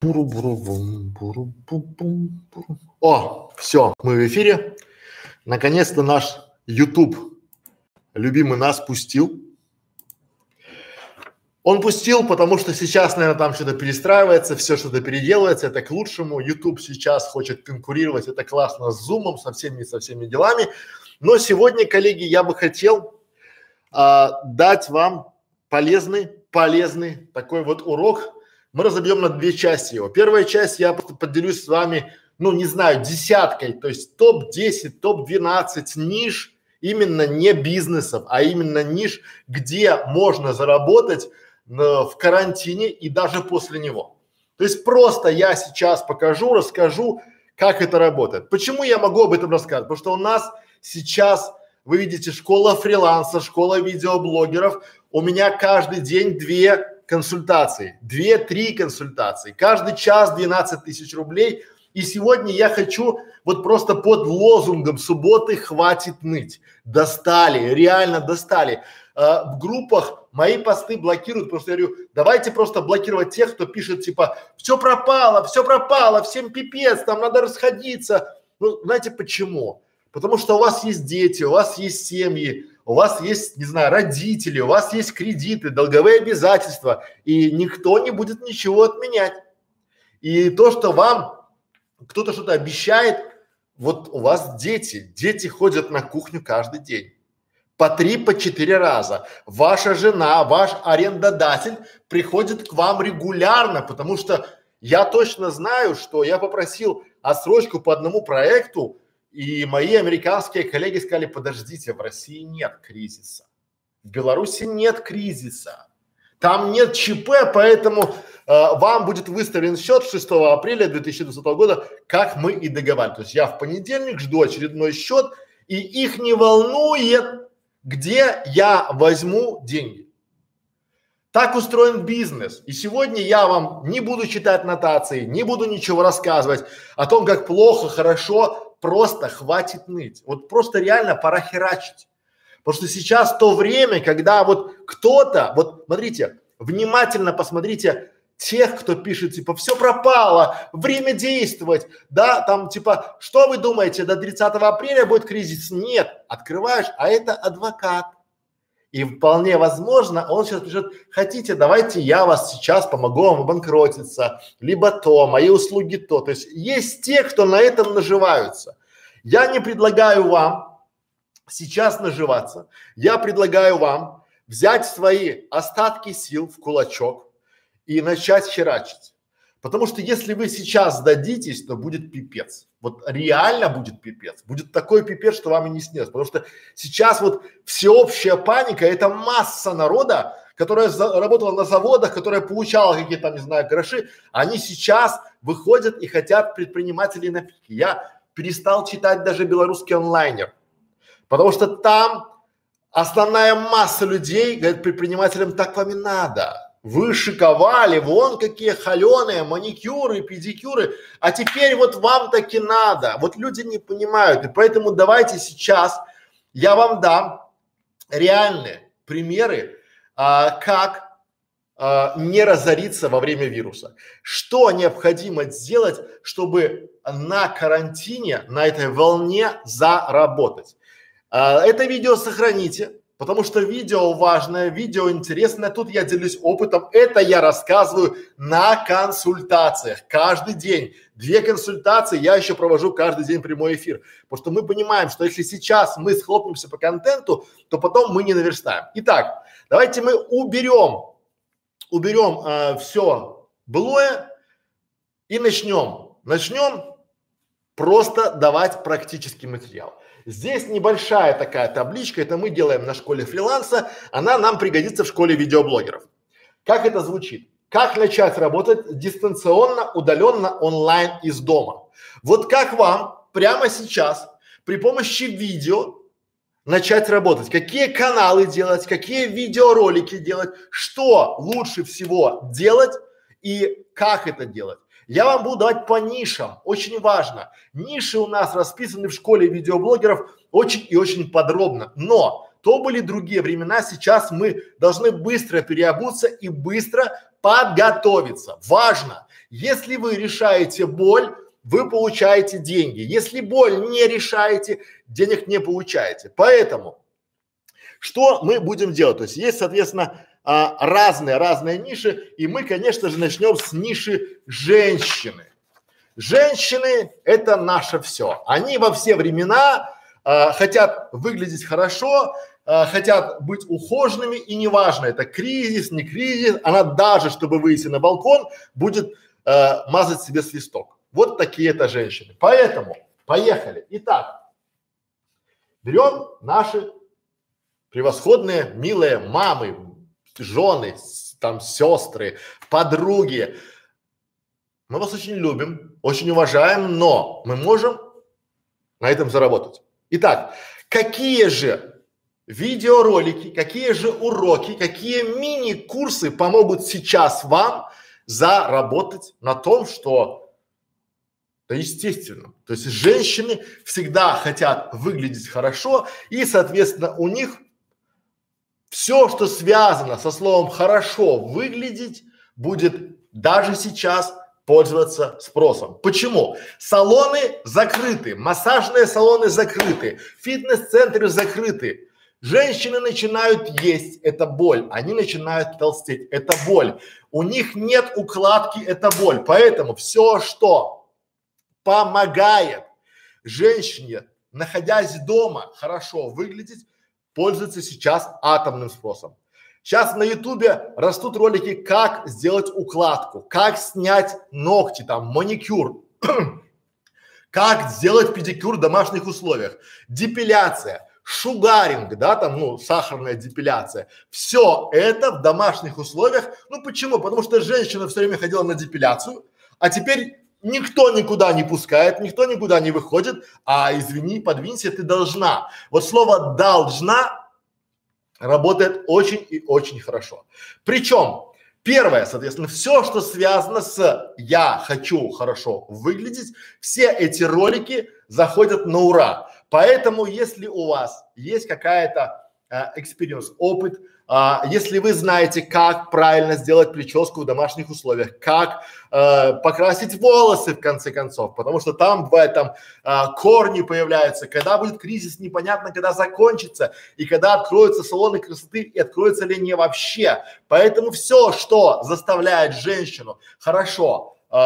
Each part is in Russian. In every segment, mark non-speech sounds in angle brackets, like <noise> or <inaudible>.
Буру-буру-бум, буру-бу-бум, буру. О, все, мы в эфире. Наконец-то наш YouTube, любимый нас, пустил. Он пустил, потому что сейчас, наверное, там что-то перестраивается, все что-то переделывается, это к лучшему. YouTube сейчас хочет конкурировать, это классно с Zoom, со всеми, со всеми делами. Но сегодня, коллеги, я бы хотел а, дать вам полезный, полезный такой вот урок мы разобьем на две части его. Первая часть я поделюсь с вами, ну не знаю, десяткой, то есть топ-10, топ-12 ниш именно не бизнесов, а именно ниш, где можно заработать э, в карантине и даже после него. То есть просто я сейчас покажу, расскажу, как это работает. Почему я могу об этом рассказывать? Потому что у нас сейчас, вы видите, школа фриланса, школа видеоблогеров. У меня каждый день две консультации, две-три консультации, каждый час 12 тысяч рублей. И сегодня я хочу вот просто под лозунгом субботы хватит ныть. Достали, реально достали. Э, в группах мои посты блокируют, потому что я говорю, давайте просто блокировать тех, кто пишет типа, все пропало, все пропало, всем пипец, там надо расходиться. Ну, знаете почему? Потому что у вас есть дети, у вас есть семьи, у вас есть, не знаю, родители, у вас есть кредиты, долговые обязательства, и никто не будет ничего отменять. И то, что вам кто-то что-то обещает, вот у вас дети, дети ходят на кухню каждый день. По три, по четыре раза. Ваша жена, ваш арендодатель приходит к вам регулярно, потому что я точно знаю, что я попросил отсрочку по одному проекту, и мои американские коллеги сказали, подождите, в России нет кризиса, в Беларуси нет кризиса, там нет ЧП, поэтому э, вам будет выставлен счет 6 апреля 2020 года, как мы и договаривались. То есть я в понедельник жду очередной счет, и их не волнует, где я возьму деньги. Так устроен бизнес. И сегодня я вам не буду читать нотации, не буду ничего рассказывать о том, как плохо, хорошо просто хватит ныть. Вот просто реально пора херачить. Потому что сейчас то время, когда вот кто-то, вот смотрите, внимательно посмотрите тех, кто пишет, типа, все пропало, время действовать, да, там, типа, что вы думаете, до 30 апреля будет кризис? Нет, открываешь, а это адвокат, и вполне возможно, он сейчас пишет, хотите, давайте я вас сейчас помогу вам обанкротиться, либо то, мои услуги то. То есть есть те, кто на этом наживаются. Я не предлагаю вам сейчас наживаться. Я предлагаю вам взять свои остатки сил в кулачок и начать херачить. Потому что если вы сейчас сдадитесь, то будет пипец. Вот реально будет пипец. Будет такой пипец, что вам и не снилось. Потому что сейчас вот всеобщая паника, это масса народа, которая работала на заводах, которая получала какие-то, не знаю, гроши, они сейчас выходят и хотят предпринимателей на пике. Я перестал читать даже белорусский онлайнер, потому что там основная масса людей говорит предпринимателям так вам и надо вы шиковали, вон какие холеные маникюры, педикюры, а теперь вот вам таки надо. Вот люди не понимают, и поэтому давайте сейчас я вам дам реальные примеры, а, как а, не разориться во время вируса. Что необходимо сделать, чтобы на карантине, на этой волне заработать. А, это видео сохраните, Потому что видео важное, видео интересное, тут я делюсь опытом, это я рассказываю на консультациях каждый день. Две консультации я еще провожу каждый день прямой эфир. Потому что мы понимаем, что если сейчас мы схлопнемся по контенту, то потом мы не наверстаем. Итак, давайте мы уберем, уберем э, все былое и начнем. Начнем просто давать практический материал. Здесь небольшая такая табличка, это мы делаем на школе фриланса, она нам пригодится в школе видеоблогеров. Как это звучит? Как начать работать дистанционно, удаленно, онлайн из дома? Вот как вам прямо сейчас при помощи видео начать работать? Какие каналы делать, какие видеоролики делать, что лучше всего делать и как это делать? Я вам буду давать по нишам, очень важно. Ниши у нас расписаны в школе видеоблогеров очень и очень подробно. Но то были другие времена, сейчас мы должны быстро переобуться и быстро подготовиться. Важно. Если вы решаете боль, вы получаете деньги. Если боль не решаете, денег не получаете. Поэтому что мы будем делать? То есть есть, соответственно, а, разные, разные ниши, и мы, конечно же, начнем с ниши женщины. Женщины – это наше все. Они во все времена а, хотят выглядеть хорошо, а, хотят быть ухоженными, и неважно, это кризис, не кризис, она даже, чтобы выйти на балкон, будет а, мазать себе свисток. Вот такие это женщины. Поэтому, поехали. Итак, берем наши превосходные, милые мамы, жены, там сестры, подруги. Мы вас очень любим, очень уважаем, но мы можем на этом заработать. Итак, какие же видеоролики, какие же уроки, какие мини-курсы помогут сейчас вам заработать на том, что да, естественно. То есть женщины всегда хотят выглядеть хорошо, и, соответственно, у них все, что связано со словом хорошо выглядеть, будет даже сейчас пользоваться спросом. Почему? Салоны закрыты, массажные салоны закрыты, фитнес-центры закрыты. Женщины начинают есть, это боль. Они начинают толстеть, это боль. У них нет укладки, это боль. Поэтому все, что помогает женщине, находясь дома, хорошо выглядеть, пользуется сейчас атомным спросом. Сейчас на ютубе растут ролики, как сделать укладку, как снять ногти, там, маникюр, <clears throat> как сделать педикюр в домашних условиях, депиляция, шугаринг, да, там, ну, сахарная депиляция. Все это в домашних условиях. Ну, почему? Потому что женщина все время ходила на депиляцию, а теперь никто никуда не пускает, никто никуда не выходит, а извини, подвинься, ты должна. Вот слово должна работает очень и очень хорошо. Причем, первое, соответственно, все, что связано с я хочу хорошо выглядеть, все эти ролики заходят на ура. Поэтому, если у вас есть какая-то experience, э, опыт, а, если вы знаете, как правильно сделать прическу в домашних условиях, как э, покрасить волосы в конце концов, потому что там бывает там э, корни появляются, когда будет кризис, непонятно, когда закончится и когда откроются салоны красоты и откроются ли не вообще. Поэтому все, что заставляет женщину хорошо, э,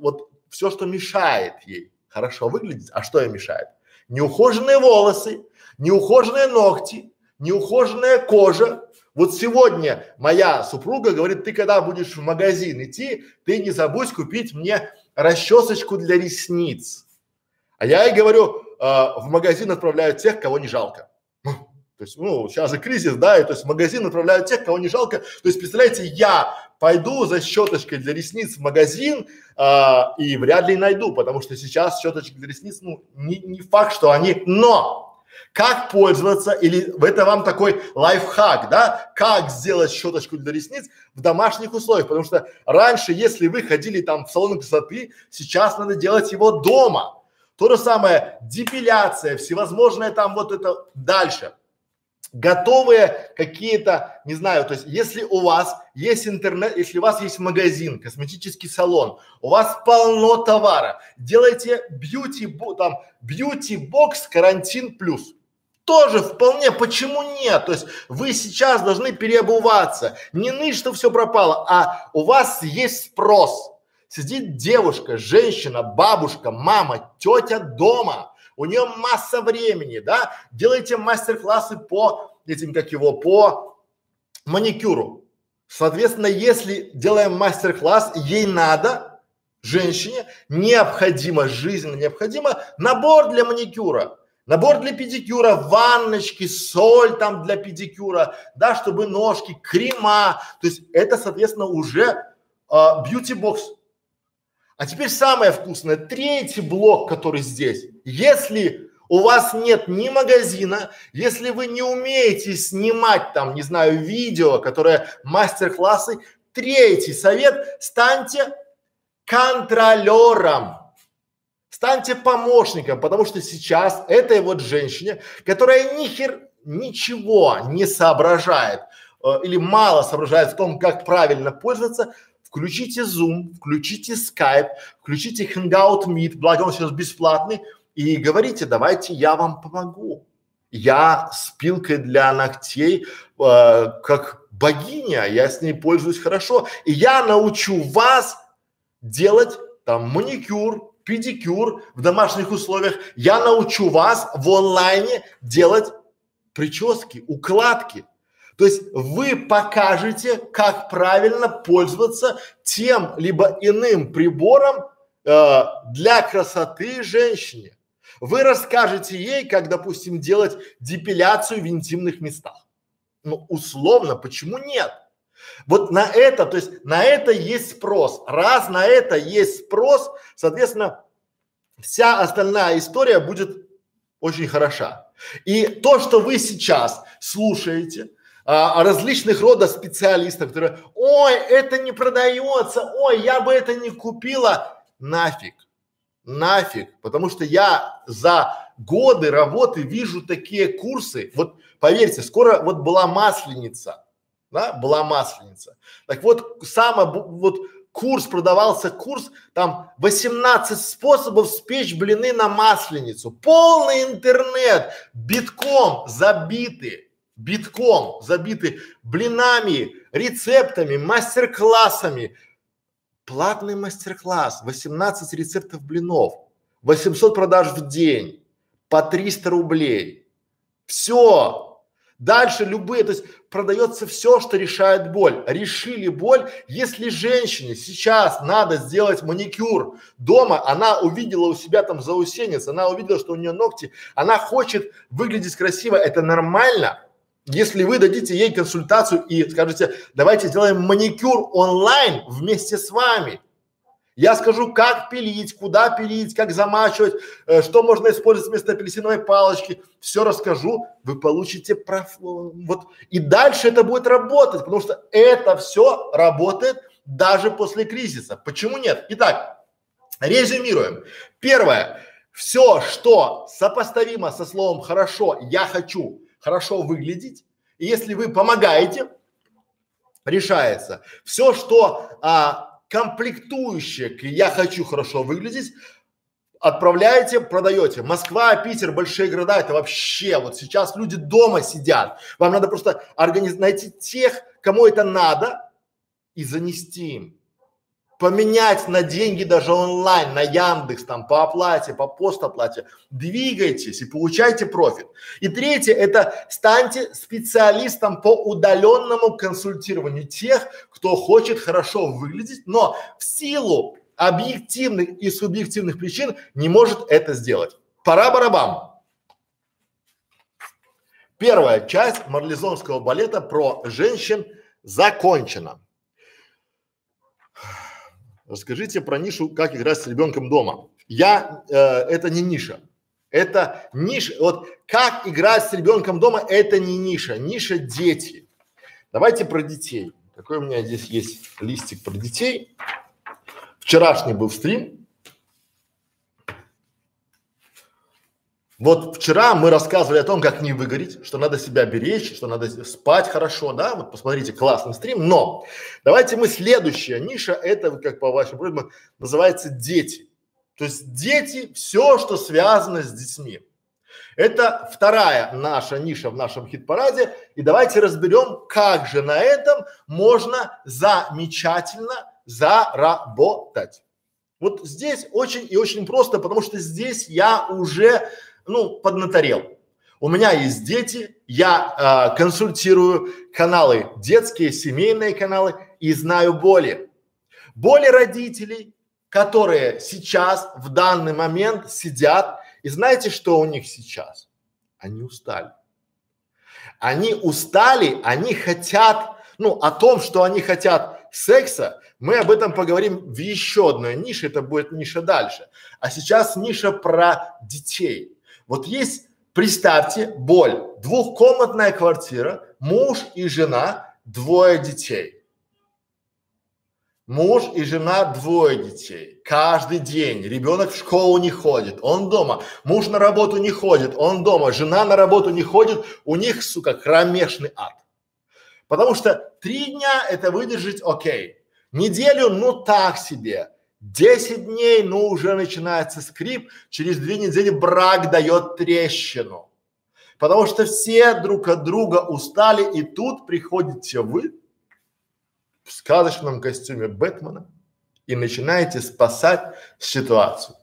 вот все, что мешает ей хорошо выглядеть, а что ей мешает? Неухоженные волосы, неухоженные ногти, неухоженная кожа, вот сегодня моя супруга говорит, ты когда будешь в магазин идти, ты не забудь купить мне расчесочку для ресниц. А я ей говорю, э, в магазин отправляют тех, кого не жалко. Ну, то есть, ну, сейчас же кризис, да, и то есть в магазин отправляют тех, кого не жалко. То есть, представляете, я пойду за щеточкой для ресниц в магазин э, и вряд ли найду, потому что сейчас щеточки для ресниц, ну, не, не факт, что они, но как пользоваться, или это вам такой лайфхак, да, как сделать щеточку для ресниц в домашних условиях, потому что раньше, если вы ходили там в салон красоты, сейчас надо делать его дома. То же самое депиляция, всевозможные там вот это дальше. Готовые какие-то, не знаю, то есть если у вас есть интернет, если у вас есть магазин, косметический салон, у вас полно товара, делайте бьюти, там, бьюти бокс карантин плюс тоже вполне, почему нет? То есть вы сейчас должны переобуваться, не ныть, что все пропало, а у вас есть спрос. Сидит девушка, женщина, бабушка, мама, тетя дома, у нее масса времени, да, делайте мастер-классы по этим, как его, по маникюру. Соответственно, если делаем мастер-класс, ей надо, женщине, необходимо, жизненно необходимо набор для маникюра. Набор для педикюра, ванночки, соль там для педикюра, да, чтобы ножки, крема. То есть это, соответственно, уже бьюти-бокс. А теперь самое вкусное, третий блок, который здесь. Если у вас нет ни магазина, если вы не умеете снимать там, не знаю, видео, которые мастер-классы, третий совет, станьте контролером станьте помощником, потому что сейчас этой вот женщине, которая ни хер, ничего не соображает э, или мало соображает в том, как правильно пользоваться, включите Zoom, включите Skype, включите Hangout Meet, благо он сейчас бесплатный, и говорите, давайте я вам помогу. Я с пилкой для ногтей, э, как богиня, я с ней пользуюсь хорошо, и я научу вас делать там маникюр, педикюр в домашних условиях. Я научу вас в онлайне делать прически, укладки. То есть вы покажете, как правильно пользоваться тем либо иным прибором э, для красоты женщине. Вы расскажете ей, как, допустим, делать депиляцию в интимных местах. Ну, условно, почему нет? Вот на это, то есть на это есть спрос. Раз на это есть спрос, соответственно, вся остальная история будет очень хороша. И то, что вы сейчас слушаете, а, различных рода специалистов, которые, ой, это не продается, ой, я бы это не купила, нафиг, нафиг, потому что я за годы работы вижу такие курсы, вот поверьте, скоро вот была масленица, да, была масленица, так вот, само, вот курс продавался, курс, там 18 способов спечь блины на масленицу, полный интернет, битком забиты, битком забиты блинами, рецептами, мастер-классами. Платный мастер-класс, 18 рецептов блинов, 800 продаж в день, по 300 рублей. Все, Дальше любые, то есть продается все, что решает боль. Решили боль, если женщине сейчас надо сделать маникюр дома, она увидела у себя там заусенец, она увидела, что у нее ногти, она хочет выглядеть красиво, это нормально. Если вы дадите ей консультацию и скажете, давайте сделаем маникюр онлайн вместе с вами, я скажу, как пилить, куда пилить, как замачивать, э, что можно использовать вместо апельсиновой палочки. Все расскажу, вы получите проф... вот и дальше это будет работать, потому что это все работает даже после кризиса. Почему нет? Итак, резюмируем. Первое. Все, что сопоставимо со словом хорошо, я хочу хорошо выглядеть, и если вы помогаете, решается. Все, что а, комплектующие к «я хочу хорошо выглядеть», отправляете, продаете. Москва, Питер, большие города, это вообще, вот сейчас люди дома сидят. Вам надо просто организ... найти тех, кому это надо и занести им поменять на деньги даже онлайн, на Яндекс, там, по оплате, по постоплате. Двигайтесь и получайте профит. И третье, это станьте специалистом по удаленному консультированию тех, кто хочет хорошо выглядеть, но в силу объективных и субъективных причин не может это сделать. Пора барабам. Первая часть марлезонского балета про женщин закончена. Расскажите про нишу, как играть с ребенком дома. Я, э, это не ниша. Это ниша, вот как играть с ребенком дома, это не ниша, ниша дети. Давайте про детей. Какой у меня здесь есть листик про детей. Вчерашний был стрим, Вот вчера мы рассказывали о том, как не выгореть, что надо себя беречь, что надо спать хорошо, да, вот посмотрите, классный стрим, но давайте мы следующая ниша, это как по вашим просьбам называется дети. То есть дети, все, что связано с детьми. Это вторая наша ниша в нашем хит-параде. И давайте разберем, как же на этом можно замечательно заработать. Вот здесь очень и очень просто, потому что здесь я уже ну, поднаторел. У меня есть дети, я э, консультирую каналы детские, семейные каналы и знаю боли. Боли родителей, которые сейчас в данный момент сидят и знаете, что у них сейчас? Они устали. Они устали, они хотят, ну, о том, что они хотят секса, мы об этом поговорим в еще одной нише, это будет ниша дальше. А сейчас ниша про детей. Вот есть, представьте, боль. Двухкомнатная квартира, муж и жена, двое детей. Муж и жена, двое детей. Каждый день. Ребенок в школу не ходит, он дома. Муж на работу не ходит, он дома. Жена на работу не ходит, у них, сука, кромешный ад. Потому что три дня это выдержать окей. Неделю, ну так себе. 10 дней, ну уже начинается скрип, через две недели брак дает трещину. Потому что все друг от друга устали, и тут приходите вы в сказочном костюме Бэтмена и начинаете спасать ситуацию.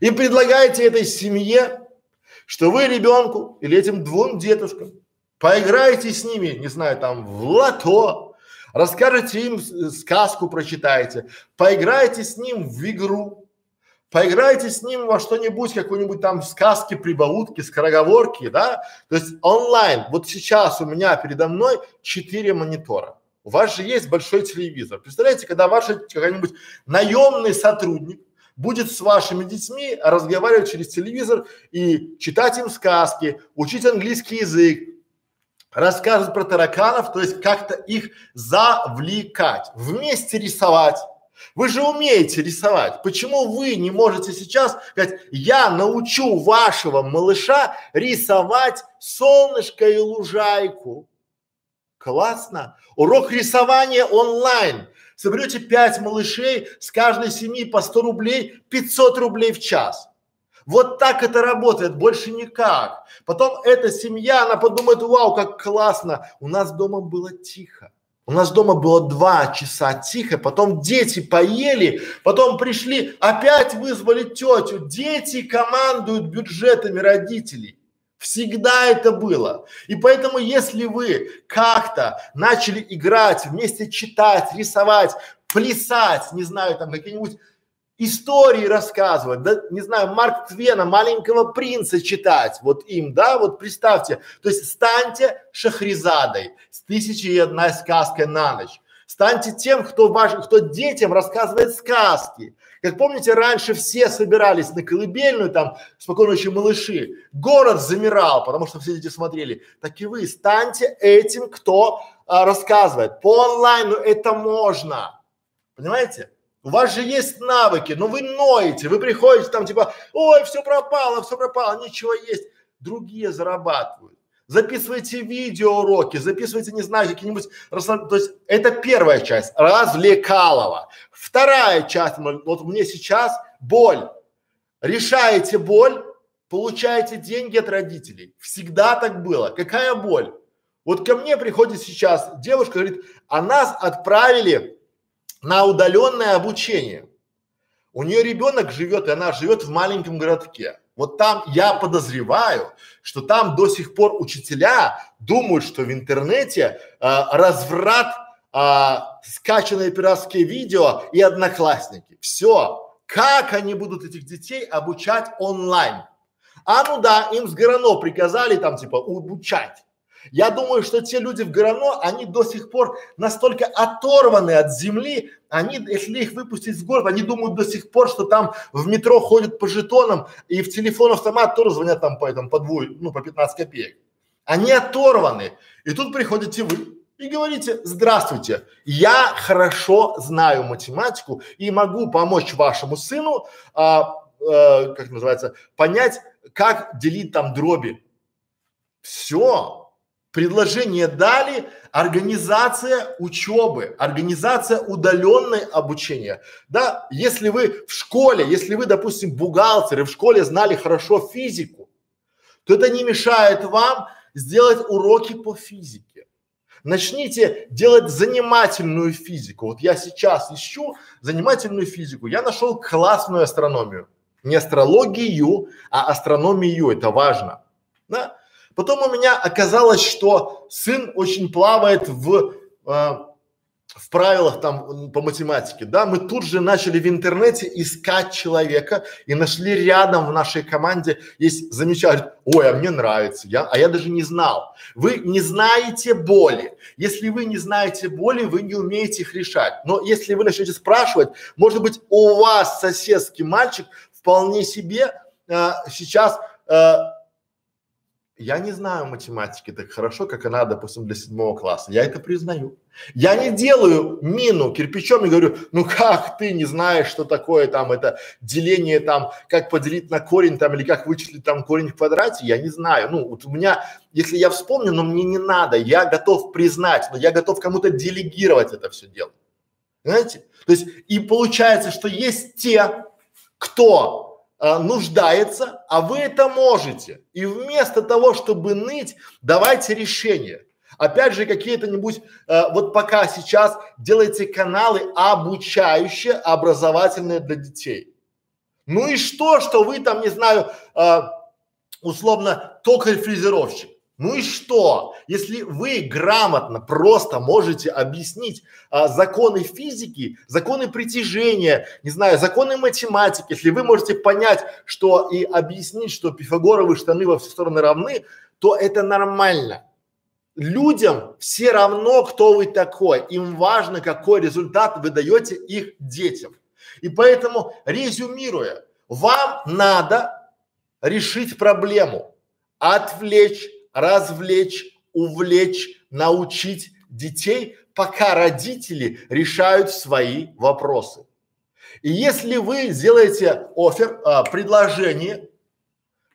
И предлагаете этой семье, что вы ребенку или этим двум дедушкам поиграете с ними, не знаю, там в лото, расскажете им сказку, прочитаете, поиграете с ним в игру, поиграйте с ним во что-нибудь, какой-нибудь там сказки, прибаутки, скороговорки, да, то есть онлайн. Вот сейчас у меня передо мной четыре монитора. У вас же есть большой телевизор. Представляете, когда ваш какой-нибудь наемный сотрудник будет с вашими детьми разговаривать через телевизор и читать им сказки, учить английский язык, рассказывать про тараканов, то есть как-то их завлекать, вместе рисовать. Вы же умеете рисовать. Почему вы не можете сейчас сказать, я научу вашего малыша рисовать солнышко и лужайку? Классно. Урок рисования онлайн. Соберете пять малышей, с каждой семьи по 100 рублей, 500 рублей в час. Вот так это работает, больше никак. Потом эта семья, она подумает, вау, как классно. У нас дома было тихо. У нас дома было два часа тихо, потом дети поели, потом пришли, опять вызвали тетю. Дети командуют бюджетами родителей. Всегда это было. И поэтому, если вы как-то начали играть, вместе читать, рисовать, плясать, не знаю, там какие-нибудь истории рассказывать, да, не знаю, Марк Твена, маленького принца читать, вот им, да, вот представьте, то есть станьте Шахризадой с тысячи и одна сказкой на ночь. Станьте тем, кто ваш, кто детям рассказывает сказки. Как помните, раньше все собирались на колыбельную, там, спокойно еще малыши. Город замирал, потому что все дети смотрели. Так и вы станьте этим, кто а, рассказывает. По онлайну это можно. Понимаете? У вас же есть навыки, но вы ноете, вы приходите там типа, ой, все пропало, все пропало, ничего есть. Другие зарабатывают. Записывайте видеоуроки, записывайте, не знаю, какие-нибудь, то есть это первая часть, развлекалова. Вторая часть, вот мне сейчас боль. Решаете боль, получаете деньги от родителей. Всегда так было. Какая боль? Вот ко мне приходит сейчас девушка, говорит, а нас отправили на удаленное обучение. У нее ребенок живет, и она живет в маленьком городке. Вот там я подозреваю, что там до сих пор учителя думают, что в интернете а, разврат, а, скачанные пиратские видео и одноклассники. Все. Как они будут этих детей обучать онлайн? А ну да, им с Горано приказали там типа обучать. Я думаю, что те люди в Горано, они до сих пор настолько оторваны от земли, они, если их выпустить в город, они думают до сих пор, что там в метро ходят по жетонам и в телефон автомат тоже звонят там по этому, по двое, ну, по 15 копеек. Они оторваны. И тут приходите вы и говорите, здравствуйте, я хорошо знаю математику и могу помочь вашему сыну, а, а, как называется, понять, как делить там дроби. Все, Предложение дали организация учебы, организация удаленной обучения. Да, если вы в школе, если вы, допустим, бухгалтеры в школе знали хорошо физику, то это не мешает вам сделать уроки по физике. Начните делать занимательную физику. Вот я сейчас ищу занимательную физику. Я нашел классную астрономию. Не астрологию, а астрономию. Это важно. Да? Потом у меня оказалось, что сын очень плавает в, э, в правилах там по математике, да, мы тут же начали в интернете искать человека и нашли рядом в нашей команде есть замечательный, ой, а мне нравится, я, а я даже не знал. Вы не знаете боли. Если вы не знаете боли, вы не умеете их решать. Но если вы начнете спрашивать, может быть, у вас соседский мальчик вполне себе э, сейчас э, я не знаю математики так хорошо, как она, допустим, для седьмого класса. Я это признаю. Я не делаю мину кирпичом и говорю, ну как ты не знаешь, что такое там это деление там, как поделить на корень там или как вычислить там корень в квадрате, я не знаю. Ну вот у меня, если я вспомню, но мне не надо, я готов признать, но я готов кому-то делегировать это все дело. Знаете? То есть и получается, что есть те, кто э, нуждается, а вы это можете. И вместо того, чтобы ныть, давайте решение. Опять же, какие-то-нибудь, э, вот пока сейчас делайте каналы обучающие, образовательные для детей. Ну и что, что вы там, не знаю, э, условно, токарь-фрезеровщик. Ну и что, если вы грамотно просто можете объяснить а, законы физики, законы притяжения, не знаю, законы математики, если вы можете понять, что и объяснить, что пифагоровы штаны во все стороны равны, то это нормально. Людям все равно, кто вы такой, им важно, какой результат вы даете их детям. И поэтому, резюмируя, вам надо решить проблему, отвлечь развлечь, увлечь, научить детей, пока родители решают свои вопросы. И если вы сделаете офер, а, предложение,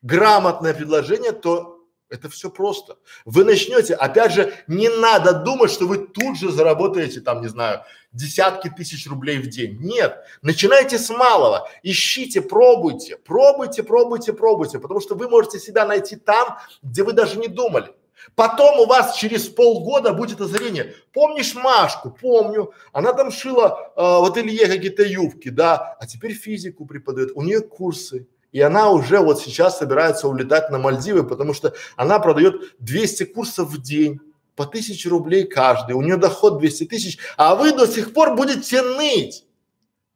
грамотное предложение, то это все просто. Вы начнете, опять же, не надо думать, что вы тут же заработаете там, не знаю, десятки тысяч рублей в день. Нет, начинайте с малого, ищите, пробуйте, пробуйте, пробуйте, пробуйте, потому что вы можете себя найти там, где вы даже не думали. Потом у вас через полгода будет озарение. Помнишь Машку? Помню. Она там шила э, в ателье какие-то юбки, да, а теперь физику преподает. У нее курсы. И она уже вот сейчас собирается улетать на Мальдивы, потому что она продает 200 курсов в день по тысяче рублей каждый, у нее доход 200 тысяч, а вы до сих пор будете ныть.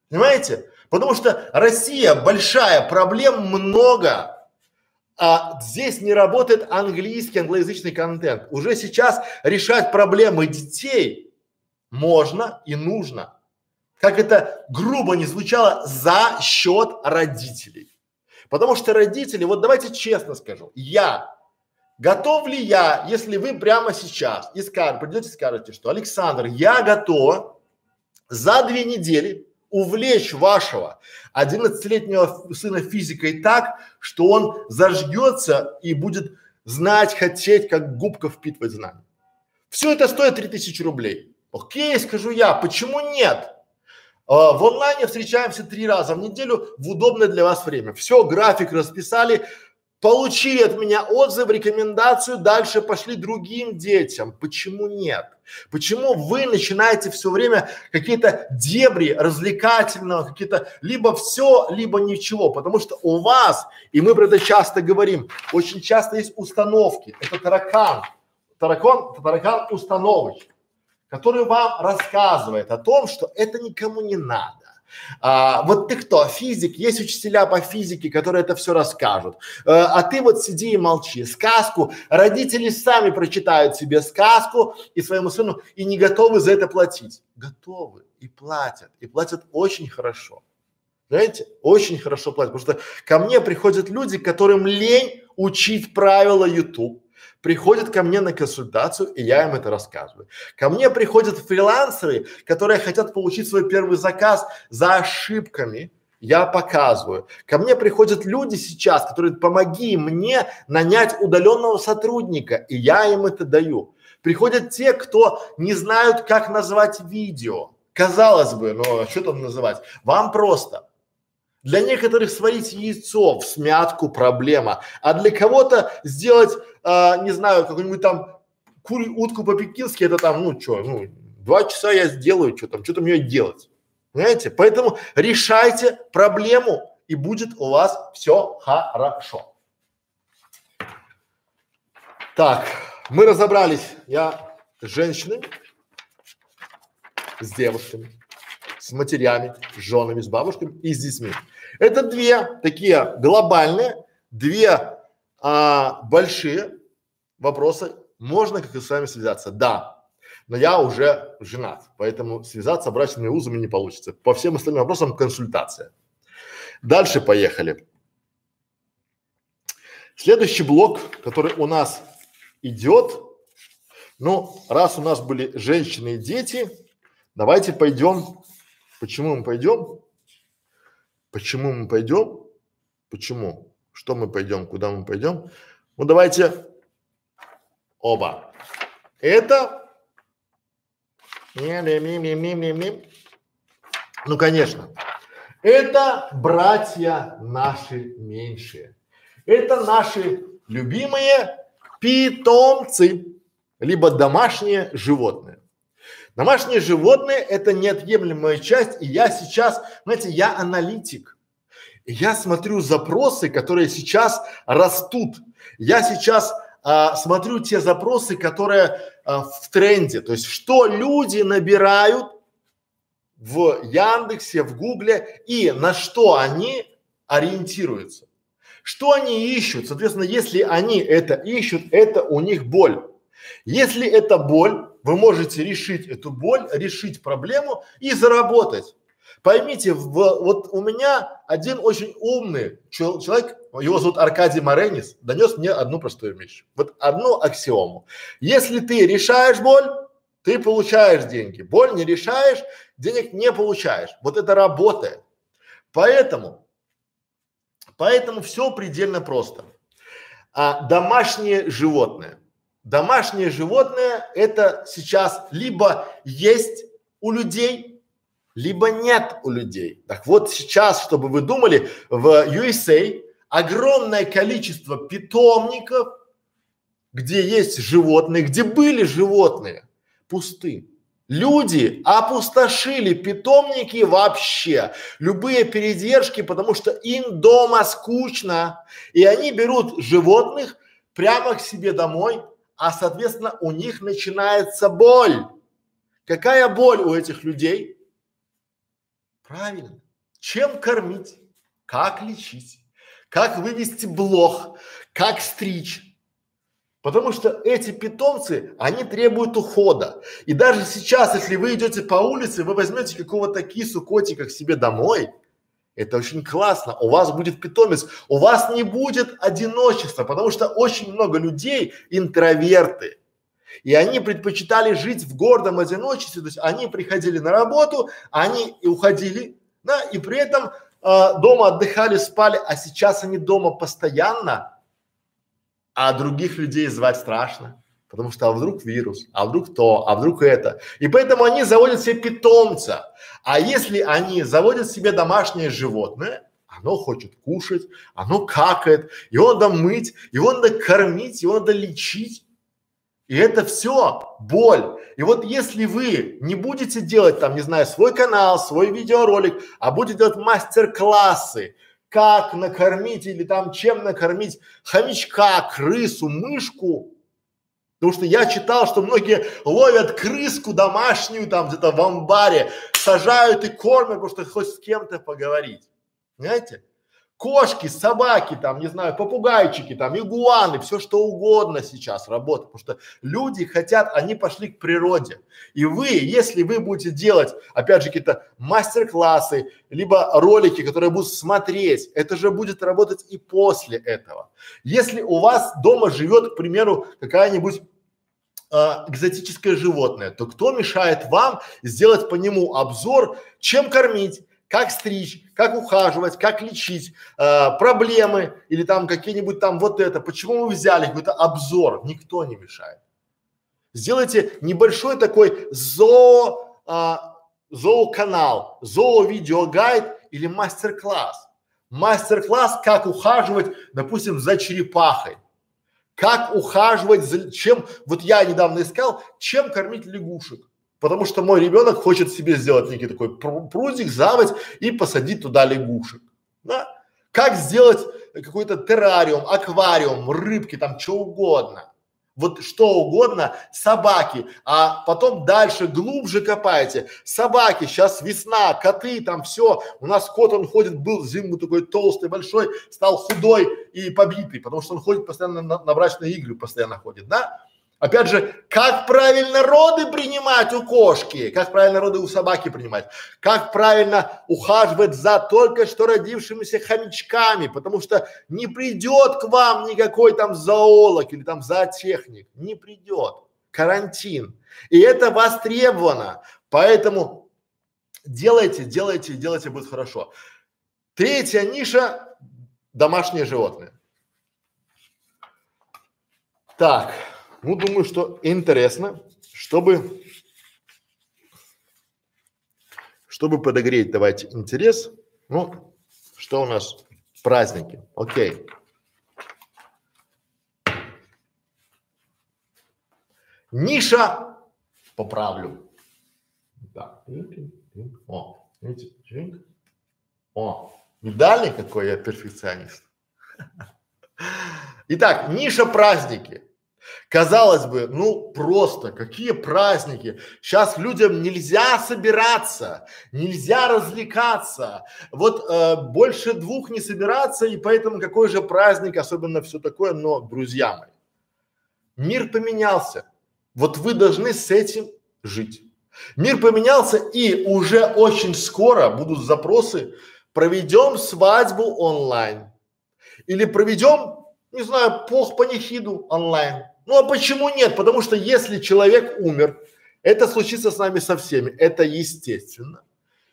Понимаете? Потому что Россия большая, проблем много, а здесь не работает английский, англоязычный контент. Уже сейчас решать проблемы детей можно и нужно. Как это грубо не звучало, за счет родителей. Потому что родители, вот давайте честно скажу, я, готов ли я, если вы прямо сейчас и скажете, придете и скажете, что Александр, я готов за две недели увлечь вашего 11-летнего сына физикой так, что он зажгется и будет знать, хотеть, как губка впитывать знания. Все это стоит 3000 рублей. Окей, скажу я, почему нет? А, в онлайне встречаемся три раза в неделю в удобное для вас время. Все, график расписали, получили от меня отзыв, рекомендацию, дальше пошли другим детям. Почему нет? Почему вы начинаете все время какие-то дебри развлекательного, какие-то либо все, либо ничего, потому что у вас, и мы про это часто говорим, очень часто есть установки, это таракан, таракан, таракан установочный который вам рассказывает о том, что это никому не надо. А, вот ты кто, физик, есть учителя по физике, которые это все расскажут, а, а ты вот сиди и молчи. Сказку, родители сами прочитают себе сказку и своему сыну и не готовы за это платить. Готовы и платят, и платят очень хорошо. Знаете, очень хорошо платят, потому что ко мне приходят люди, которым лень учить правила YouTube, приходят ко мне на консультацию, и я им это рассказываю. Ко мне приходят фрилансеры, которые хотят получить свой первый заказ за ошибками, я показываю. Ко мне приходят люди сейчас, которые помоги мне нанять удаленного сотрудника, и я им это даю. Приходят те, кто не знают, как назвать видео. Казалось бы, ну а что там называть? Вам просто. Для некоторых сварить яйцо в смятку проблема, а для кого-то сделать а, не знаю, какую-нибудь там кури, утку по-пекински, это там, ну что, ну, два часа я сделаю, что там, что там ее делать. Понимаете? Поэтому решайте проблему, и будет у вас все хорошо. Так, мы разобрались. Я с женщинами, с девушками, с матерями, с женами, с бабушками и с детьми. Это две такие глобальные, две а, большие вопросы. Можно как и с вами связаться? Да. Но я уже женат, поэтому связаться брачными узами не получится. По всем остальным вопросам консультация. Дальше поехали. Следующий блок, который у нас идет, ну, раз у нас были женщины и дети, давайте пойдем. Почему мы пойдем? Почему мы пойдем? Почему? Что мы пойдем, куда мы пойдем? Ну давайте оба. Это Ну, конечно. Это братья наши меньшие. Это наши любимые питомцы, либо домашние животные. Домашние животные – это неотъемлемая часть, и я сейчас, знаете, я аналитик. Я смотрю запросы, которые сейчас растут. Я сейчас а, смотрю те запросы, которые а, в тренде. То есть, что люди набирают в Яндексе, в Гугле и на что они ориентируются. Что они ищут? Соответственно, если они это ищут, это у них боль. Если это боль, вы можете решить эту боль, решить проблему и заработать. Поймите, в, вот у меня один очень умный чел, человек, его зовут Аркадий Маренис, донес мне одну простую вещь. Вот одну аксиому. Если ты решаешь боль, ты получаешь деньги. Боль не решаешь, денег не получаешь. Вот это работает. Поэтому, поэтому все предельно просто. А домашние животные. Домашние животные это сейчас либо есть у людей, либо нет у людей. Так вот сейчас, чтобы вы думали, в USA огромное количество питомников, где есть животные, где были животные, пусты. Люди опустошили питомники вообще, любые передержки, потому что им дома скучно, и они берут животных прямо к себе домой, а соответственно у них начинается боль. Какая боль у этих людей? Правильно. Чем кормить? Как лечить? Как вывести блох? Как стричь? Потому что эти питомцы, они требуют ухода. И даже сейчас, если вы идете по улице, вы возьмете какого-то кису, котика к себе домой, это очень классно. У вас будет питомец, у вас не будет одиночества, потому что очень много людей интроверты. И они предпочитали жить в гордом одиночестве, то есть они приходили на работу, они и уходили, да, и при этом э, дома отдыхали, спали, а сейчас они дома постоянно, а других людей звать страшно, потому что а вдруг вирус, а вдруг то, а вдруг это. И поэтому они заводят себе питомца. А если они заводят себе домашнее животное, оно хочет кушать, оно какает, его надо мыть, его надо кормить, его надо лечить. И это все боль. И вот если вы не будете делать там, не знаю, свой канал, свой видеоролик, а будете делать мастер-классы, как накормить или там чем накормить хомячка, крысу, мышку. Потому что я читал, что многие ловят крыску домашнюю там где-то в амбаре, сажают и кормят, потому что хоть с кем-то поговорить. Понимаете? кошки, собаки, там, не знаю, попугайчики, там, игуаны, все что угодно сейчас работает, потому что люди хотят, они пошли к природе. И вы, если вы будете делать, опять же, какие-то мастер-классы, либо ролики, которые будут смотреть, это же будет работать и после этого. Если у вас дома живет, к примеру, какая-нибудь э, экзотическое животное, то кто мешает вам сделать по нему обзор, чем кормить, как стричь, как ухаживать, как лечить, э, проблемы или там какие-нибудь там вот это, почему вы взяли какой-то обзор, никто не мешает. Сделайте небольшой такой зоо, э, зооканал, зоо-видеогайд или мастер-класс. Мастер-класс, как ухаживать, допустим, за черепахой. Как ухаживать за, чем, вот я недавно искал, чем кормить лягушек Потому что мой ребенок хочет себе сделать некий такой прудик, заводь и посадить туда лягушек. Да? Как сделать какой-то террариум, аквариум, рыбки, там что угодно. Вот что угодно, собаки, а потом дальше глубже копаете. Собаки, сейчас весна, коты, там все. У нас кот, он ходит, был зиму такой толстый, большой, стал худой и побитый, потому что он ходит постоянно на, на брачные игры, постоянно ходит, да? Опять же, как правильно роды принимать у кошки, как правильно роды у собаки принимать, как правильно ухаживать за только что родившимися хомячками, потому что не придет к вам никакой там зоолог или там зоотехник, не придет. Карантин. И это востребовано. Поэтому делайте, делайте, делайте, будет хорошо. Третья ниша – домашние животные. Так. Ну, думаю, что интересно, чтобы, Чтобы подогреть, давайте интерес. Ну, что у нас? Праздники. Окей. Ниша поправлю. Да. О, видите, О, видали, какой я перфекционист? Итак, ниша праздники. Казалось бы, ну просто, какие праздники. Сейчас людям нельзя собираться, нельзя развлекаться. Вот э, больше двух не собираться, и поэтому какой же праздник, особенно все такое, но, друзья мои, мир поменялся. Вот вы должны с этим жить. Мир поменялся, и уже очень скоро будут запросы, проведем свадьбу онлайн. Или проведем, не знаю, пох панихиду онлайн. Ну а почему нет? Потому что если человек умер, это случится с нами со всеми, это естественно.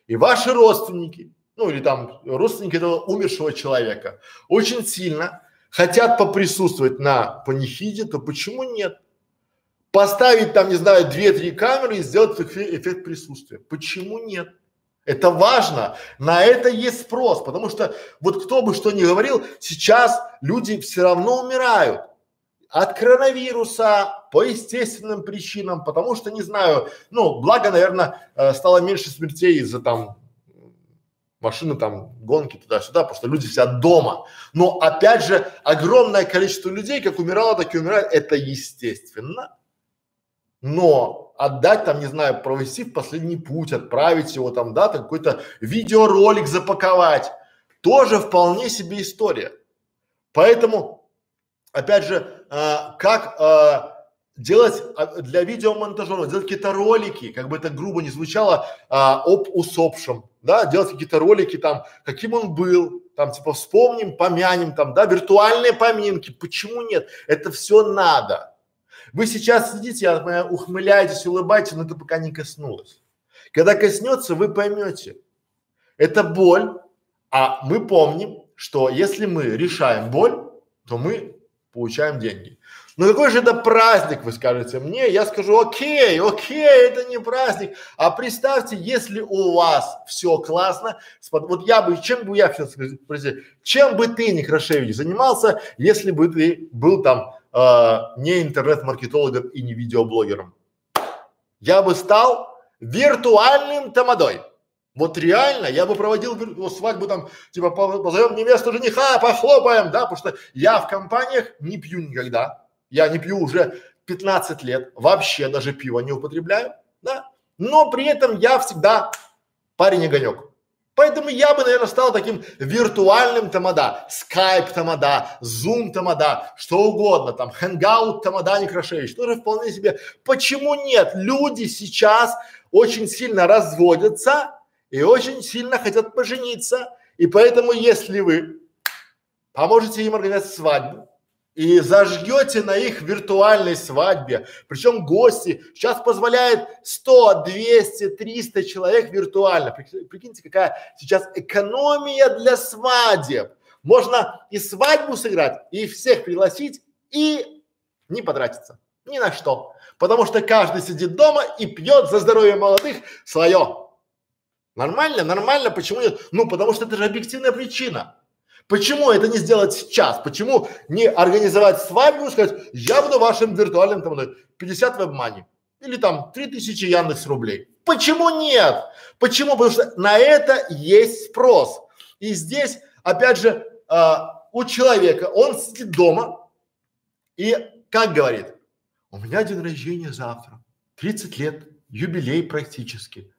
И ваши родственники, ну или там родственники этого умершего человека, очень сильно хотят поприсутствовать на панихиде, то почему нет? Поставить там, не знаю, две-три камеры и сделать эффект, присутствия. Почему нет? Это важно, на это есть спрос, потому что вот кто бы что ни говорил, сейчас люди все равно умирают от коронавируса по естественным причинам, потому что, не знаю, ну, благо, наверное, э, стало меньше смертей из-за там машины там, гонки туда-сюда, потому что люди сидят дома. Но опять же, огромное количество людей, как умирало, так и умирает, это естественно. Но отдать там, не знаю, провести в последний путь, отправить его там, да, какой-то видеоролик запаковать, тоже вполне себе история. Поэтому опять же, а, как а, делать для видеомонтажера, делать какие-то ролики, как бы это грубо не звучало, а, об усопшем, да, делать какие-то ролики там, каким он был, там типа вспомним, помянем там, да, виртуальные поминки, почему нет? Это все надо. Вы сейчас сидите, я понимаю, ухмыляетесь, улыбаетесь, но это пока не коснулось. Когда коснется, вы поймете. Это боль, а мы помним, что если мы решаем боль, то мы получаем деньги. Но какой же это праздник, вы скажете мне? Я скажу, окей, окей, это не праздник. А представьте, если у вас все классно, вот я бы, чем бы я спросил, чем бы ты, Некрашевич, занимался, если бы ты был там э, не интернет-маркетологом и не видеоблогером? Я бы стал виртуальным тамадой. Вот реально, я бы проводил свадьбу там, типа позовем невесту жениха, похлопаем, да, потому что я в компаниях не пью никогда. Я не пью уже 15 лет, вообще даже пиво не употребляю, да. Но при этом я всегда парень огонек. Поэтому я бы, наверное, стал таким виртуальным тамада, скайп тамада, зум тамада, что угодно, там, хэнгаут тамада Некрашевич, тоже вполне себе. Почему нет? Люди сейчас очень сильно разводятся, и очень сильно хотят пожениться. И поэтому, если вы поможете им организовать свадьбу и зажгете на их виртуальной свадьбе, причем гости сейчас позволяет 100, 200, 300 человек виртуально. Прикиньте, какая сейчас экономия для свадеб. Можно и свадьбу сыграть, и всех пригласить, и не потратиться ни на что. Потому что каждый сидит дома и пьет за здоровье молодых свое. Нормально, нормально, почему нет? Ну, потому что это же объективная причина. Почему это не сделать сейчас? Почему не организовать свадьбу и сказать, я буду вашим виртуальным там 50 веб-мани или там 3000 Яндекс рублей? Почему нет? Почему? Потому что на это есть спрос. И здесь, опять же, э, у человека, он сидит дома и как говорит, у меня день рождения завтра, 30 лет, юбилей практически.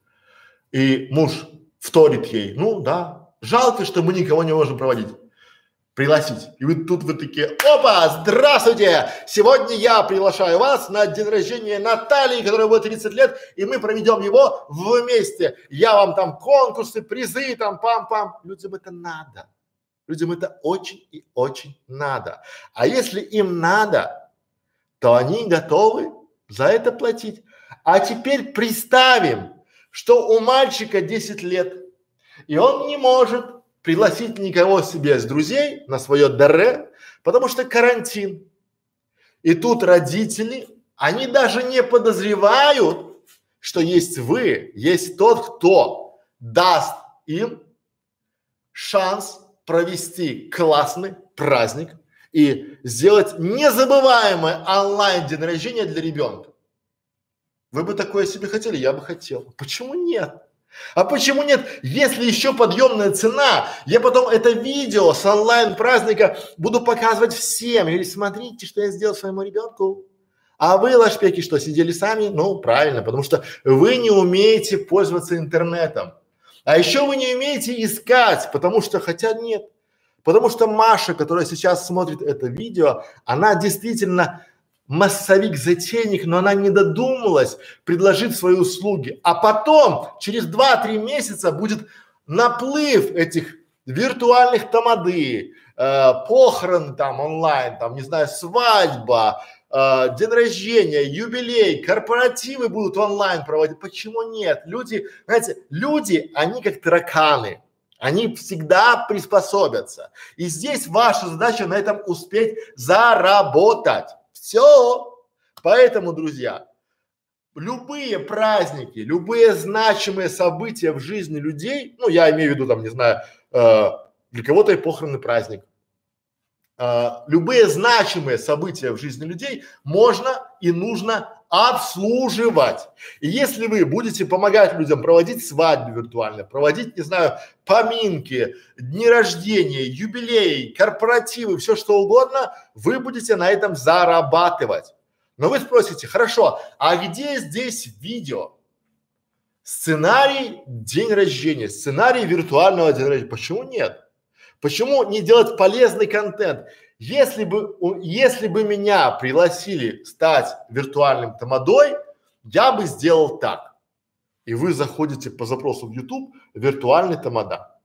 И муж вторит ей, ну да, жалко, что мы никого не можем проводить пригласить. И вы тут вы такие, опа, здравствуйте! Сегодня я приглашаю вас на день рождения Натальи, которая будет 30 лет, и мы проведем его вместе. Я вам там конкурсы, призы, там пам-пам. Людям это надо. Людям это очень и очень надо. А если им надо, то они готовы за это платить. А теперь представим, что у мальчика 10 лет, и он не может пригласить никого себе с друзей на свое даре, потому что карантин. И тут родители, они даже не подозревают, что есть вы, есть тот, кто даст им шанс провести классный праздник и сделать незабываемое онлайн день рождения для ребенка. Вы бы такое себе хотели? Я бы хотел. Почему нет? А почему нет? Если еще подъемная цена, я потом это видео с онлайн праздника буду показывать всем. И говорить, смотрите, что я сделал своему ребенку. А вы, лашпеки, что, сидели сами? Ну, правильно, потому что вы не умеете пользоваться интернетом. А еще вы не умеете искать, потому что, хотя нет, потому что Маша, которая сейчас смотрит это видео, она действительно массовик-затейник, но она не додумалась предложить свои услуги. А потом, через 2-3 месяца будет наплыв этих виртуальных тамады, э, похорон там онлайн, там, не знаю, свадьба, э, день рождения, юбилей, корпоративы будут онлайн проводить. Почему нет? Люди, знаете, люди, они как тараканы. Они всегда приспособятся. И здесь ваша задача на этом успеть заработать. Все. Поэтому, друзья, любые праздники, любые значимые события в жизни людей, ну, я имею в виду, там, не знаю, э, для кого-то и похоронный праздник, э, любые значимые события в жизни людей можно и нужно обслуживать. И если вы будете помогать людям проводить свадьбы виртуально, проводить, не знаю, поминки, дни рождения, юбилеи, корпоративы, все что угодно, вы будете на этом зарабатывать. Но вы спросите, хорошо, а где здесь видео? Сценарий день рождения, сценарий виртуального дня рождения. Почему нет? Почему не делать полезный контент? Если бы, если бы меня пригласили стать виртуальным тамадой, я бы сделал так. И вы заходите по запросу в YouTube виртуальный тамада.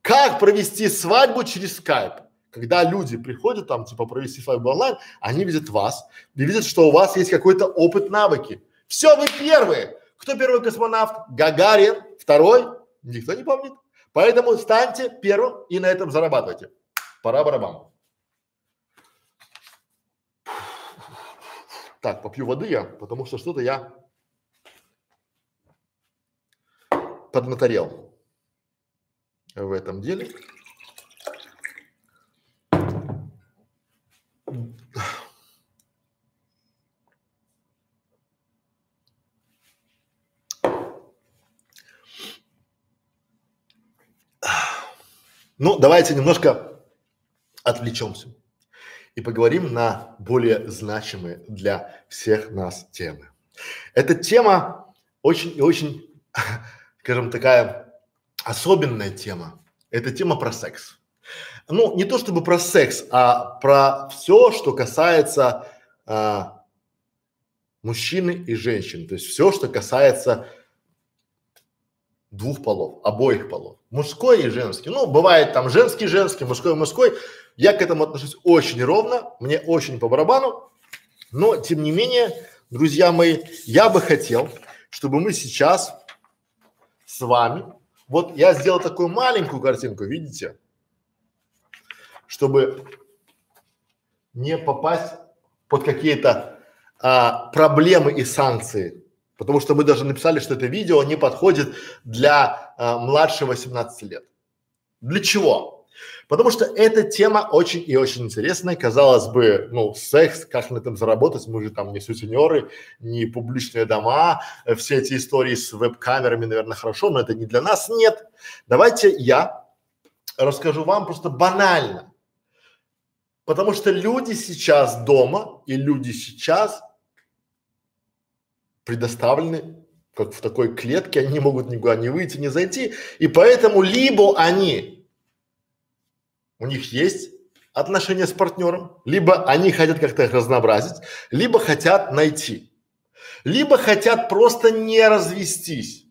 Как провести свадьбу через скайп? Когда люди приходят там, типа, провести свадьбу онлайн, они видят вас и видят, что у вас есть какой-то опыт, навыки. Все, вы первые. Кто первый космонавт? Гагарин. Второй? Никто не помнит. Поэтому станьте первым и на этом зарабатывайте. Пора барабан. Так, попью воды я, потому что что-то я поднаторел в этом деле. Ну, давайте немножко отвлечемся и поговорим на более значимые для всех нас темы. Эта тема очень и очень, <laughs> скажем, такая особенная тема. Это тема про секс. Ну, не то чтобы про секс, а про все, что касается а, мужчины и женщин. То есть все, что касается двух полов, обоих полов, мужской и женский. Ну, бывает там женский, женский, мужской, мужской. Я к этому отношусь очень ровно, мне очень по барабану, но тем не менее, друзья мои, я бы хотел, чтобы мы сейчас с вами, вот я сделал такую маленькую картинку, видите, чтобы не попасть под какие-то а, проблемы и санкции, потому что мы даже написали, что это видео не подходит для а, младше 18 лет. Для чего? Потому что эта тема очень и очень интересная. Казалось бы, ну, секс, как на этом заработать, мы же там не сутенеры, не публичные дома, все эти истории с веб-камерами, наверное, хорошо, но это не для нас. Нет. Давайте я расскажу вам просто банально. Потому что люди сейчас дома и люди сейчас предоставлены как в такой клетке, они не могут никуда не выйти, не зайти, и поэтому либо они у них есть отношения с партнером, либо они хотят как-то их разнообразить, либо хотят найти, либо хотят просто не развестись,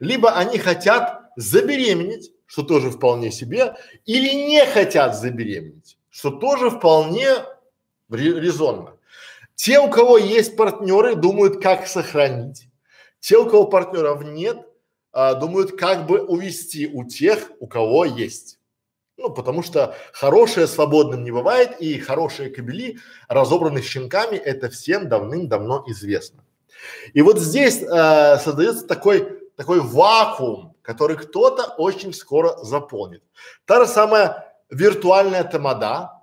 либо они хотят забеременеть, что тоже вполне себе, или не хотят забеременеть, что тоже вполне резонно. Те, у кого есть партнеры, думают, как сохранить. Те, у кого партнеров нет, а, думают, как бы увести у тех, у кого есть. Ну, потому что хорошее свободным не бывает, и хорошие кабели, разобранные щенками, это всем давным-давно известно. И вот здесь э, создается такой, такой вакуум, который кто-то очень скоро заполнит. Та же самая виртуальная тамада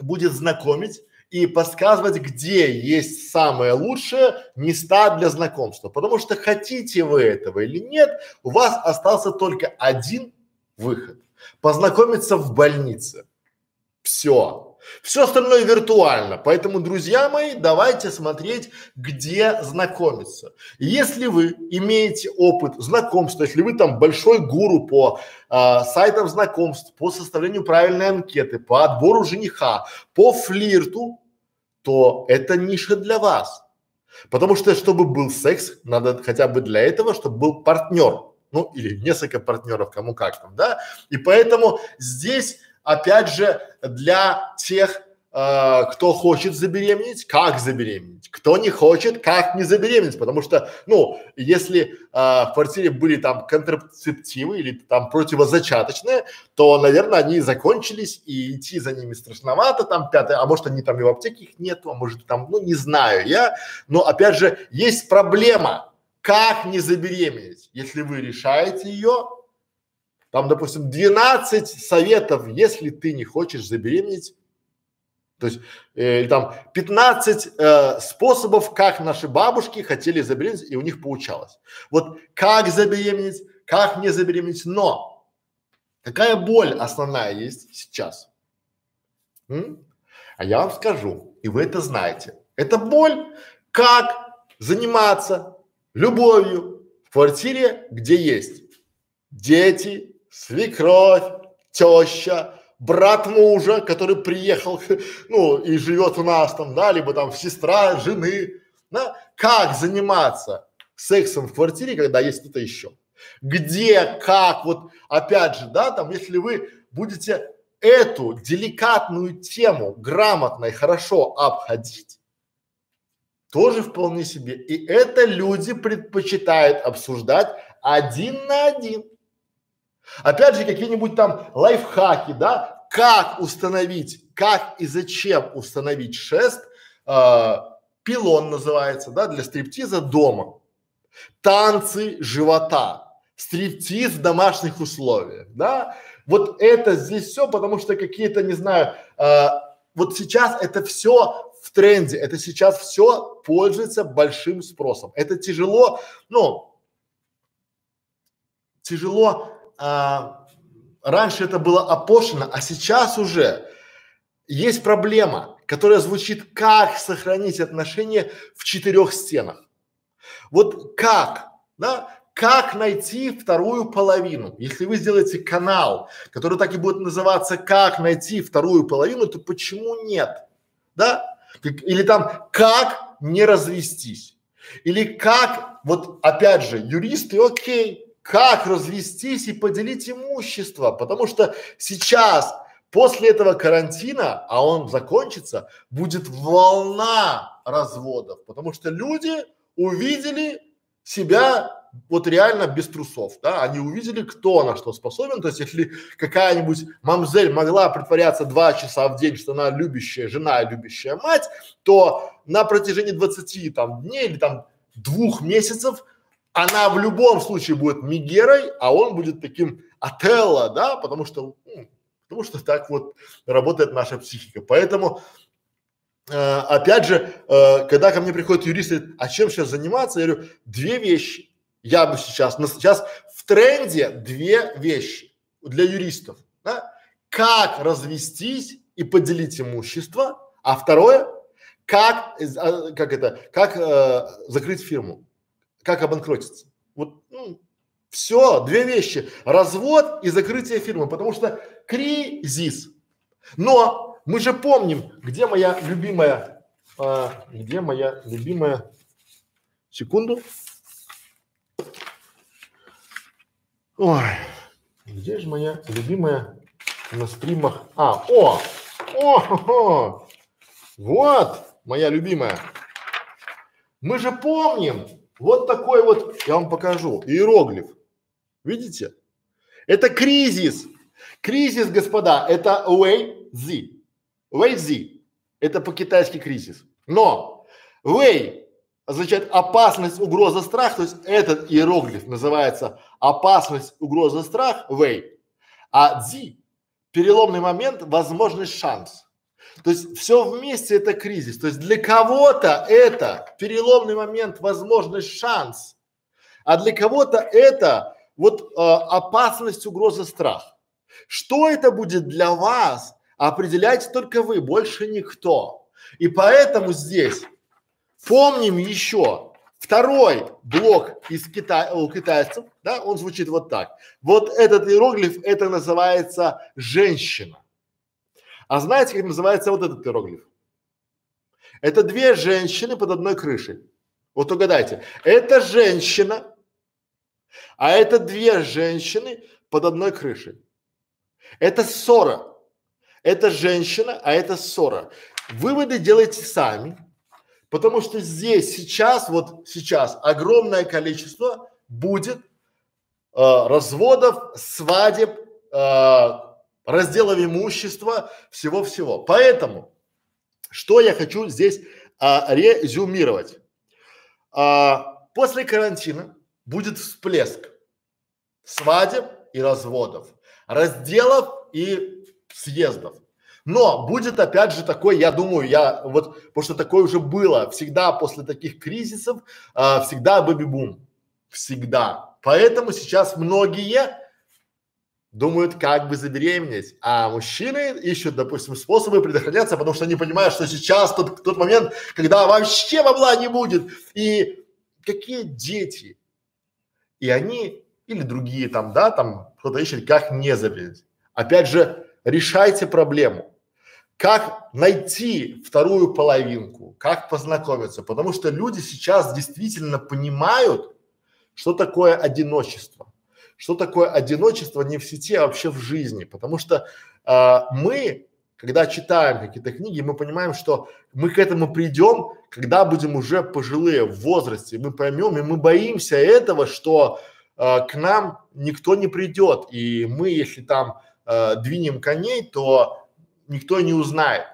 будет знакомить и подсказывать, где есть самые лучшие места для знакомства. Потому что хотите вы этого или нет, у вас остался только один выход. Познакомиться в больнице. Все. Все остальное виртуально. Поэтому, друзья мои, давайте смотреть, где знакомиться. Если вы имеете опыт знакомства, если вы там большой гуру по а, сайтам знакомств, по составлению правильной анкеты, по отбору жениха, по флирту, то это ниша для вас. Потому что, чтобы был секс, надо хотя бы для этого, чтобы был партнер. Ну, или несколько партнеров, кому как там, да. И поэтому здесь опять же, для тех, э, кто хочет забеременеть, как забеременеть, кто не хочет, как не забеременеть, потому что, ну, если э, в квартире были там контрацептивы или там противозачаточные, то, наверное, они закончились и идти за ними страшновато, там пятое, а может они там и в аптеке их нету, а может там, ну, не знаю я, но опять же, есть проблема, как не забеременеть, если вы решаете ее, там, допустим, 12 советов, если ты не хочешь забеременеть. То есть, э, там 15 э, способов, как наши бабушки хотели забеременеть, и у них получалось. Вот как забеременеть, как не забеременеть, но какая боль основная есть сейчас? М? А я вам скажу, и вы это знаете. Это боль, как заниматься любовью в квартире, где есть дети, свекровь, теща, брат мужа, который приехал, <laughs> ну, и живет у нас там, да, либо там сестра жены, да, как заниматься сексом в квартире, когда есть кто-то еще. Где, как, вот опять же, да, там, если вы будете эту деликатную тему грамотно и хорошо обходить, тоже вполне себе. И это люди предпочитают обсуждать один на один. Опять же, какие-нибудь там лайфхаки, да, как установить, как и зачем установить шест, э, пилон называется, да, для стриптиза дома. Танцы живота, стриптиз в домашних условиях, да. Вот это здесь все, потому что какие-то, не знаю, э, вот сейчас это все в тренде, это сейчас все пользуется большим спросом. Это тяжело, ну, тяжело а, раньше это было опошено, а сейчас уже есть проблема, которая звучит, как сохранить отношения в четырех стенах. Вот как, да, как найти вторую половину? Если вы сделаете канал, который так и будет называться «Как найти вторую половину», то почему нет? Да? Или там «Как не развестись?» Или как, вот опять же, юристы, окей, как развестись и поделить имущество, потому что сейчас после этого карантина, а он закончится, будет волна разводов, потому что люди увидели себя вот реально без трусов, да, они увидели, кто на что способен, то есть если какая-нибудь мамзель могла притворяться два часа в день, что она любящая жена и любящая мать, то на протяжении 20 там дней или там двух месяцев она в любом случае будет Мигерой, а он будет таким Отелло, да, потому что, потому что так вот работает наша психика. Поэтому, э, опять же, э, когда ко мне приходят юристы, а чем сейчас заниматься, я говорю, две вещи. Я бы сейчас, сейчас в тренде две вещи для юристов, да? Как развестись и поделить имущество, а второе, как, э, как это, как э, закрыть фирму как обанкротиться. Вот, ну, все, две вещи. Развод и закрытие фирмы, потому что кризис. Но мы же помним, где моя любимая, а, где моя любимая, секунду. Ой, где же моя любимая на стримах? А, о, о, о, вот моя любимая. Мы же помним, вот такой вот, я вам покажу, иероглиф. Видите? Это кризис. Кризис, господа, это Wei Zi. Wei Zi. Это по-китайски кризис. Но Wei означает опасность, угроза, страх, то есть этот иероглиф называется опасность, угроза, страх, вэй, а дзи – переломный момент, возможность, шанс. То есть все вместе это кризис. То есть для кого-то это переломный момент, возможность, шанс, а для кого-то это вот э, опасность, угроза, страх. Что это будет для вас, определяете только вы, больше никто. И поэтому здесь помним еще второй блок из Китая, у китайцев, да, он звучит вот так. Вот этот иероглиф, это называется женщина. А знаете, как называется вот этот иероглиф? Это две женщины под одной крышей. Вот угадайте, это женщина, а это две женщины под одной крышей. Это ссора. Это женщина, а это ссора. Выводы делайте сами, потому что здесь сейчас, вот сейчас огромное количество будет э, разводов, свадеб, э, разделов имущества, всего-всего. Поэтому, что я хочу здесь а, резюмировать. А, после карантина будет всплеск свадеб и разводов, разделов и съездов. Но будет опять же такой, я думаю, я вот, потому что такое уже было, всегда после таких кризисов, а, всегда бэби-бум, всегда. Поэтому сейчас многие думают, как бы забеременеть, а мужчины ищут, допустим, способы предохраняться, потому что они понимают, что сейчас тот, тот момент, когда вообще бабла не будет, и какие дети, и они или другие там, да, там кто-то ищет, как не забеременеть. Опять же, решайте проблему. Как найти вторую половинку, как познакомиться, потому что люди сейчас действительно понимают, что такое одиночество что такое одиночество не в сети, а вообще в жизни. Потому что а, мы, когда читаем какие-то книги, мы понимаем, что мы к этому придем, когда будем уже пожилые в возрасте. Мы поймем, и мы боимся этого, что а, к нам никто не придет. И мы, если там а, двинем коней, то никто не узнает.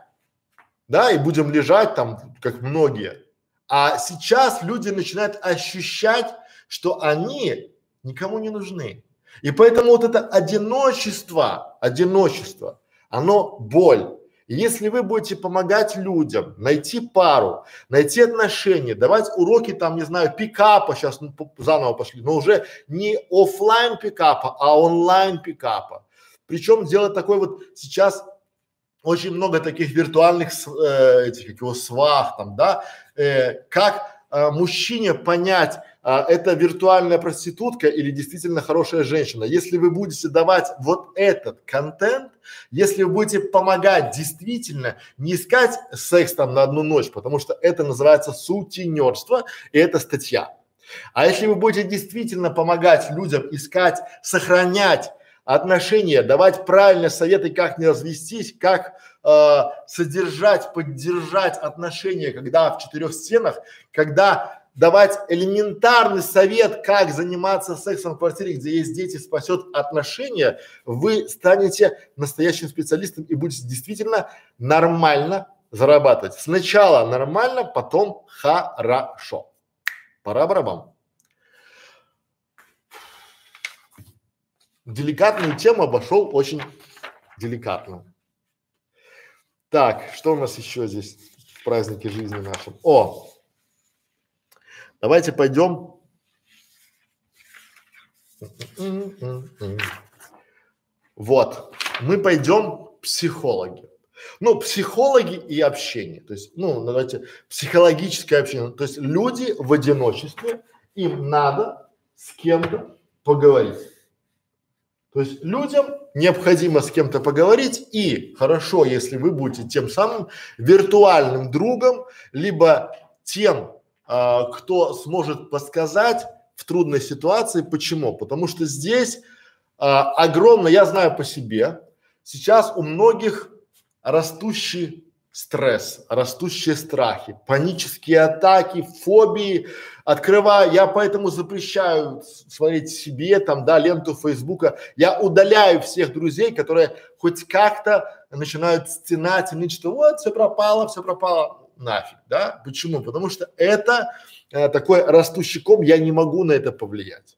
Да, и будем лежать там, как многие. А сейчас люди начинают ощущать, что они никому не нужны. И поэтому вот это одиночество, одиночество, оно боль. И если вы будете помогать людям найти пару, найти отношения, давать уроки там, не знаю, пикапа, сейчас ну, заново пошли, но уже не офлайн пикапа, а онлайн пикапа. Причем делать такой вот сейчас очень много таких виртуальных э, этих как его свах там, да, э, как э, мужчине понять, а, это виртуальная проститутка или действительно хорошая женщина. Если вы будете давать вот этот контент, если вы будете помогать действительно, не искать секс там на одну ночь, потому что это называется сутенерство, и это статья. А если вы будете действительно помогать людям искать, сохранять отношения, давать правильные советы, как не развестись, как э, содержать, поддержать отношения, когда в четырех стенах, когда давать элементарный совет, как заниматься сексом в квартире, где есть дети, спасет отношения, вы станете настоящим специалистом и будете действительно нормально зарабатывать. Сначала нормально, потом хорошо. Пора барабан. Деликатную тему обошел очень деликатно. Так, что у нас еще здесь в празднике жизни нашем? О, Давайте пойдем. Вот, мы пойдем психологи. Ну, психологи и общение. То есть, ну, давайте, психологическое общение. То есть люди в одиночестве, им надо с кем-то поговорить. То есть людям необходимо с кем-то поговорить и хорошо, если вы будете тем самым виртуальным другом, либо тем а, кто сможет подсказать в трудной ситуации. Почему? Потому что здесь а, огромно, я знаю по себе, сейчас у многих растущий стресс, растущие страхи, панические атаки, фобии. Открываю, я поэтому запрещаю смотреть себе там, да, ленту Фейсбука. Я удаляю всех друзей, которые хоть как-то начинают стенать и что вот все пропало, все пропало нафиг, да? Почему? Потому что это э, такой растущий ком, я не могу на это повлиять.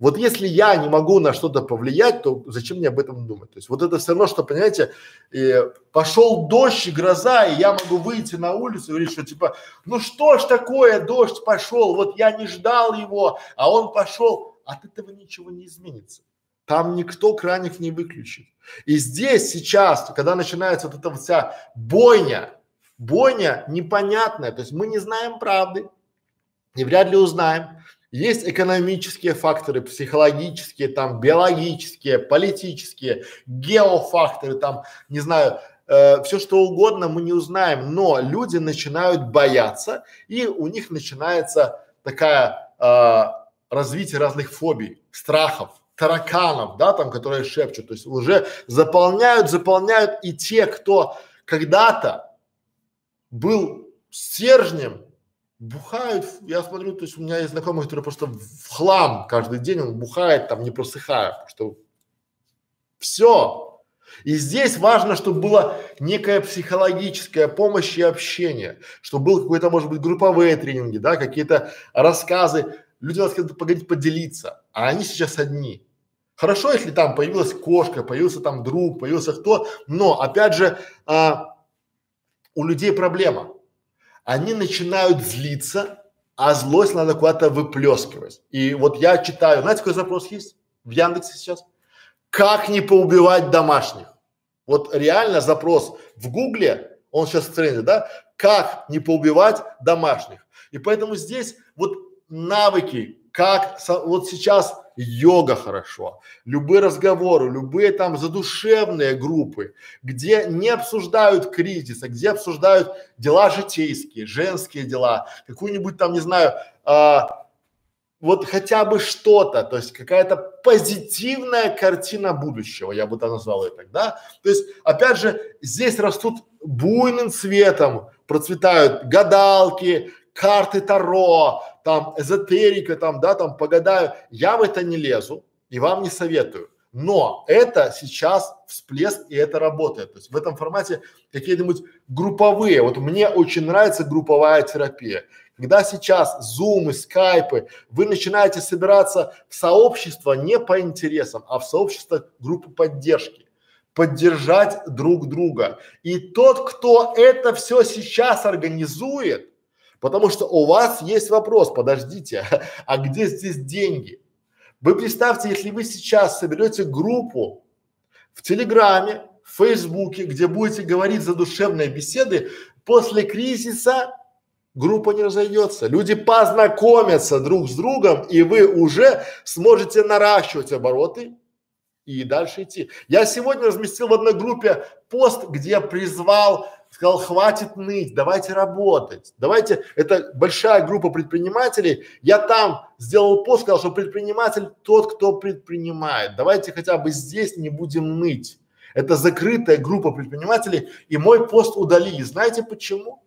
Вот если я не могу на что-то повлиять, то зачем мне об этом думать? То есть вот это все равно, что, понимаете, э, пошел дождь и гроза, и я могу выйти на улицу и говорить, что типа, ну что ж такое, дождь пошел, вот я не ждал его, а он пошел, от этого ничего не изменится. Там никто краник не выключит. И здесь сейчас, когда начинается вот эта вся бойня, бойня непонятная, то есть мы не знаем правды и вряд ли узнаем. Есть экономические факторы, психологические, там, биологические, политические, геофакторы, там, не знаю, э, все что угодно мы не узнаем, но люди начинают бояться и у них начинается такая э, развитие разных фобий, страхов, тараканов, да, там, которые шепчут, то есть уже заполняют, заполняют и те, кто когда-то был стержнем, бухают, я смотрю, то есть у меня есть знакомые, которые просто в хлам каждый день он бухает, там не просыхая, что все. И здесь важно, чтобы была некая психологическая помощь и общение, чтобы был какой-то, может быть, групповые тренинги, да, какие-то рассказы. Люди хотят поговорить, поделиться, а они сейчас одни. Хорошо, если там появилась кошка, появился там друг, появился кто, но опять же а, у людей проблема они начинают злиться, а злость надо куда-то выплескивать. И вот я читаю, знаете, какой запрос есть в Яндексе сейчас? Как не поубивать домашних? Вот реально запрос в Гугле, он сейчас в тренде, да? Как не поубивать домашних? И поэтому здесь вот навыки, как вот сейчас йога хорошо, любые разговоры, любые там задушевные группы, где не обсуждают кризиса, где обсуждают дела житейские, женские дела, какую-нибудь там, не знаю, а, вот хотя бы что-то, то есть какая-то позитивная картина будущего, я бы это назвал это, да? То есть, опять же, здесь растут буйным цветом, процветают гадалки, карты Таро, там эзотерика, там, да, там погадаю. Я в это не лезу и вам не советую. Но это сейчас всплеск и это работает. То есть в этом формате какие-нибудь групповые, вот мне очень нравится групповая терапия. Когда сейчас зумы, скайпы, вы начинаете собираться в сообщество не по интересам, а в сообщество группы поддержки поддержать друг друга. И тот, кто это все сейчас организует, Потому что у вас есть вопрос, подождите, <laughs> а где здесь деньги? Вы представьте, если вы сейчас соберете группу в Телеграме, в Фейсбуке, где будете говорить задушевные беседы, после кризиса группа не разойдется. Люди познакомятся друг с другом, и вы уже сможете наращивать обороты и дальше идти. Я сегодня разместил в одной группе пост, где призвал сказал, хватит ныть, давайте работать, давайте, это большая группа предпринимателей, я там сделал пост, сказал, что предприниматель тот, кто предпринимает, давайте хотя бы здесь не будем ныть. Это закрытая группа предпринимателей, и мой пост удалили. Знаете почему?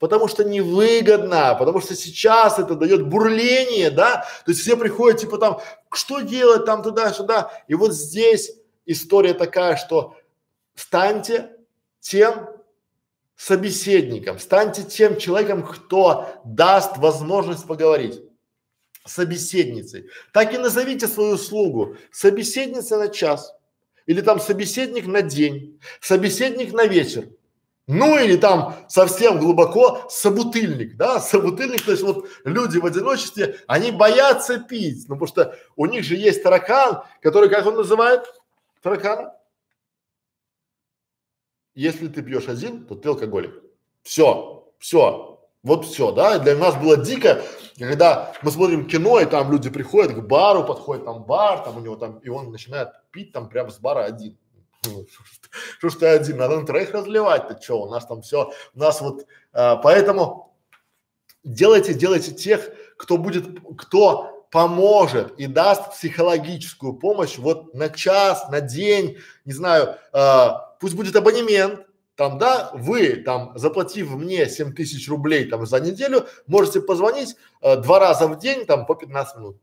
Потому что невыгодно, потому что сейчас это дает бурление, да, то есть все приходят типа там, что делать там туда-сюда, и вот здесь история такая, что станьте тем, собеседником, станьте тем человеком, кто даст возможность поговорить. Собеседницей. Так и назовите свою услугу. Собеседница на час. Или там собеседник на день. Собеседник на вечер. Ну или там совсем глубоко собутыльник, да, собутыльник, то есть вот люди в одиночестве, они боятся пить, ну потому что у них же есть таракан, который, как он называет, таракана? Если ты пьешь один, то ты алкоголик. Все, все, вот все, да. Для нас было дико, когда мы смотрим кино, и там люди приходят к бару, подходит там бар, там у него там, и он начинает пить там прямо с бара один. <laughs> Что ж ты один, надо на троих разливать, ты что, у нас там все, у нас вот, а, поэтому делайте, делайте тех, кто будет, кто поможет и даст психологическую помощь вот на час, на день, не знаю, э, пусть будет абонемент, там, да, вы там, заплатив мне 7 тысяч рублей там за неделю, можете позвонить э, два раза в день там по 15 минут.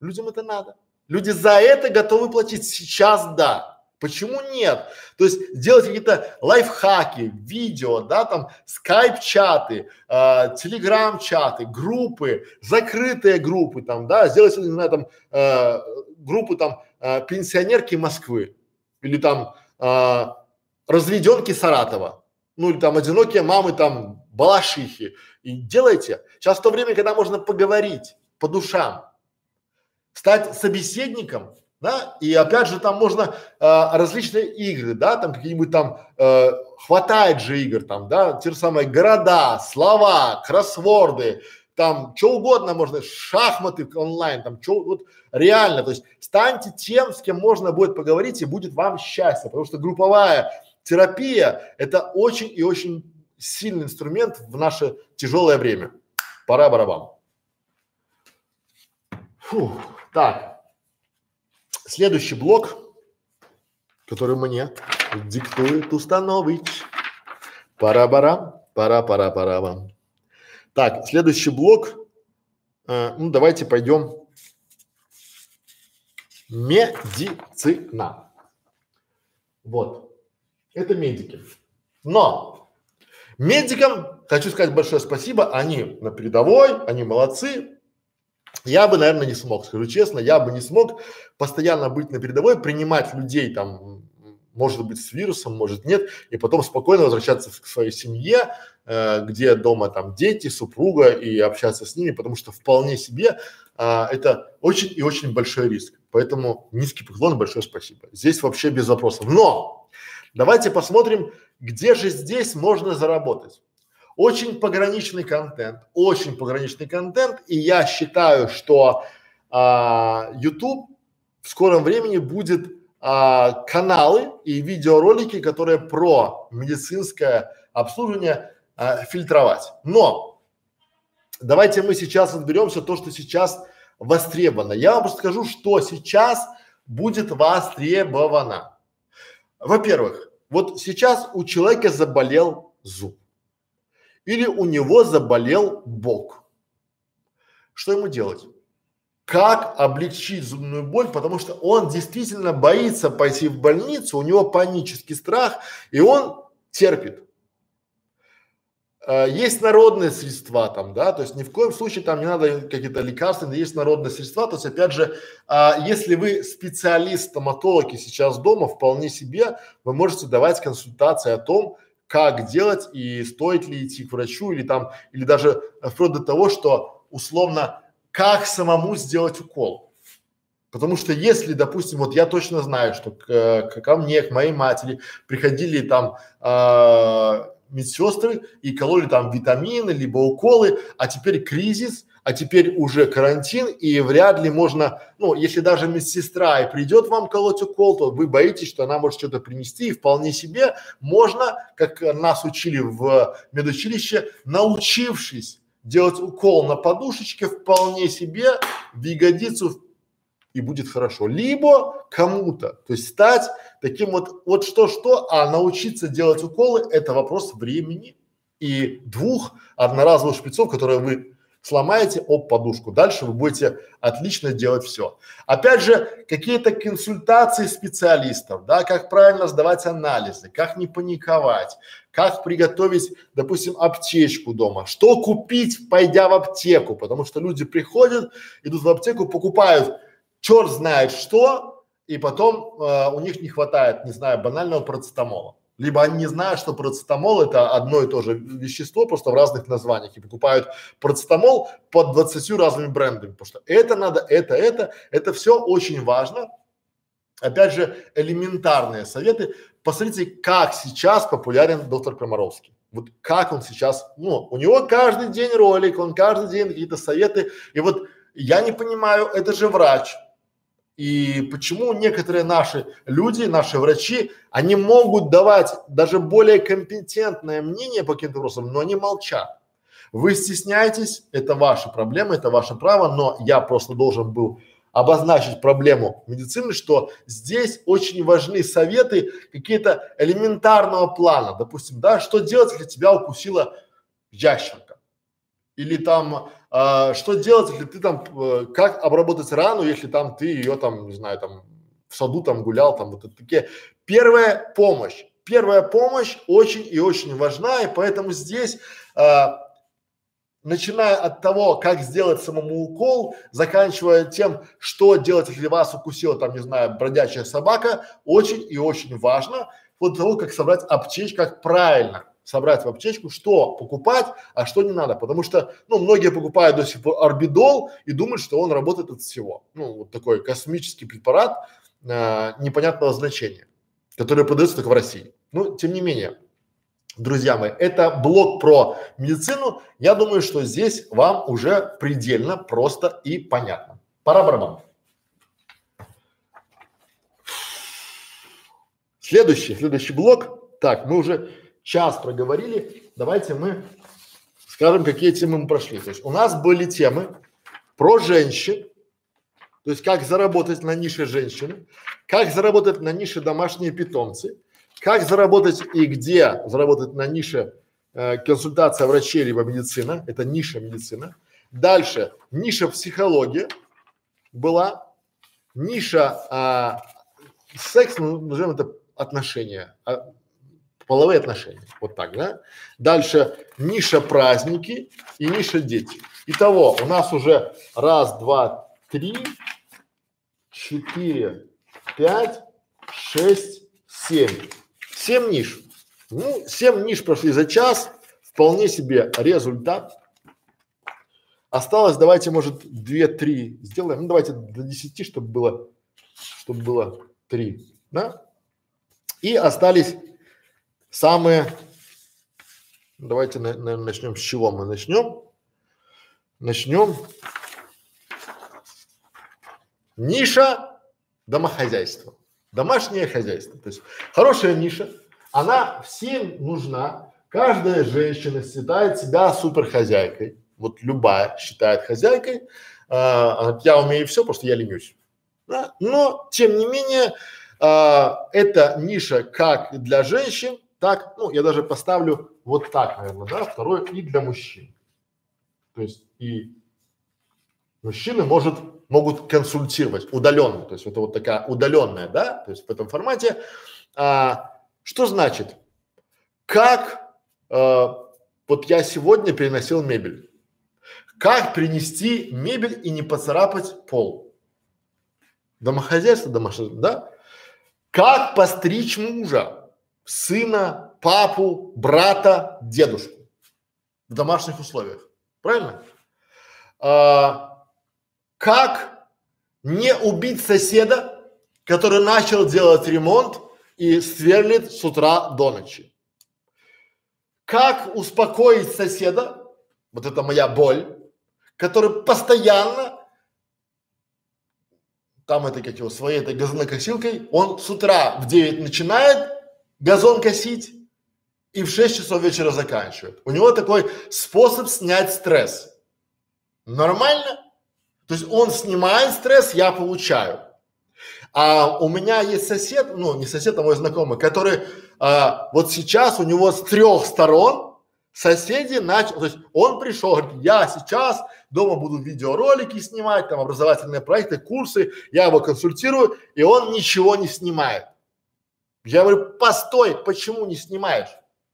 Людям это надо. Люди за это готовы платить сейчас, да. Почему нет? То есть делать какие-то лайфхаки, видео, да, там скайп-чаты, э, телеграм-чаты, группы, закрытые группы там, да, сделать, не знаю, там э, группы там э, пенсионерки Москвы или там э, разведенки Саратова, ну или там одинокие мамы там Балашихи. И делайте. Сейчас то время, когда можно поговорить по душам, стать собеседником, да, и опять же там можно э, различные игры, да, там какие-нибудь там, э, хватает же игр там, да, те же самые города, слова, кроссворды, там, что угодно можно, шахматы онлайн, там, что, вот реально, то есть станьте тем, с кем можно будет поговорить и будет вам счастье, потому что групповая терапия – это очень и очень сильный инструмент в наше тяжелое время. Пора барабан. Фух, так, Следующий блок, который мне диктует установить. Пара-барам, пара-пара-пара-бам. Так, следующий блок. Э, ну, давайте пойдем. Медицина. Вот. Это медики. Но медикам хочу сказать большое спасибо. Они на передовой, они молодцы. Я бы, наверное, не смог, скажу честно, я бы не смог постоянно быть на передовой, принимать людей там, может быть, с вирусом, может нет, и потом спокойно возвращаться к своей семье, э, где дома там дети, супруга и общаться с ними, потому что вполне себе э, это очень и очень большой риск. Поэтому низкий поклон, большое спасибо. Здесь вообще без вопросов. Но давайте посмотрим, где же здесь можно заработать. Очень пограничный контент, очень пограничный контент, и я считаю, что а, YouTube в скором времени будет а, каналы и видеоролики, которые про медицинское обслуживание а, фильтровать. Но давайте мы сейчас разберемся то, что сейчас востребовано. Я вам скажу, что сейчас будет востребовано. Во-первых, вот сейчас у человека заболел зуб или у него заболел бок. Что ему делать? Как облегчить зубную боль, потому что он действительно боится пойти в больницу, у него панический страх, и он терпит. Э, есть народные средства там, да, то есть ни в коем случае там не надо какие-то лекарства, есть народные средства, то есть опять же, а, если вы специалист стоматолог и сейчас дома, вполне себе вы можете давать консультации о том, как делать и стоит ли идти к врачу или там, или даже вплоть до того, что условно, как самому сделать укол. Потому что если, допустим, вот я точно знаю, что к, к, ко мне, к моей матери приходили там э, медсестры и кололи там витамины, либо уколы, а теперь кризис, а теперь уже карантин, и вряд ли можно, ну, если даже медсестра и придет вам колоть укол, то вы боитесь, что она может что-то принести, и вполне себе можно, как нас учили в медучилище, научившись делать укол на подушечке, вполне себе в ягодицу и будет хорошо. Либо кому-то, то есть стать таким вот, вот что-что, а научиться делать уколы – это вопрос времени и двух одноразовых шприцов, которые вы сломаете об подушку. Дальше вы будете отлично делать все. Опять же, какие-то консультации специалистов, да, как правильно сдавать анализы, как не паниковать, как приготовить, допустим, аптечку дома, что купить, пойдя в аптеку, потому что люди приходят, идут в аптеку, покупают черт знает что, и потом э, у них не хватает, не знаю, банального процетамола либо они не знают, что процетамол это одно и то же вещество, просто в разных названиях и покупают процетамол под 20 разными брендами, потому что это надо, это, это, это все очень важно. Опять же, элементарные советы. Посмотрите, как сейчас популярен доктор Крамаровский. Вот как он сейчас, ну, у него каждый день ролик, он каждый день какие-то советы. И вот я не понимаю, это же врач, и почему некоторые наши люди, наши врачи, они могут давать даже более компетентное мнение по каким-то вопросам, но они молчат. Вы стесняетесь, это ваша проблема, это ваше право, но я просто должен был обозначить проблему медицины, что здесь очень важны советы какие-то элементарного плана. Допустим, да, что делать, если тебя укусила ящерка? Или там а, что делать, если ты там, э, как обработать рану, если там ты ее там, не знаю, там в саду там гулял, там вот такие. Первая помощь. Первая помощь очень и очень важна, и поэтому здесь а, начиная от того, как сделать самому укол, заканчивая тем, что делать, если вас укусила там, не знаю, бродячая собака, очень и очень важно, вот того, как собрать аптечку, как правильно собрать в аптечку, что покупать, а что не надо. Потому что, ну, многие покупают до сих пор орбидол и думают, что он работает от всего. Ну, вот такой космический препарат э, непонятного значения, который продается только в России. Ну, тем не менее, друзья мои, это блок про медицину. Я думаю, что здесь вам уже предельно просто и понятно. Пора барабан. Следующий, следующий блок. Так, мы уже час проговорили. Давайте мы скажем, какие темы мы прошли. То есть у нас были темы про женщин, то есть как заработать на нише женщины, как заработать на нише домашние питомцы, как заработать и где заработать на нише э, консультация врачей либо медицина, это ниша медицина. Дальше ниша психология была, ниша а, секс, ну, назовем это отношения, а, половые отношения, вот так, да. Дальше ниша праздники и ниша дети. Итого у нас уже раз, два, три, четыре, пять, шесть, семь. Семь ниш. Ну, семь ниш прошли за час, вполне себе результат. Осталось, давайте, может, две-три сделаем. Ну, давайте до десяти, чтобы было, чтобы было три, да? И остались самые, давайте, наверное, начнем с чего мы начнем? Начнем. Ниша домохозяйства. Домашнее хозяйство. То есть хорошая ниша, она всем нужна. Каждая женщина считает себя суперхозяйкой. Вот любая считает хозяйкой. А, я умею все, потому что я ленюсь. Да? Но, тем не менее, а, эта ниша как для женщин, так, ну, я даже поставлю вот так, наверное, да, второй и для мужчин. То есть и мужчины может могут консультировать удаленно, то есть это вот такая удаленная, да, то есть в этом формате. А, что значит? Как а, вот я сегодня переносил мебель. Как принести мебель и не поцарапать пол? Домохозяйство, домохозяйство, да? Как постричь мужа, сына, папу, брата, дедушку в домашних условиях? Правильно? А, как не убить соседа, который начал делать ремонт и сверлит с утра до ночи? Как успокоить соседа, вот это моя боль, который постоянно, там это как его, своей этой газонокосилкой, он с утра в 9 начинает газон косить и в 6 часов вечера заканчивает. У него такой способ снять стресс. Нормально? То есть он снимает стресс, я получаю. А у меня есть сосед, ну не сосед, а мой знакомый, который а, вот сейчас у него с трех сторон соседи начали, то есть он пришел, говорит, я сейчас дома буду видеоролики снимать, там образовательные проекты, курсы, я его консультирую, и он ничего не снимает. Я говорю, постой, почему не снимаешь?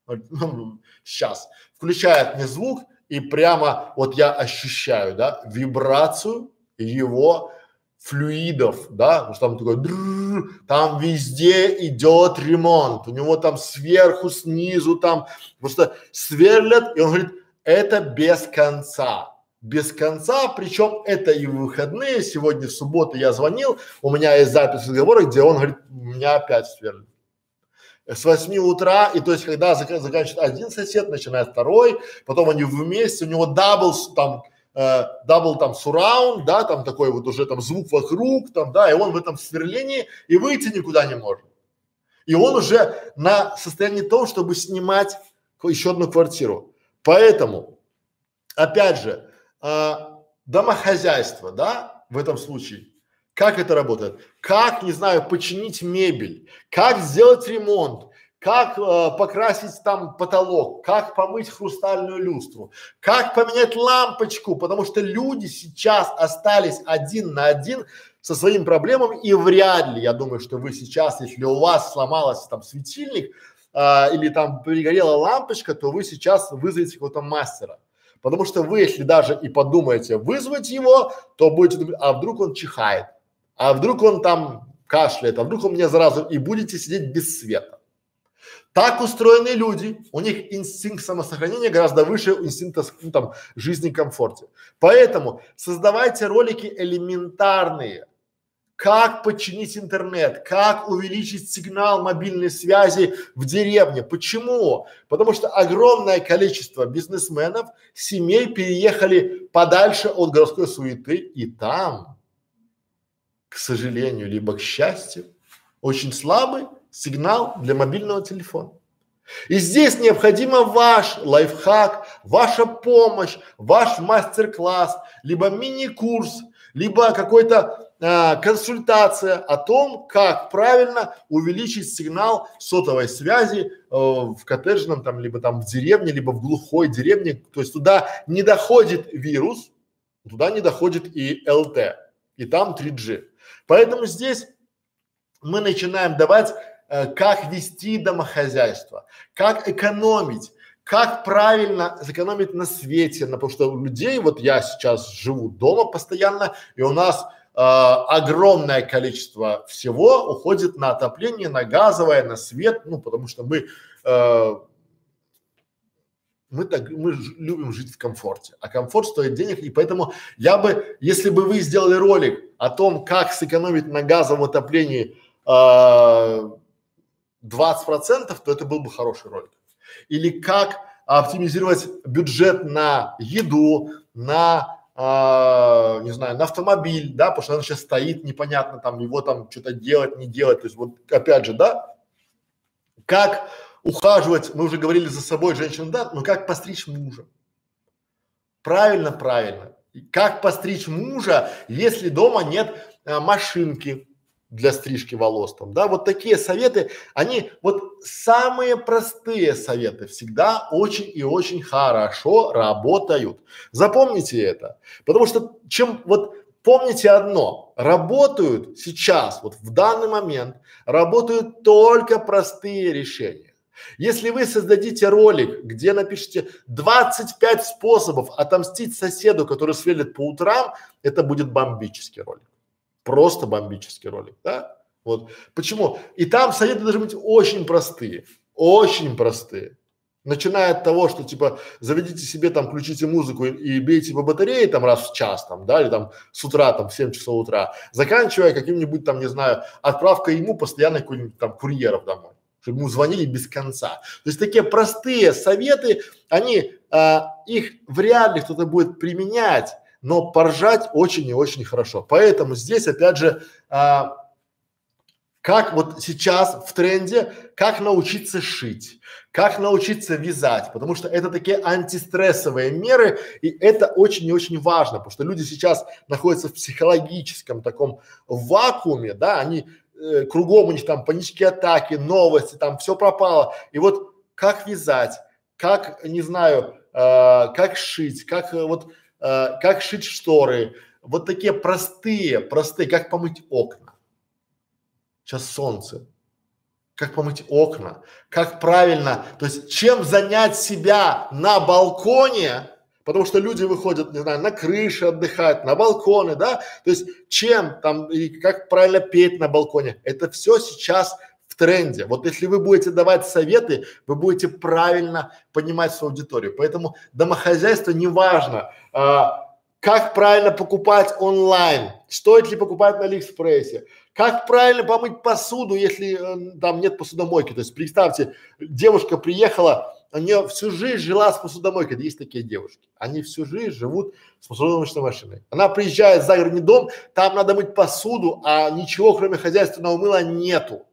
ну, сейчас. Включает мне звук, и прямо вот я ощущаю, да, вибрацию его флюидов, да, потому что там такой, там везде идет ремонт, у него там сверху, снизу, там просто сверлят, и он говорит, это без конца, без конца, причем это и в выходные, сегодня в субботу я звонил, у меня есть запись разговора, где он говорит, меня опять сверлит с 8 утра, и то есть когда зак заканчивает один сосед, начинает второй, потом они вместе, у него Dolby там, э, Dolby там surround, да, там такой вот уже там звук вокруг, там, да, и он в этом сверлении и выйти никуда не может. И он уже на состоянии того, чтобы снимать еще одну квартиру. Поэтому, опять же, э, домохозяйство, да, в этом случае, как это работает? Как, не знаю, починить мебель, как сделать ремонт, как э, покрасить там потолок, как помыть хрустальную люстру, как поменять лампочку, потому что люди сейчас остались один на один со своими проблемами и вряд ли, я думаю, что вы сейчас, если у вас сломался там светильник а, или там перегорела лампочка, то вы сейчас вызовете какого-то мастера. Потому что вы, если даже и подумаете вызвать его, то будете думать, а вдруг он чихает, а вдруг он там кашляет, а вдруг он меня заразу, и будете сидеть без света. Так устроены люди, у них инстинкт самосохранения гораздо выше инстинкта ну, там, жизни и комфорте. Поэтому создавайте ролики элементарные, как починить интернет, как увеличить сигнал мобильной связи в деревне. Почему? Потому что огромное количество бизнесменов, семей переехали подальше от городской суеты и там, к сожалению, либо к счастью, очень слабый сигнал для мобильного телефона. И здесь необходимо ваш лайфхак, ваша помощь, ваш мастер-класс, либо мини-курс, либо какой-то а, консультация о том, как правильно увеличить сигнал сотовой связи э, в коттеджном там, либо там в деревне, либо в глухой деревне. То есть туда не доходит вирус, туда не доходит и ЛТ, и там 3G. Поэтому здесь мы начинаем давать, э, как вести домохозяйство, как экономить, как правильно сэкономить на свете, на, потому что у людей, вот я сейчас живу дома постоянно, и у нас э, огромное количество всего уходит на отопление, на газовое, на свет, ну, потому что мы э, мы так, мы любим жить в комфорте, а комфорт стоит денег, и поэтому я бы, если бы вы сделали ролик о том, как сэкономить на газовом отоплении э, 20 процентов, то это был бы хороший ролик или как оптимизировать бюджет на еду, на а, не знаю, на автомобиль, да, потому что он сейчас стоит, непонятно там его там что-то делать, не делать, то есть вот опять же, да, как ухаживать, мы уже говорили за собой женщину, да, но как постричь мужа? Правильно, правильно. Как постричь мужа, если дома нет а, машинки, для стрижки волос там, да, вот такие советы, они вот самые простые советы всегда очень и очень хорошо работают. Запомните это, потому что чем вот помните одно, работают сейчас, вот в данный момент, работают только простые решения. Если вы создадите ролик, где напишите 25 способов отомстить соседу, который свелит по утрам, это будет бомбический ролик просто бомбический ролик, да? Вот. Почему? И там советы должны быть очень простые, очень простые. Начиная от того, что типа заведите себе там, включите музыку и, и бейте по батарее там раз в час там, да, или там с утра там в 7 часов утра, заканчивая каким-нибудь там, не знаю, отправкой ему постоянно какой-нибудь там курьеров домой чтобы ему звонили без конца. То есть такие простые советы, они, а, их вряд ли кто-то будет применять, но поржать очень и очень хорошо. Поэтому здесь опять же, а, как вот сейчас в тренде, как научиться шить, как научиться вязать, потому что это такие антистрессовые меры, и это очень и очень важно, потому что люди сейчас находятся в психологическом таком вакууме, да, они э, кругом у них там панические атаки, новости, там все пропало, и вот как вязать, как, не знаю, э, как шить, как э, вот э, как шить шторы, вот такие простые, простые, как помыть окна. Сейчас солнце. Как помыть окна, как правильно, то есть чем занять себя на балконе, потому что люди выходят, не знаю, на крыши отдыхать, на балконы, да, то есть чем там и как правильно петь на балконе, это все сейчас в тренде. Вот если вы будете давать советы, вы будете правильно понимать свою аудиторию. Поэтому домохозяйство не важно, а, как правильно покупать онлайн, стоит ли покупать на Алиэкспрессе, как правильно помыть посуду, если э, там нет посудомойки. То есть представьте, девушка приехала, у нее всю жизнь жила с посудомойкой. Есть такие девушки. Они всю жизнь живут с посудомоечной машиной. Она приезжает в загородный дом, там надо мыть посуду, а ничего кроме хозяйственного мыла нету.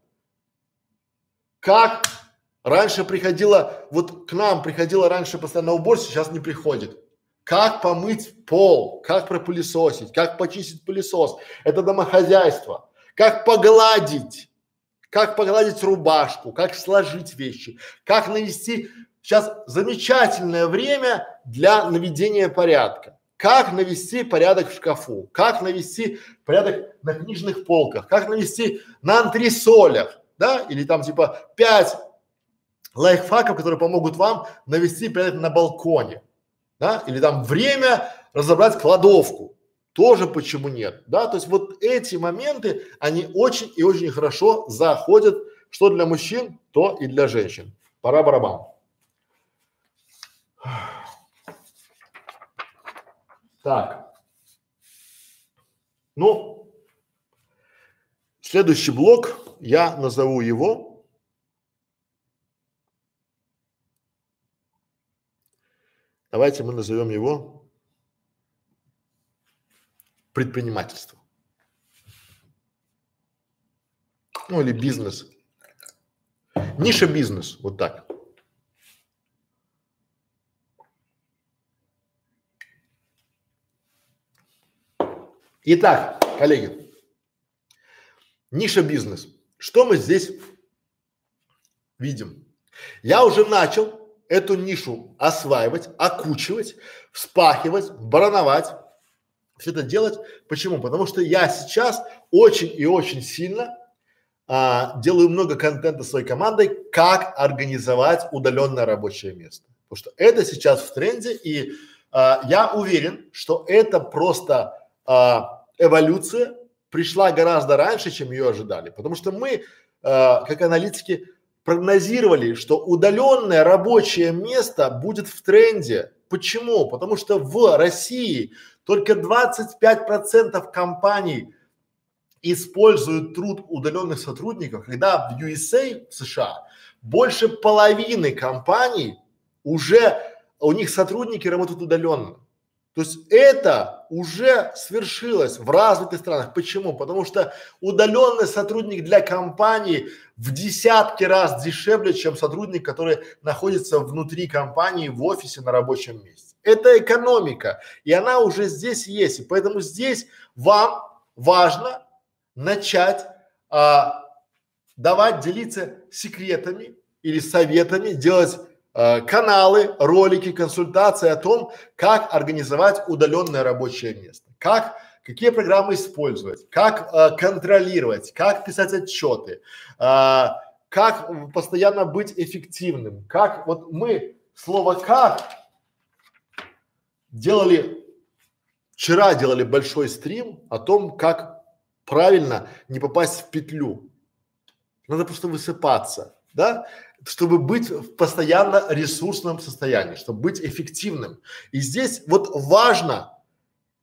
Как раньше приходила, вот к нам приходила раньше постоянно уборщица, сейчас не приходит. Как помыть пол, как пропылесосить, как почистить пылесос. Это домохозяйство. Как погладить, как погладить рубашку, как сложить вещи, как навести. Сейчас замечательное время для наведения порядка. как навести порядок в шкафу, как навести порядок на книжных полках, как навести на антресолях, да, или там типа пять лайфхаков, которые помогут вам навести порядок на балконе, да, или там время разобрать кладовку, тоже почему нет, да, то есть вот эти моменты, они очень и очень хорошо заходят, что для мужчин, то и для женщин. Пора барабан. Так. Ну, следующий блок, я назову его Давайте мы назовем его предпринимательство. Ну или бизнес. Ниша бизнес, вот так. Итак, коллеги, ниша бизнес. Что мы здесь видим? Я уже начал эту нишу осваивать, окучивать, вспахивать, барановать, все это делать. Почему? Потому что я сейчас очень и очень сильно а, делаю много контента своей командой, как организовать удаленное рабочее место. Потому что это сейчас в тренде, и а, я уверен, что это просто а, эволюция пришла гораздо раньше, чем ее ожидали. Потому что мы, а, как аналитики, прогнозировали, что удаленное рабочее место будет в тренде. Почему? Потому что в России только 25% компаний используют труд удаленных сотрудников, когда в USA, в США, больше половины компаний уже у них сотрудники работают удаленно. То есть это уже свершилось в развитых странах. Почему? Потому что удаленный сотрудник для компании в десятки раз дешевле, чем сотрудник, который находится внутри компании в офисе на рабочем месте. Это экономика, и она уже здесь есть. И поэтому здесь вам важно начать а, давать, делиться секретами или советами, делать э, каналы, ролики, консультации о том, как организовать удаленное рабочее место, как какие программы использовать, как э, контролировать, как писать отчеты, э, как постоянно быть эффективным, как вот мы слово как делали вчера делали большой стрим о том, как правильно не попасть в петлю. Надо просто высыпаться, да? Чтобы быть в постоянно ресурсном состоянии, чтобы быть эффективным. И здесь вот важно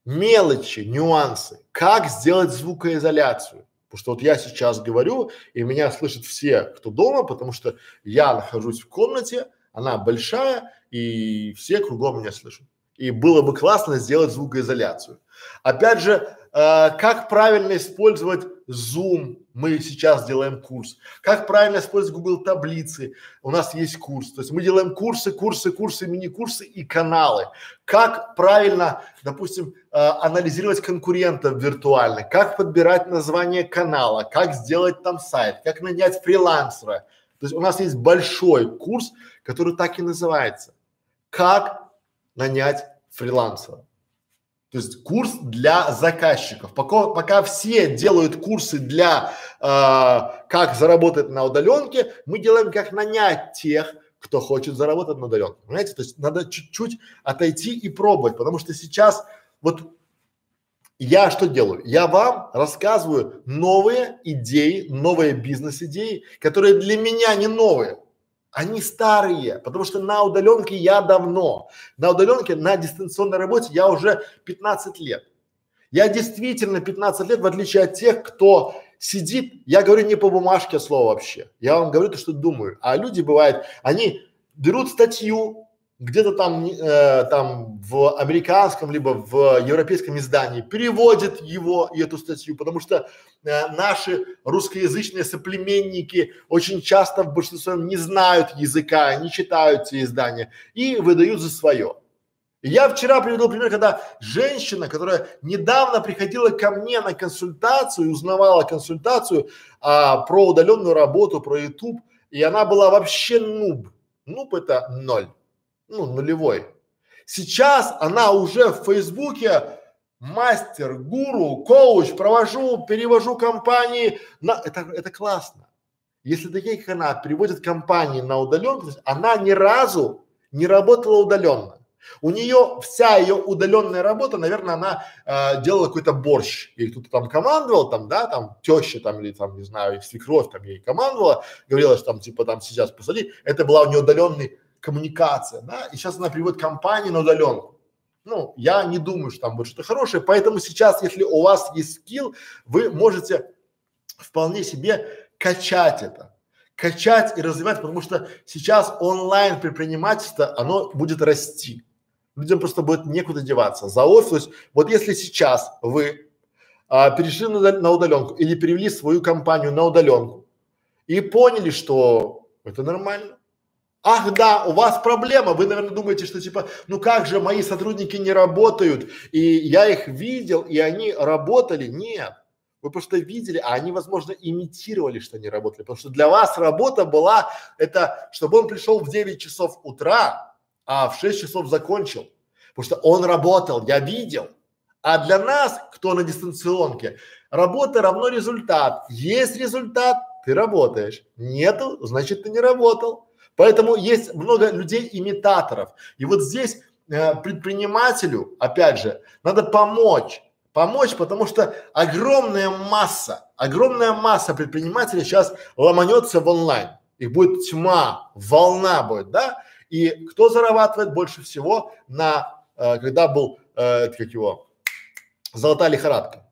мелочи, нюансы, как сделать звукоизоляцию. Потому что вот я сейчас говорю, и меня слышат все, кто дома, потому что я нахожусь в комнате, она большая, и все кругом меня слышат. И было бы классно сделать звукоизоляцию. Опять же, э, как правильно использовать Zoom, мы сейчас делаем курс. Как правильно использовать Google таблицы, у нас есть курс. То есть мы делаем курсы, курсы, курсы, мини-курсы и каналы. Как правильно, допустим, э, анализировать конкурентов виртуально, как подбирать название канала, как сделать там сайт, как нанять фрилансера. То есть у нас есть большой курс, который так и называется. Как нанять фрилансера. То есть курс для заказчиков. Пока, пока все делают курсы для э, как заработать на удаленке, мы делаем как нанять тех, кто хочет заработать на удаленке. Понимаете? То есть надо чуть-чуть отойти и пробовать, потому что сейчас вот я что делаю? Я вам рассказываю новые идеи, новые бизнес-идеи, которые для меня не новые. Они старые, потому что на удаленке я давно. На удаленке, на дистанционной работе я уже 15 лет. Я действительно 15 лет, в отличие от тех, кто сидит, я говорю не по бумажке слово вообще. Я вам говорю то, что думаю. А люди бывают, они берут статью, где-то там, э, там в американском либо в европейском издании переводит его и эту статью, потому что э, наши русскоязычные соплеменники очень часто в большинстве не знают языка, не читают эти издания и выдают за свое. Я вчера привел пример, когда женщина, которая недавно приходила ко мне на консультацию, узнавала консультацию а, про удаленную работу, про YouTube, и она была вообще нуб. Нуб это ноль ну, нулевой. Сейчас она уже в Фейсбуке мастер, гуру, коуч, провожу, перевожу компании на, это, это классно. Если такие, как она, переводят компании на удаленку, она ни разу не работала удаленно. У нее вся ее удаленная работа, наверное, она э, делала какой-то борщ, и кто-то там командовал, там, да, там теща там или там, не знаю, свекровь там ей командовала, говорила, что там типа там сейчас посади, это была у нее удаленная коммуникация, да, и сейчас она приводит компании на удаленку. Ну, я не думаю, что там будет что-то хорошее, поэтому сейчас, если у вас есть скилл, вы можете вполне себе качать это качать и развивать, потому что сейчас онлайн предпринимательство, оно будет расти людям просто будет некуда деваться. За офис, вот если сейчас вы а, перешли на, на удаленку или перевели свою компанию на удаленку и поняли, что это нормально. Ах да, у вас проблема, вы, наверное, думаете, что типа, ну как же мои сотрудники не работают, и я их видел, и они работали. Нет, вы просто видели, а они, возможно, имитировали, что они работали, потому что для вас работа была, это, чтобы он пришел в 9 часов утра, а в 6 часов закончил, потому что он работал, я видел. А для нас, кто на дистанционке, работа равно результат. Есть результат, ты работаешь. Нету, значит ты не работал. Поэтому есть много людей-имитаторов. И вот здесь э, предпринимателю, опять же, надо помочь. Помочь, потому что огромная масса, огромная масса предпринимателей сейчас ломанется в онлайн. Их будет тьма, волна будет, да? И кто зарабатывает больше всего на, э, когда был, э, как его, золотая лихорадка?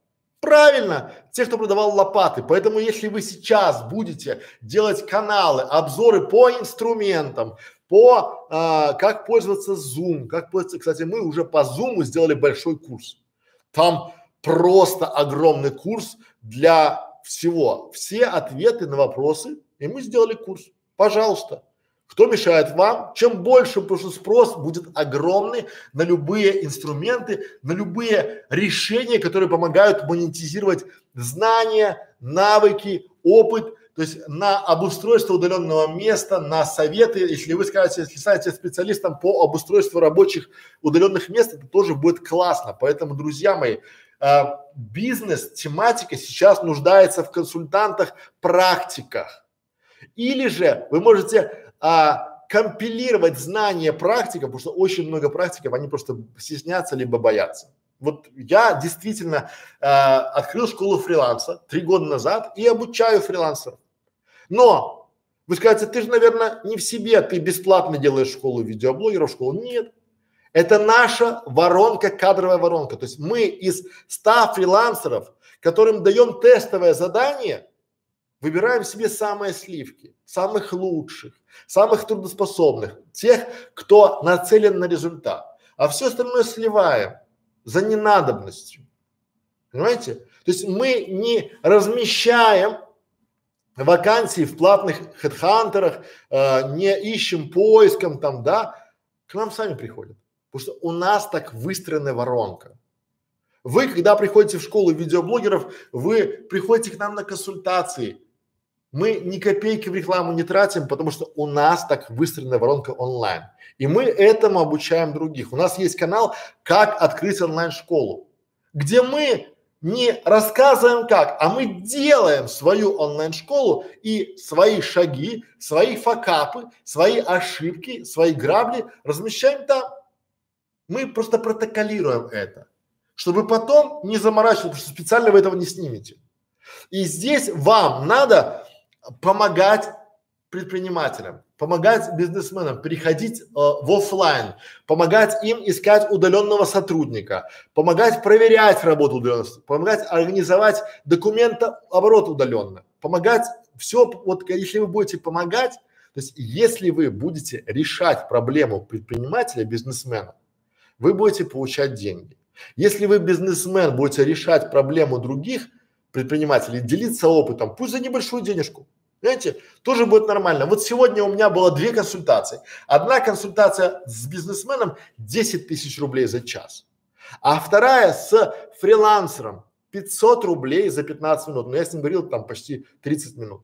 Правильно, те, кто продавал лопаты. Поэтому, если вы сейчас будете делать каналы, обзоры по инструментам, по а, как пользоваться Zoom, как пользоваться, кстати, мы уже по Zoom сделали большой курс. Там просто огромный курс для всего, все ответы на вопросы, и мы сделали курс. Пожалуйста. Кто мешает вам? Чем больше, потому что спрос будет огромный на любые инструменты, на любые решения, которые помогают монетизировать знания, навыки, опыт, то есть на обустройство удаленного места, на советы. Если вы скажете, если станете специалистом по обустройству рабочих удаленных мест, это тоже будет классно. Поэтому, друзья мои, э, бизнес, тематика сейчас нуждается в консультантах, практиках. Или же вы можете а, компилировать знания практиков, потому что очень много практиков, они просто стеснятся либо боятся. Вот я действительно э, открыл школу фриланса три года назад и обучаю фрилансеров. Но вы скажете, ты же, наверное, не в себе, ты бесплатно делаешь школу видеоблогеров, школу. Нет. Это наша воронка, кадровая воронка. То есть мы из 100 фрилансеров, которым даем тестовое задание, выбираем себе самые сливки, самых лучших, самых трудоспособных, тех, кто нацелен на результат, а все остальное сливаем за ненадобностью. Понимаете? То есть мы не размещаем вакансии в платных хедхантерах, э, не ищем поиском там, да, к нам сами приходят. Потому что у нас так выстроена воронка. Вы, когда приходите в школу видеоблогеров, вы приходите к нам на консультации, мы ни копейки в рекламу не тратим, потому что у нас так выстроена воронка онлайн. И мы этому обучаем других. У нас есть канал «Как открыть онлайн-школу», где мы не рассказываем как, а мы делаем свою онлайн-школу и свои шаги, свои факапы, свои ошибки, свои грабли размещаем там. Мы просто протоколируем это, чтобы потом не заморачиваться, потому что специально вы этого не снимете. И здесь вам надо помогать предпринимателям, помогать бизнесменам переходить э, в офлайн, помогать им искать удаленного сотрудника, помогать проверять работу удаленно, помогать организовать документооборот удаленно, помогать все, вот если вы будете помогать, то есть если вы будете решать проблему предпринимателя, бизнесмена, вы будете получать деньги. Если вы бизнесмен будете решать проблему других предпринимателей, делиться опытом, пусть за небольшую денежку, Понимаете, тоже будет нормально. Вот сегодня у меня было две консультации. Одна консультация с бизнесменом 10 тысяч рублей за час, а вторая с фрилансером 500 рублей за 15 минут. Но я с ним говорил там почти 30 минут.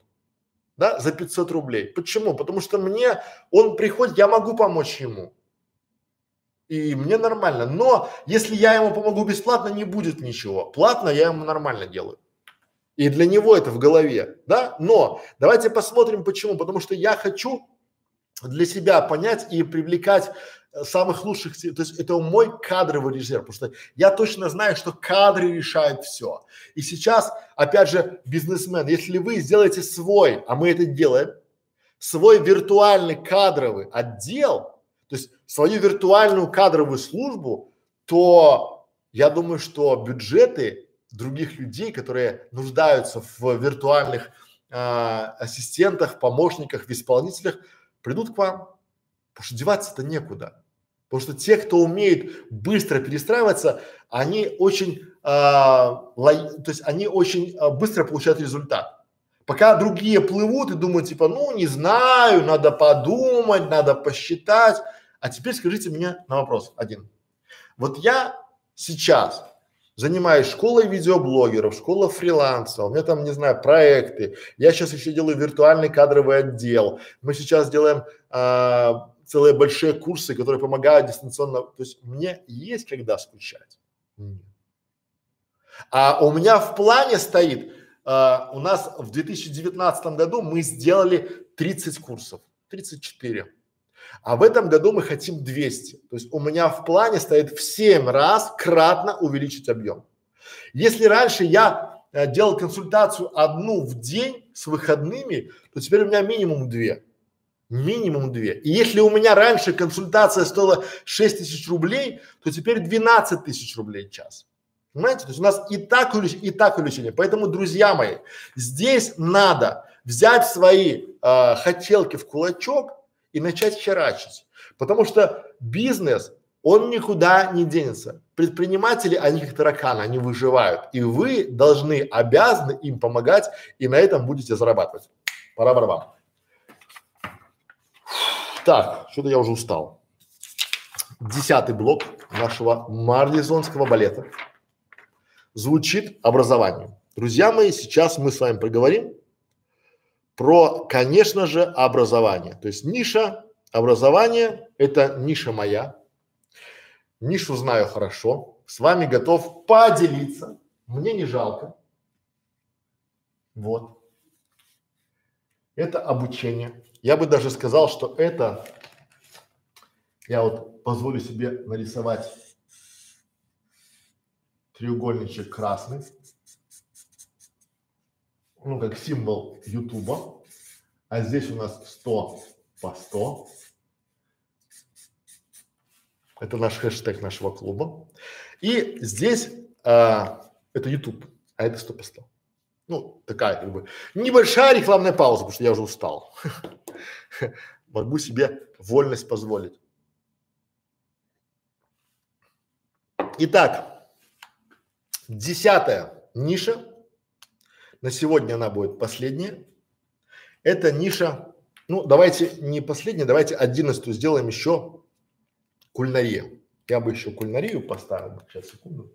Да, за 500 рублей. Почему? Потому что мне, он приходит, я могу помочь ему. И мне нормально. Но если я ему помогу бесплатно, не будет ничего. Платно я ему нормально делаю. И для него это в голове, да? Но давайте посмотрим почему. Потому что я хочу для себя понять и привлекать э, самых лучших, то есть это мой кадровый резерв, потому что я точно знаю, что кадры решают все. И сейчас, опять же, бизнесмен, если вы сделаете свой, а мы это делаем, свой виртуальный кадровый отдел, то есть свою виртуальную кадровую службу, то я думаю, что бюджеты других людей, которые нуждаются в виртуальных а, ассистентах, помощниках, в исполнителях, придут к вам, потому что деваться-то некуда. Потому что те, кто умеет быстро перестраиваться, они очень, а, лой, то есть они очень а, быстро получают результат. Пока другие плывут и думают типа, ну не знаю, надо подумать, надо посчитать. А теперь скажите мне на вопрос один. Вот я сейчас занимаюсь школой видеоблогеров, школа фриланса, у меня там, не знаю, проекты. Я сейчас еще делаю виртуальный кадровый отдел. Мы сейчас делаем а, целые большие курсы, которые помогают дистанционно. То есть мне есть когда скучать. А у меня в плане стоит, а, у нас в 2019 году мы сделали 30 курсов, 34. А в этом году мы хотим 200. То есть у меня в плане стоит в 7 раз кратно увеличить объем. Если раньше я э, делал консультацию одну в день с выходными, то теперь у меня минимум две. Минимум две. И если у меня раньше консультация стоила 6 тысяч рублей, то теперь 12 тысяч рублей в час. Понимаете? То есть у нас и так увеличение, и так увеличение. Поэтому, друзья мои, здесь надо взять свои э, хотелки в кулачок и начать херачить. Потому что бизнес, он никуда не денется. Предприниматели, они как тараканы, они выживают. И вы должны, обязаны им помогать, и на этом будете зарабатывать. Пора барабан. Так, что-то я уже устал. Десятый блок нашего марлезонского балета звучит образование. Друзья мои, сейчас мы с вами поговорим про, конечно же, образование. То есть ниша образования – это ниша моя. Нишу знаю хорошо. С вами готов поделиться. Мне не жалко. Вот. Это обучение. Я бы даже сказал, что это, я вот позволю себе нарисовать треугольничек красный ну, как символ Ютуба, а здесь у нас 100 по 100. Это наш хэштег нашего клуба. И здесь а, это YouTube, а это 100 по 100. Ну, такая как бы небольшая рекламная пауза, потому что я уже устал. <laughs> Могу себе вольность позволить. Итак, десятая ниша на сегодня она будет последняя. Это ниша, ну давайте не последняя, давайте одиннадцатую сделаем еще кулинария. Я бы еще кулинарию поставил. Сейчас, секунду.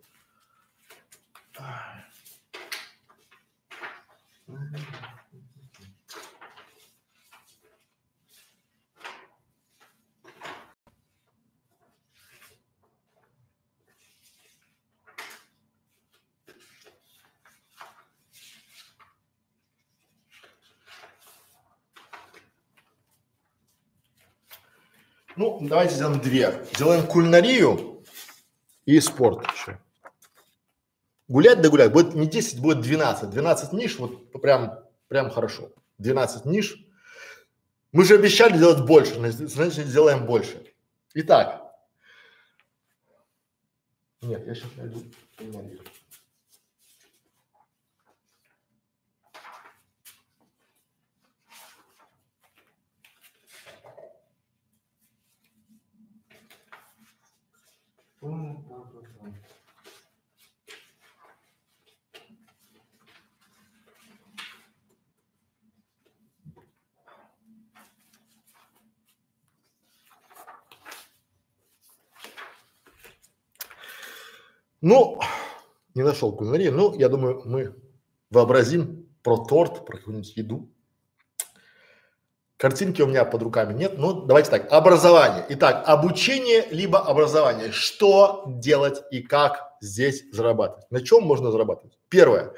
Ну, давайте сделаем две. Сделаем кулинарию и спорт еще. Гулять да гулять. Будет не 10, будет 12. 12 ниш, вот прям, прям хорошо. 12 ниш. Мы же обещали делать больше, значит сделаем больше. Итак. Нет, я сейчас найду кулинарию. Ну, не нашел кулинарии. Ну, я думаю, мы вообразим про торт, про какую-нибудь еду. Картинки у меня под руками нет. Ну, давайте так. Образование. Итак, обучение либо образование. Что делать и как здесь зарабатывать? На чем можно зарабатывать? Первое.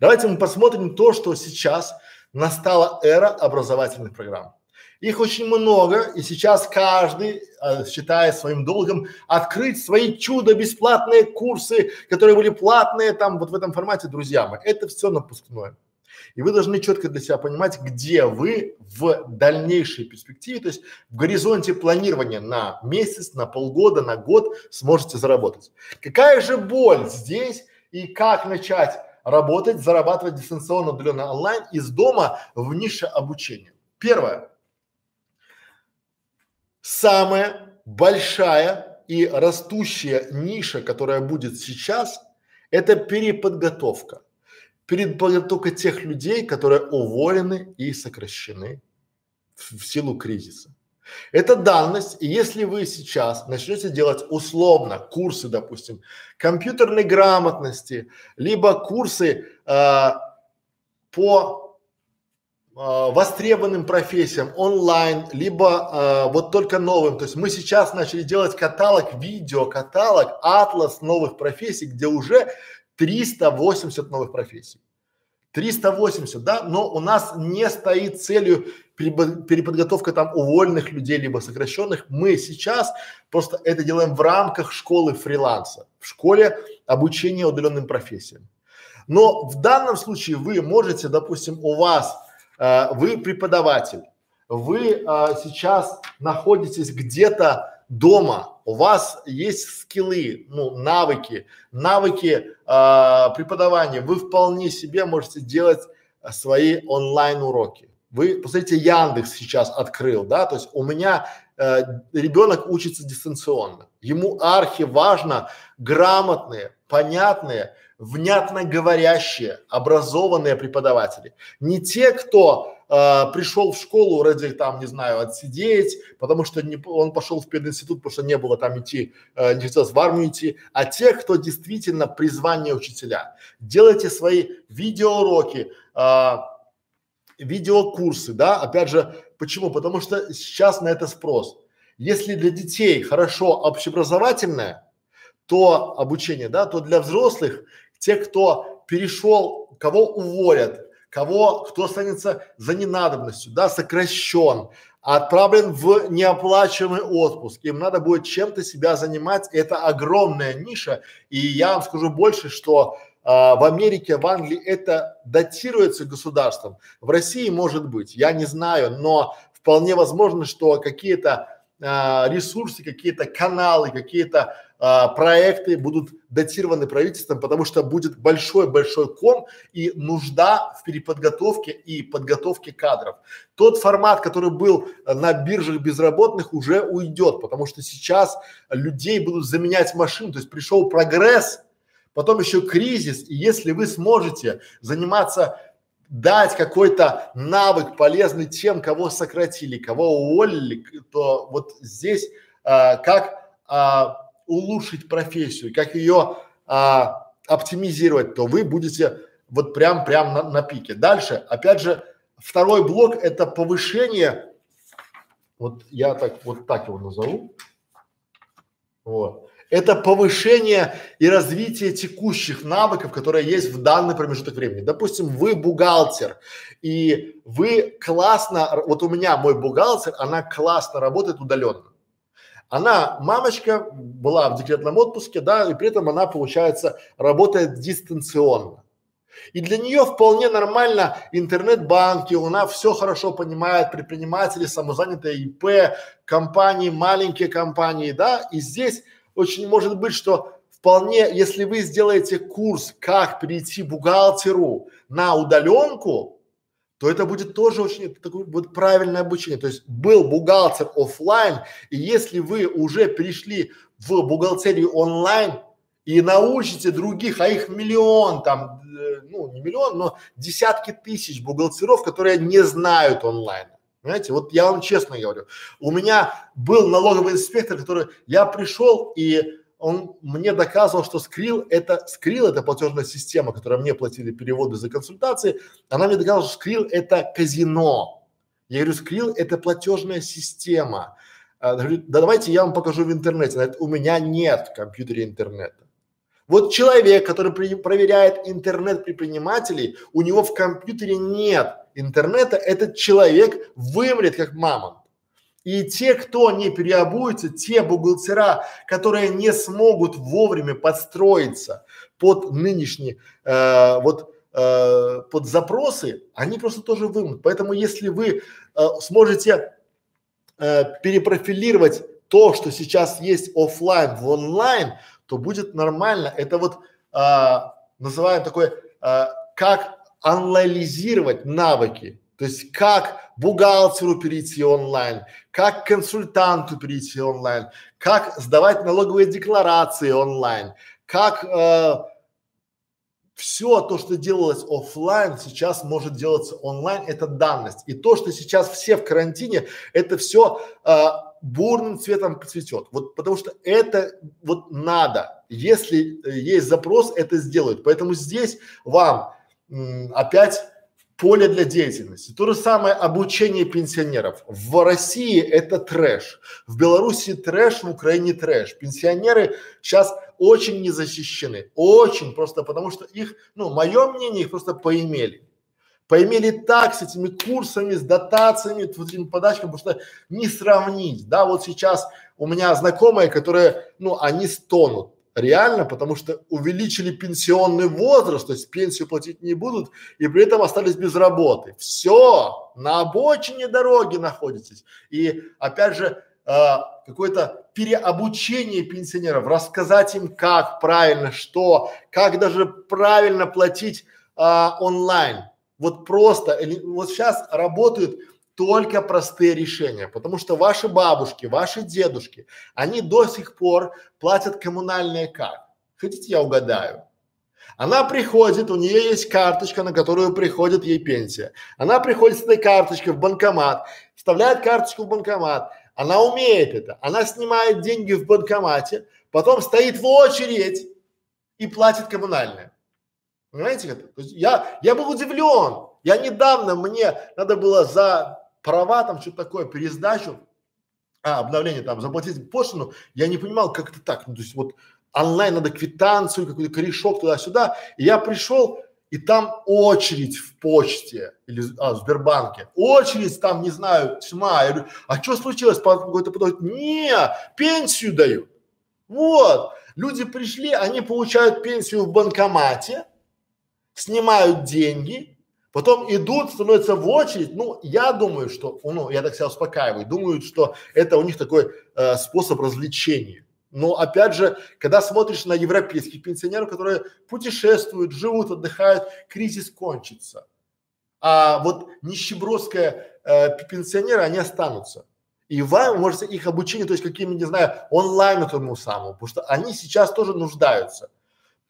Давайте мы посмотрим то, что сейчас настала эра образовательных программ. Их очень много, и сейчас каждый э, считает своим долгом открыть свои чудо бесплатные курсы, которые были платные там вот в этом формате, друзья мои. Это все напускное. И вы должны четко для себя понимать, где вы в дальнейшей перспективе, то есть в горизонте планирования на месяц, на полгода, на год сможете заработать. Какая же боль здесь и как начать работать, зарабатывать дистанционно, удаленно онлайн из дома в нише обучения? Первое. Самая большая и растущая ниша, которая будет сейчас, это переподготовка перед только тех людей, которые уволены и сокращены в, в силу кризиса. Это данность, и если вы сейчас начнете делать условно курсы, допустим, компьютерной грамотности, либо курсы э, по э, востребованным профессиям онлайн, либо э, вот только новым, то есть мы сейчас начали делать каталог, видео, каталог, атлас новых профессий, где уже 380 новых профессий. 380, да, но у нас не стоит целью переподготовка там уволенных людей, либо сокращенных. Мы сейчас просто это делаем в рамках школы фриланса, в школе обучения удаленным профессиям. Но в данном случае вы можете, допустим, у вас, э, вы преподаватель, вы э, сейчас находитесь где-то дома, у вас есть скиллы, ну, навыки, навыки э, преподавания, вы вполне себе можете делать свои онлайн уроки. Вы, посмотрите, Яндекс сейчас открыл, да, то есть у меня э, ребенок учится дистанционно. Ему архи важно грамотные, понятные, внятно говорящие, образованные преподаватели. Не те, кто пришел в школу ради там, не знаю, отсидеть, потому что не, он пошел в пединститут, потому что не было там идти, э, не хотелось в армию идти, а те, кто действительно призвание учителя. Делайте свои видеоуроки, э, видеокурсы, да, опять же, почему? Потому что сейчас на это спрос. Если для детей хорошо общеобразовательное, то обучение, да, то для взрослых, те, кто перешел, кого уволят, кого, кто останется за ненадобностью, да, сокращен, отправлен в неоплачиваемый отпуск, им надо будет чем-то себя занимать, это огромная ниша, и я вам скажу больше, что а, в Америке, в Англии это датируется государством, в России может быть, я не знаю, но вполне возможно, что какие-то а, ресурсы, какие-то каналы, какие-то а, проекты будут датированы правительством, потому что будет большой-большой ком и нужда в переподготовке и подготовке кадров. Тот формат, который был на биржах безработных, уже уйдет, потому что сейчас людей будут заменять машин, то есть пришел прогресс, потом еще кризис, и если вы сможете заниматься дать какой-то навык полезный тем, кого сократили, кого уволили, то вот здесь а, как а, улучшить профессию, как ее а, оптимизировать, то вы будете вот прям прям на, на пике. Дальше, опять же, второй блок это повышение. Вот я так вот так его назову. Вот. Это повышение и развитие текущих навыков, которые есть в данный промежуток времени. Допустим, вы бухгалтер, и вы классно, вот у меня мой бухгалтер, она классно работает удаленно. Она, мамочка, была в декретном отпуске, да, и при этом она, получается, работает дистанционно. И для нее вполне нормально интернет-банки, она все хорошо понимает, предприниматели, самозанятые ИП, компании, маленькие компании, да, и здесь очень может быть, что вполне, если вы сделаете курс, как перейти бухгалтеру на удаленку, то это будет тоже очень такое вот правильное обучение. То есть был бухгалтер офлайн, и если вы уже перешли в бухгалтерию онлайн и научите других, а их миллион там, э, ну не миллион, но десятки тысяч бухгалтеров, которые не знают онлайн. Понимаете, вот я вам честно говорю, у меня был налоговый инспектор, который, я пришел и он мне доказывал, что Skrill это, Skrill это платежная система, которая мне платили переводы за консультации, она мне доказывала, что Skrill это казино. Я говорю, Skrill это платежная система. А, говорю, да давайте я вам покажу в интернете. Она говорит, у меня нет в компьютере интернета. Вот человек, который при, проверяет интернет предпринимателей, у него в компьютере нет интернета, этот человек вымрет как мамонт. И те, кто не переобуются, те бухгалтера, которые не смогут вовремя подстроиться под нынешние э, вот э, под запросы, они просто тоже вымрут. Поэтому если вы э, сможете э, перепрофилировать то, что сейчас есть офлайн в онлайн, то будет нормально. Это вот э, называем такой, э, как анализировать навыки. То есть как бухгалтеру перейти онлайн, как консультанту перейти онлайн, как сдавать налоговые декларации онлайн, как э, все то, что делалось офлайн, сейчас может делаться онлайн, это данность. И то, что сейчас все в карантине, это все э, бурным цветом цветет. Вот потому что это вот надо. Если э, есть запрос, это сделают. Поэтому здесь вам м, опять поле для деятельности. То же самое обучение пенсионеров. В России это трэш, в Беларуси трэш, в Украине трэш. Пенсионеры сейчас очень не защищены, очень просто потому что их, ну, мое мнение, их просто поимели. Поимели так с этими курсами, с дотациями, вот этими подачками, потому что не сравнить, да, вот сейчас у меня знакомые, которые, ну, они стонут, Реально, потому что увеличили пенсионный возраст, то есть пенсию платить не будут, и при этом остались без работы. Все, на обочине дороги находитесь. И опять же, э, какое-то переобучение пенсионеров, рассказать им, как правильно, что, как даже правильно платить э, онлайн. Вот просто, вот сейчас работают только простые решения, потому что ваши бабушки, ваши дедушки, они до сих пор платят коммунальные как? Хотите, я угадаю? Она приходит, у нее есть карточка, на которую приходит ей пенсия. Она приходит с этой карточкой в банкомат, вставляет карточку в банкомат. Она умеет это. Она снимает деньги в банкомате, потом стоит в очередь и платит коммунальное. Понимаете это? Я, я был удивлен. Я недавно, мне надо было за права, там что-то такое, пересдачу, а, обновление там, заплатить пошлину, я не понимал, как это так, ну, то есть вот онлайн надо квитанцию, какой-то корешок туда-сюда, и я пришел, и там очередь в почте или а, в Сбербанке, очередь там, не знаю, тьма, я говорю, а что случилось, какой-то потом, не, пенсию дают, вот, люди пришли, они получают пенсию в банкомате, снимают деньги, Потом идут, становятся в очередь. Ну, я думаю, что, ну, я так себя успокаиваю, думают, что это у них такой э, способ развлечения. Но опять же, когда смотришь на европейских пенсионеров, которые путешествуют, живут, отдыхают, кризис кончится. А вот нищебродские э, пенсионеры, они останутся. И вам можете их обучение, то есть каким, не знаю, онлайн этому самому, потому что они сейчас тоже нуждаются.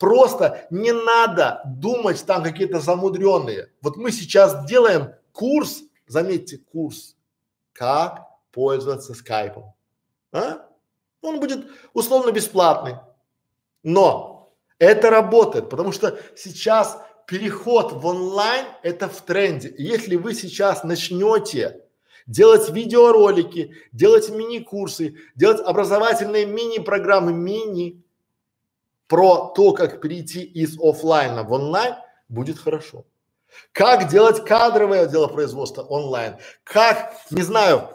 Просто не надо думать там какие-то замудренные. Вот мы сейчас делаем курс, заметьте, курс, как пользоваться скайпом. А? Он будет условно бесплатный. Но это работает, потому что сейчас переход в онлайн это в тренде. Если вы сейчас начнете делать видеоролики, делать мини-курсы, делать образовательные мини-программы, мини, про то, как перейти из офлайна в онлайн, будет хорошо. Как делать кадровое дело производства онлайн, как, не знаю,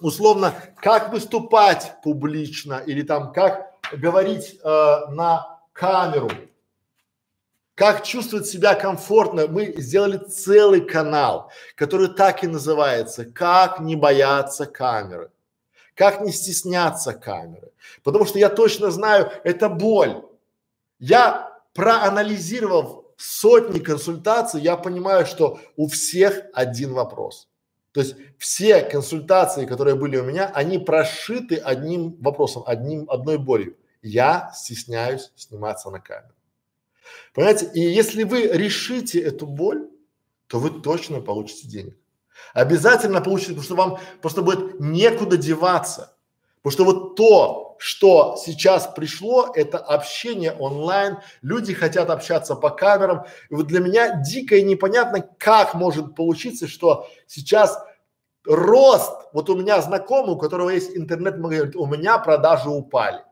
условно, как выступать публично или там как говорить э, на камеру, как чувствовать себя комфортно. Мы сделали целый канал, который так и называется «Как не бояться камеры». Как не стесняться камеры. Потому что я точно знаю, это боль. Я проанализировав сотни консультаций, я понимаю, что у всех один вопрос. То есть все консультации, которые были у меня, они прошиты одним вопросом, одним, одной болью. Я стесняюсь сниматься на камеру. Понимаете? И если вы решите эту боль, то вы точно получите денег. Обязательно получите, потому что вам просто будет некуда деваться. Потому что вот то, что сейчас пришло, это общение онлайн, люди хотят общаться по камерам. И вот для меня дико и непонятно, как может получиться, что сейчас рост, вот у меня знакомый, у которого есть интернет-магазин, у меня продажи упали.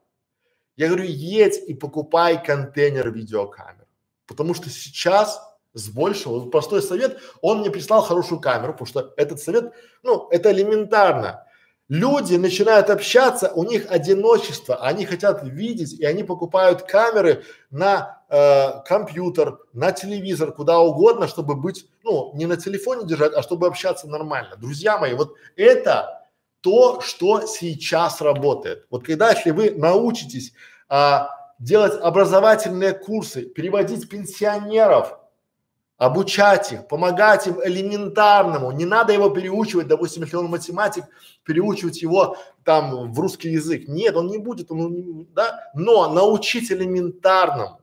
Я говорю, едь и покупай контейнер видеокамер. Потому что сейчас с большего, простой совет, он мне прислал хорошую камеру, потому что этот совет, ну, это элементарно. Люди начинают общаться, у них одиночество, они хотят видеть, и они покупают камеры на э, компьютер, на телевизор, куда угодно, чтобы быть, ну, не на телефоне держать, а чтобы общаться нормально. Друзья мои, вот это то, что сейчас работает. Вот когда, если вы научитесь а, делать образовательные курсы, переводить пенсионеров обучать их, помогать им элементарному. Не надо его переучивать, допустим, если он математик, переучивать его там в русский язык. Нет, он не будет, он, да, но научить элементарному,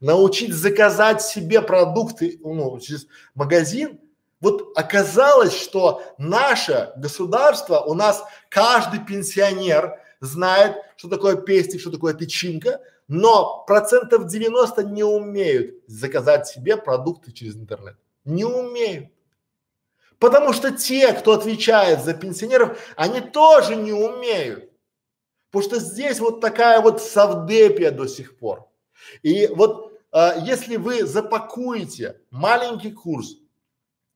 научить заказать себе продукты, ну, через магазин. Вот оказалось, что наше государство, у нас каждый пенсионер знает, что такое пестик, что такое печенька, но процентов 90 не умеют заказать себе продукты через интернет. Не умеют. Потому что те, кто отвечает за пенсионеров, они тоже не умеют. Потому что здесь вот такая вот совдепия до сих пор. И вот а, если вы запакуете маленький курс,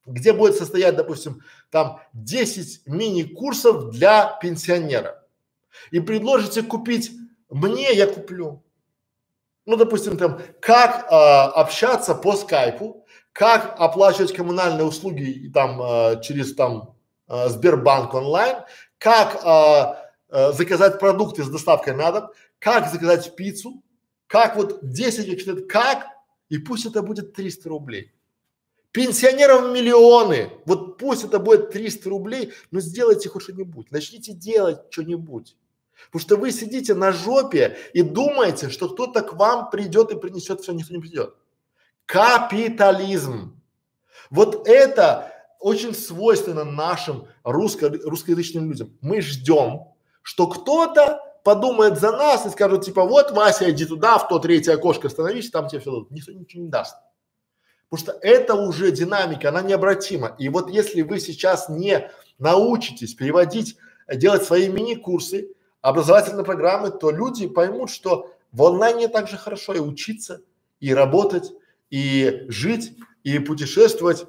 где будет состоять, допустим, там 10 мини-курсов для пенсионера, и предложите купить мне, я куплю. Ну, допустим, там, как э, общаться по скайпу, как оплачивать коммунальные услуги там э, через там э, Сбербанк онлайн, как э, э, заказать продукты с доставкой на дом, как заказать пиццу, как вот 10 человек, как, и пусть это будет 300 рублей. Пенсионерам миллионы, вот пусть это будет 300 рублей, но сделайте хоть что-нибудь, начните делать что-нибудь. Потому что вы сидите на жопе и думаете, что кто-то к вам придет и принесет все, никто не придет. Капитализм. Вот это очень свойственно нашим русско, русскоязычным людям. Мы ждем, что кто-то подумает за нас и скажет типа вот Вася иди туда в то третье окошко становись, там тебе все дадут. Никто ничего не даст. Потому что это уже динамика, она необратима. И вот если вы сейчас не научитесь переводить, делать свои мини-курсы, образовательные программы, то люди поймут, что в онлайне также хорошо и учиться, и работать, и жить, и путешествовать,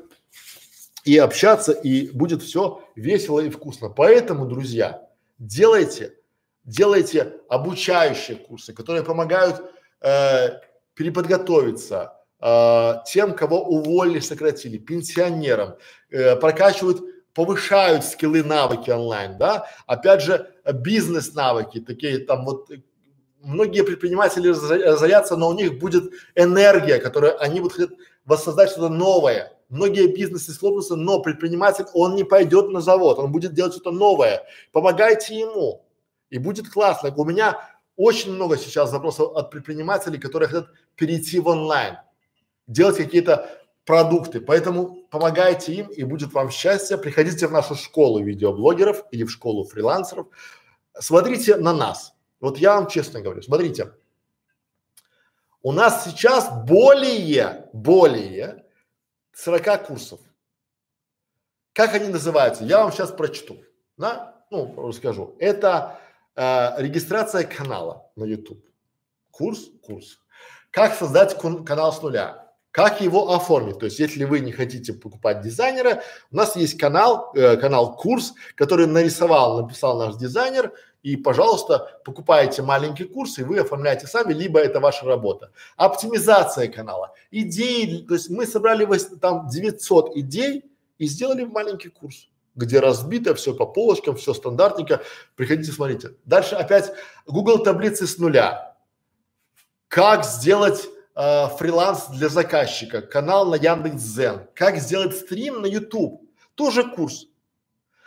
и общаться, и будет все весело и вкусно. Поэтому, друзья, делайте, делайте обучающие курсы, которые помогают э, переподготовиться э, тем, кого уволили, сократили, пенсионерам, э, прокачивают повышают скиллы, навыки онлайн, да. Опять же, бизнес-навыки, такие там вот многие предприниматели разорятся, но у них будет энергия, которую они будут хотят воссоздать что-то новое. Многие бизнесы схлопнутся, но предприниматель, он не пойдет на завод, он будет делать что-то новое. Помогайте ему, и будет классно. У меня очень много сейчас запросов от предпринимателей, которые хотят перейти в онлайн, делать какие-то продукты. Поэтому помогайте им и будет вам счастье. Приходите в нашу школу видеоблогеров или в школу фрилансеров. Смотрите на нас. Вот я вам честно говорю, смотрите. У нас сейчас более, более 40 курсов. Как они называются? Я вам сейчас прочту. Да? Ну, расскажу. Это э, регистрация канала на YouTube. Курс, курс. Как создать канал с нуля как его оформить? То есть, если вы не хотите покупать дизайнера, у нас есть канал, э, канал курс, который нарисовал, написал наш дизайнер, и, пожалуйста, покупаете маленький курс, и вы оформляете сами, либо это ваша работа. Оптимизация канала, идеи, то есть мы собрали там 900 идей и сделали маленький курс где разбито все по полочкам, все стандартненько. Приходите, смотрите. Дальше опять Google таблицы с нуля. Как сделать э, фриланс для заказчика, канал на Яндекс.Зен, как сделать стрим на YouTube, тоже курс.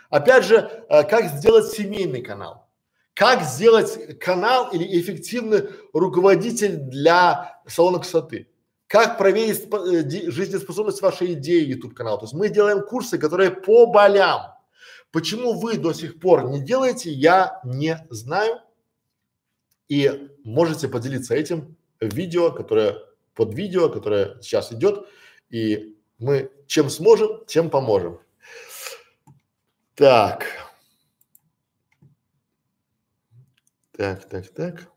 Опять же, э, как сделать семейный канал, как сделать канал или эффективный руководитель для салона красоты, как проверить э, жизнеспособность вашей идеи YouTube канала. То есть мы делаем курсы, которые по болям. Почему вы до сих пор не делаете, я не знаю. И можете поделиться этим видео, которое под видео, которое сейчас идет, и мы чем сможем, тем поможем. Так. Так, так, так.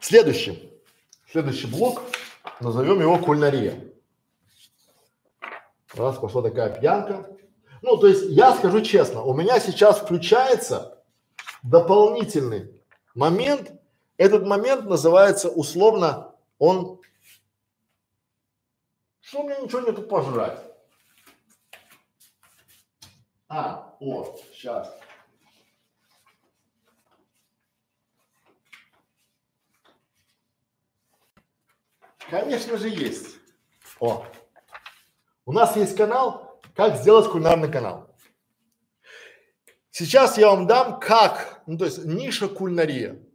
Следующий. Следующий блок. Назовем его кулинария. У нас пошла такая пьянка. Ну, то есть я скажу честно, у меня сейчас включается дополнительный момент. Этот момент называется условно, он, что меня ничего нету пожрать. А, о, сейчас. Конечно же есть. О, у нас есть канал, как сделать кулинарный канал. Сейчас я вам дам как, ну то есть ниша кулинария.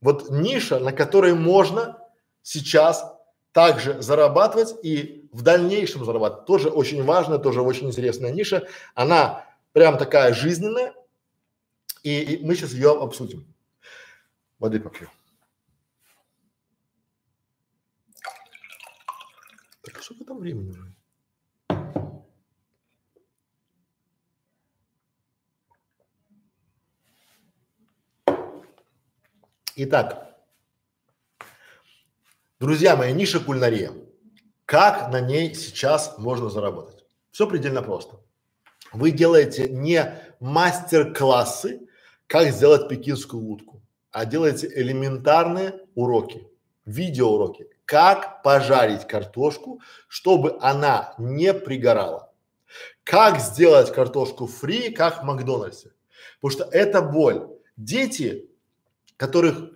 Вот ниша, на которой можно сейчас также зарабатывать и в дальнейшем зарабатывать. Тоже очень важная, тоже очень интересная ниша. Она прям такая жизненная. И, и мы сейчас ее обсудим. Воды попью. Так, а сколько там времени уже? Итак, друзья мои, ниша кулинария. Как на ней сейчас можно заработать? Все предельно просто. Вы делаете не мастер-классы, как сделать пекинскую утку, а делаете элементарные уроки, видеоуроки, как пожарить картошку, чтобы она не пригорала. Как сделать картошку фри, как в Макдональдсе. Потому что это боль. Дети которых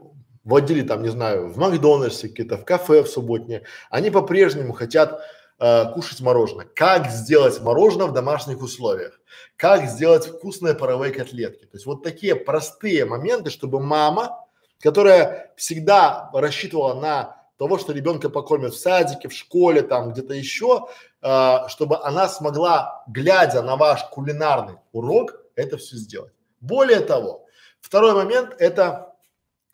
водили там, не знаю, в Макдональдсе, какие-то в кафе в субботнее, они по-прежнему хотят э, кушать мороженое. Как сделать мороженое в домашних условиях? Как сделать вкусные паровые котлетки? То есть вот такие простые моменты, чтобы мама, которая всегда рассчитывала на того, что ребенка покормят в садике, в школе, там где-то еще, э, чтобы она смогла, глядя на ваш кулинарный урок, это все сделать. Более того, второй момент – это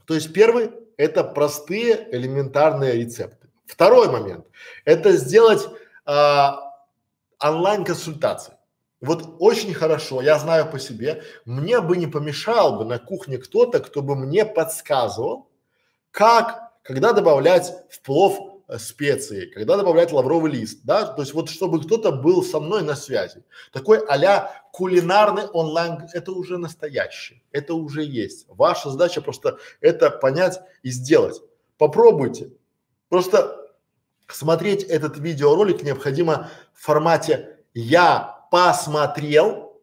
то есть первый – это простые элементарные рецепты. Второй момент – это сделать а, онлайн-консультации. Вот очень хорошо, я знаю по себе, мне бы не помешал бы на кухне кто-то, кто бы мне подсказывал, как, когда добавлять в плов специи, когда добавлять лавровый лист, да, то есть вот чтобы кто-то был со мной на связи. Такой а кулинарный онлайн, это уже настоящее, это уже есть. Ваша задача просто это понять и сделать. Попробуйте. Просто смотреть этот видеоролик необходимо в формате я посмотрел,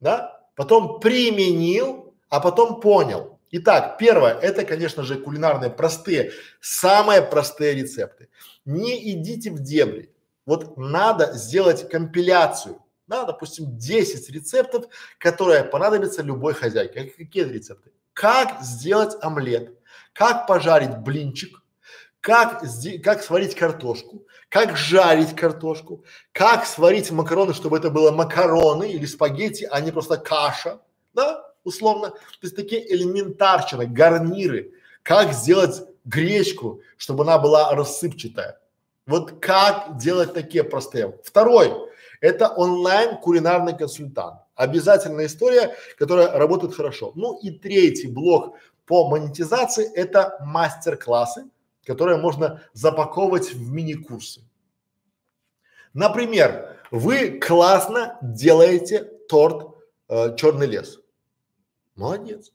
да, потом применил, а потом понял. Итак, первое, это, конечно же, кулинарные простые, самые простые рецепты. Не идите в дебри. Вот надо сделать компиляцию. Да, допустим, 10 рецептов, которые понадобятся любой хозяйке. Какие рецепты? Как сделать омлет, как пожарить блинчик, как, как сварить картошку, как жарить картошку, как сварить макароны, чтобы это было макароны или спагетти, а не просто каша, да? Условно. То есть такие элементарчины, гарниры, как сделать гречку, чтобы она была рассыпчатая. Вот как делать такие простые. Второй – это онлайн кулинарный консультант. Обязательная история, которая работает хорошо. Ну и третий блок по монетизации – это мастер-классы, которые можно запаковывать в мини-курсы. Например, вы классно делаете торт э, черный лес. Молодец.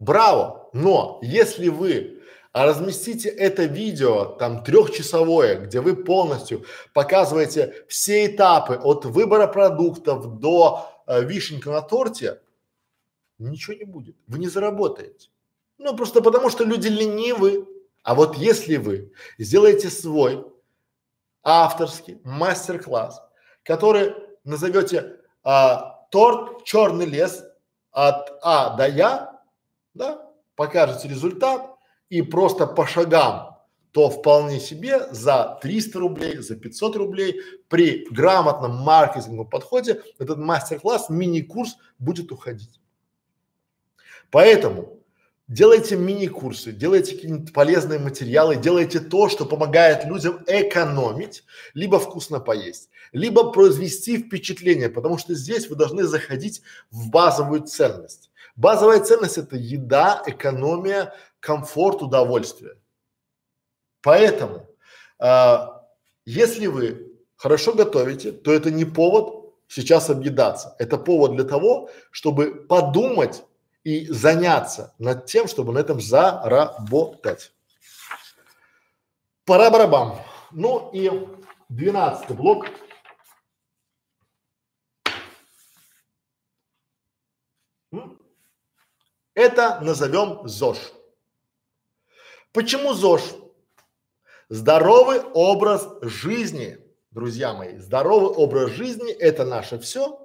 Браво! Но если вы разместите это видео, там трехчасовое, где вы полностью показываете все этапы от выбора продуктов до э, вишенка на торте, ничего не будет. Вы не заработаете. Ну, просто потому что люди ленивы. А вот если вы сделаете свой авторский мастер-класс, который назовете а, торт черный лес от А до Я, да, покажете результат и просто по шагам, то вполне себе за 300 рублей, за 500 рублей при грамотном маркетинговом подходе этот мастер-класс, мини-курс будет уходить. Поэтому делайте мини-курсы, делайте какие-нибудь полезные материалы, делайте то, что помогает людям экономить, либо вкусно поесть, либо произвести впечатление, потому что здесь вы должны заходить в базовую ценность. Базовая ценность – это еда, экономия, комфорт, удовольствие. Поэтому, э, если вы хорошо готовите, то это не повод сейчас объедаться. Это повод для того, чтобы подумать и заняться над тем, чтобы на этом заработать. Пора барабам. Ну и двенадцатый блок. Это назовем ЗОЖ. Почему ЗОЖ? Здоровый образ жизни, друзья мои. Здоровый образ жизни – это наше все.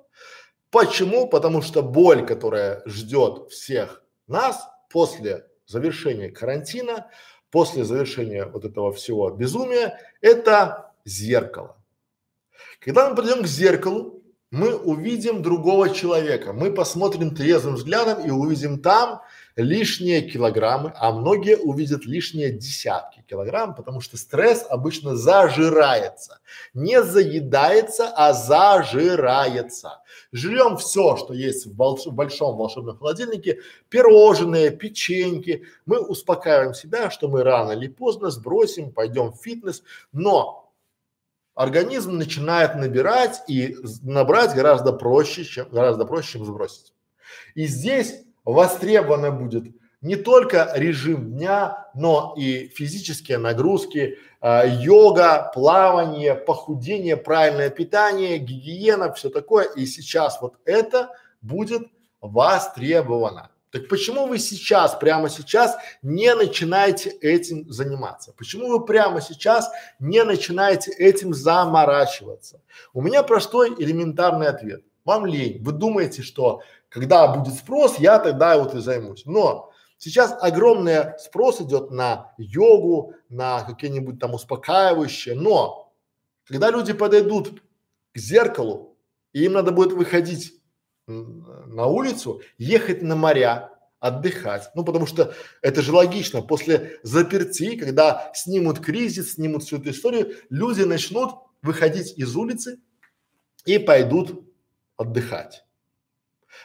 Почему? Потому что боль, которая ждет всех нас после завершения карантина, после завершения вот этого всего безумия, это зеркало. Когда мы придем к зеркалу, мы увидим другого человека, мы посмотрим трезвым взглядом и увидим там лишние килограммы, а многие увидят лишние десятки килограмм, потому что стресс обычно зажирается, не заедается, а зажирается. Жрем все, что есть в, волш... в большом волшебном холодильнике, пирожные, печеньки, мы успокаиваем себя, что мы рано или поздно сбросим, пойдем в фитнес, но организм начинает набирать и набрать гораздо проще, чем, гораздо проще, чем сбросить. И здесь востребовано будет не только режим дня, но и физические нагрузки, э, йога, плавание, похудение, правильное питание, гигиена, все такое. И сейчас вот это будет востребовано. Так почему вы сейчас, прямо сейчас не начинаете этим заниматься? Почему вы прямо сейчас не начинаете этим заморачиваться? У меня простой элементарный ответ. Вам лень. Вы думаете, что когда будет спрос, я тогда вот и займусь. Но сейчас огромный спрос идет на йогу, на какие-нибудь там успокаивающие. Но когда люди подойдут к зеркалу, и им надо будет выходить на улицу, ехать на моря, отдыхать. Ну, потому что это же логично. После заперти, когда снимут кризис, снимут всю эту историю, люди начнут выходить из улицы и пойдут отдыхать.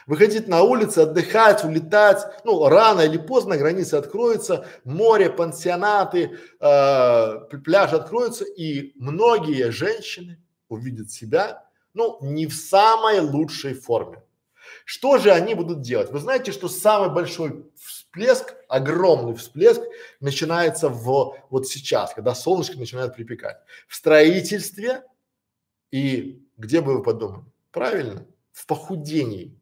Выходить на улицы, отдыхать, улетать, ну, рано или поздно границы откроются, море, пансионаты, э, пляжи откроются, и многие женщины увидят себя, ну, не в самой лучшей форме. Что же они будут делать? Вы знаете, что самый большой всплеск, огромный всплеск начинается в вот сейчас, когда солнышко начинает припекать. В строительстве и где бы вы подумали? Правильно, в похудении.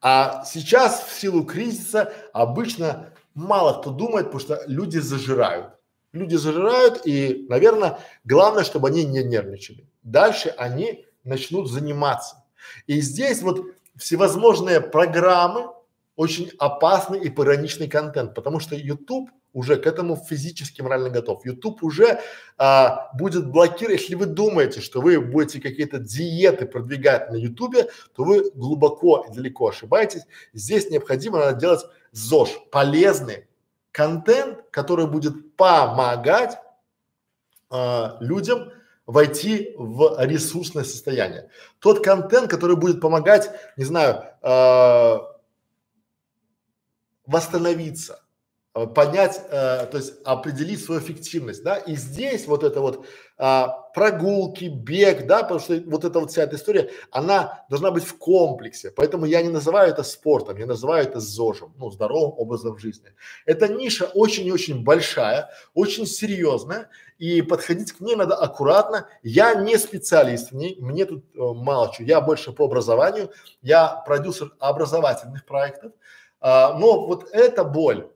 А сейчас в силу кризиса обычно мало кто думает, потому что люди зажирают. Люди зажирают и, наверное, главное, чтобы они не нервничали. Дальше они начнут заниматься. И здесь вот всевозможные программы, очень опасный и пираничный контент, потому что YouTube уже к этому физически морально готов. YouTube уже а, будет блокировать, если вы думаете, что вы будете какие-то диеты продвигать на YouTube, то вы глубоко и далеко ошибаетесь. Здесь необходимо надо делать ЗОЖ, полезный контент, который будет помогать а, людям войти в ресурсное состояние. Тот контент, который будет помогать, не знаю, э, восстановиться, поднять, э, то есть определить свою эффективность, да, и здесь вот это вот а, прогулки, бег, да, потому что вот эта вот вся эта история, она должна быть в комплексе, поэтому я не называю это спортом, я называю это ЗОЖем, ну, здоровым образом жизни. Эта ниша очень и очень большая, очень серьезная, и подходить к ней надо аккуратно. Я не специалист в ней, мне тут э, мало чего, я больше по образованию, я продюсер образовательных проектов, а, но вот эта боль,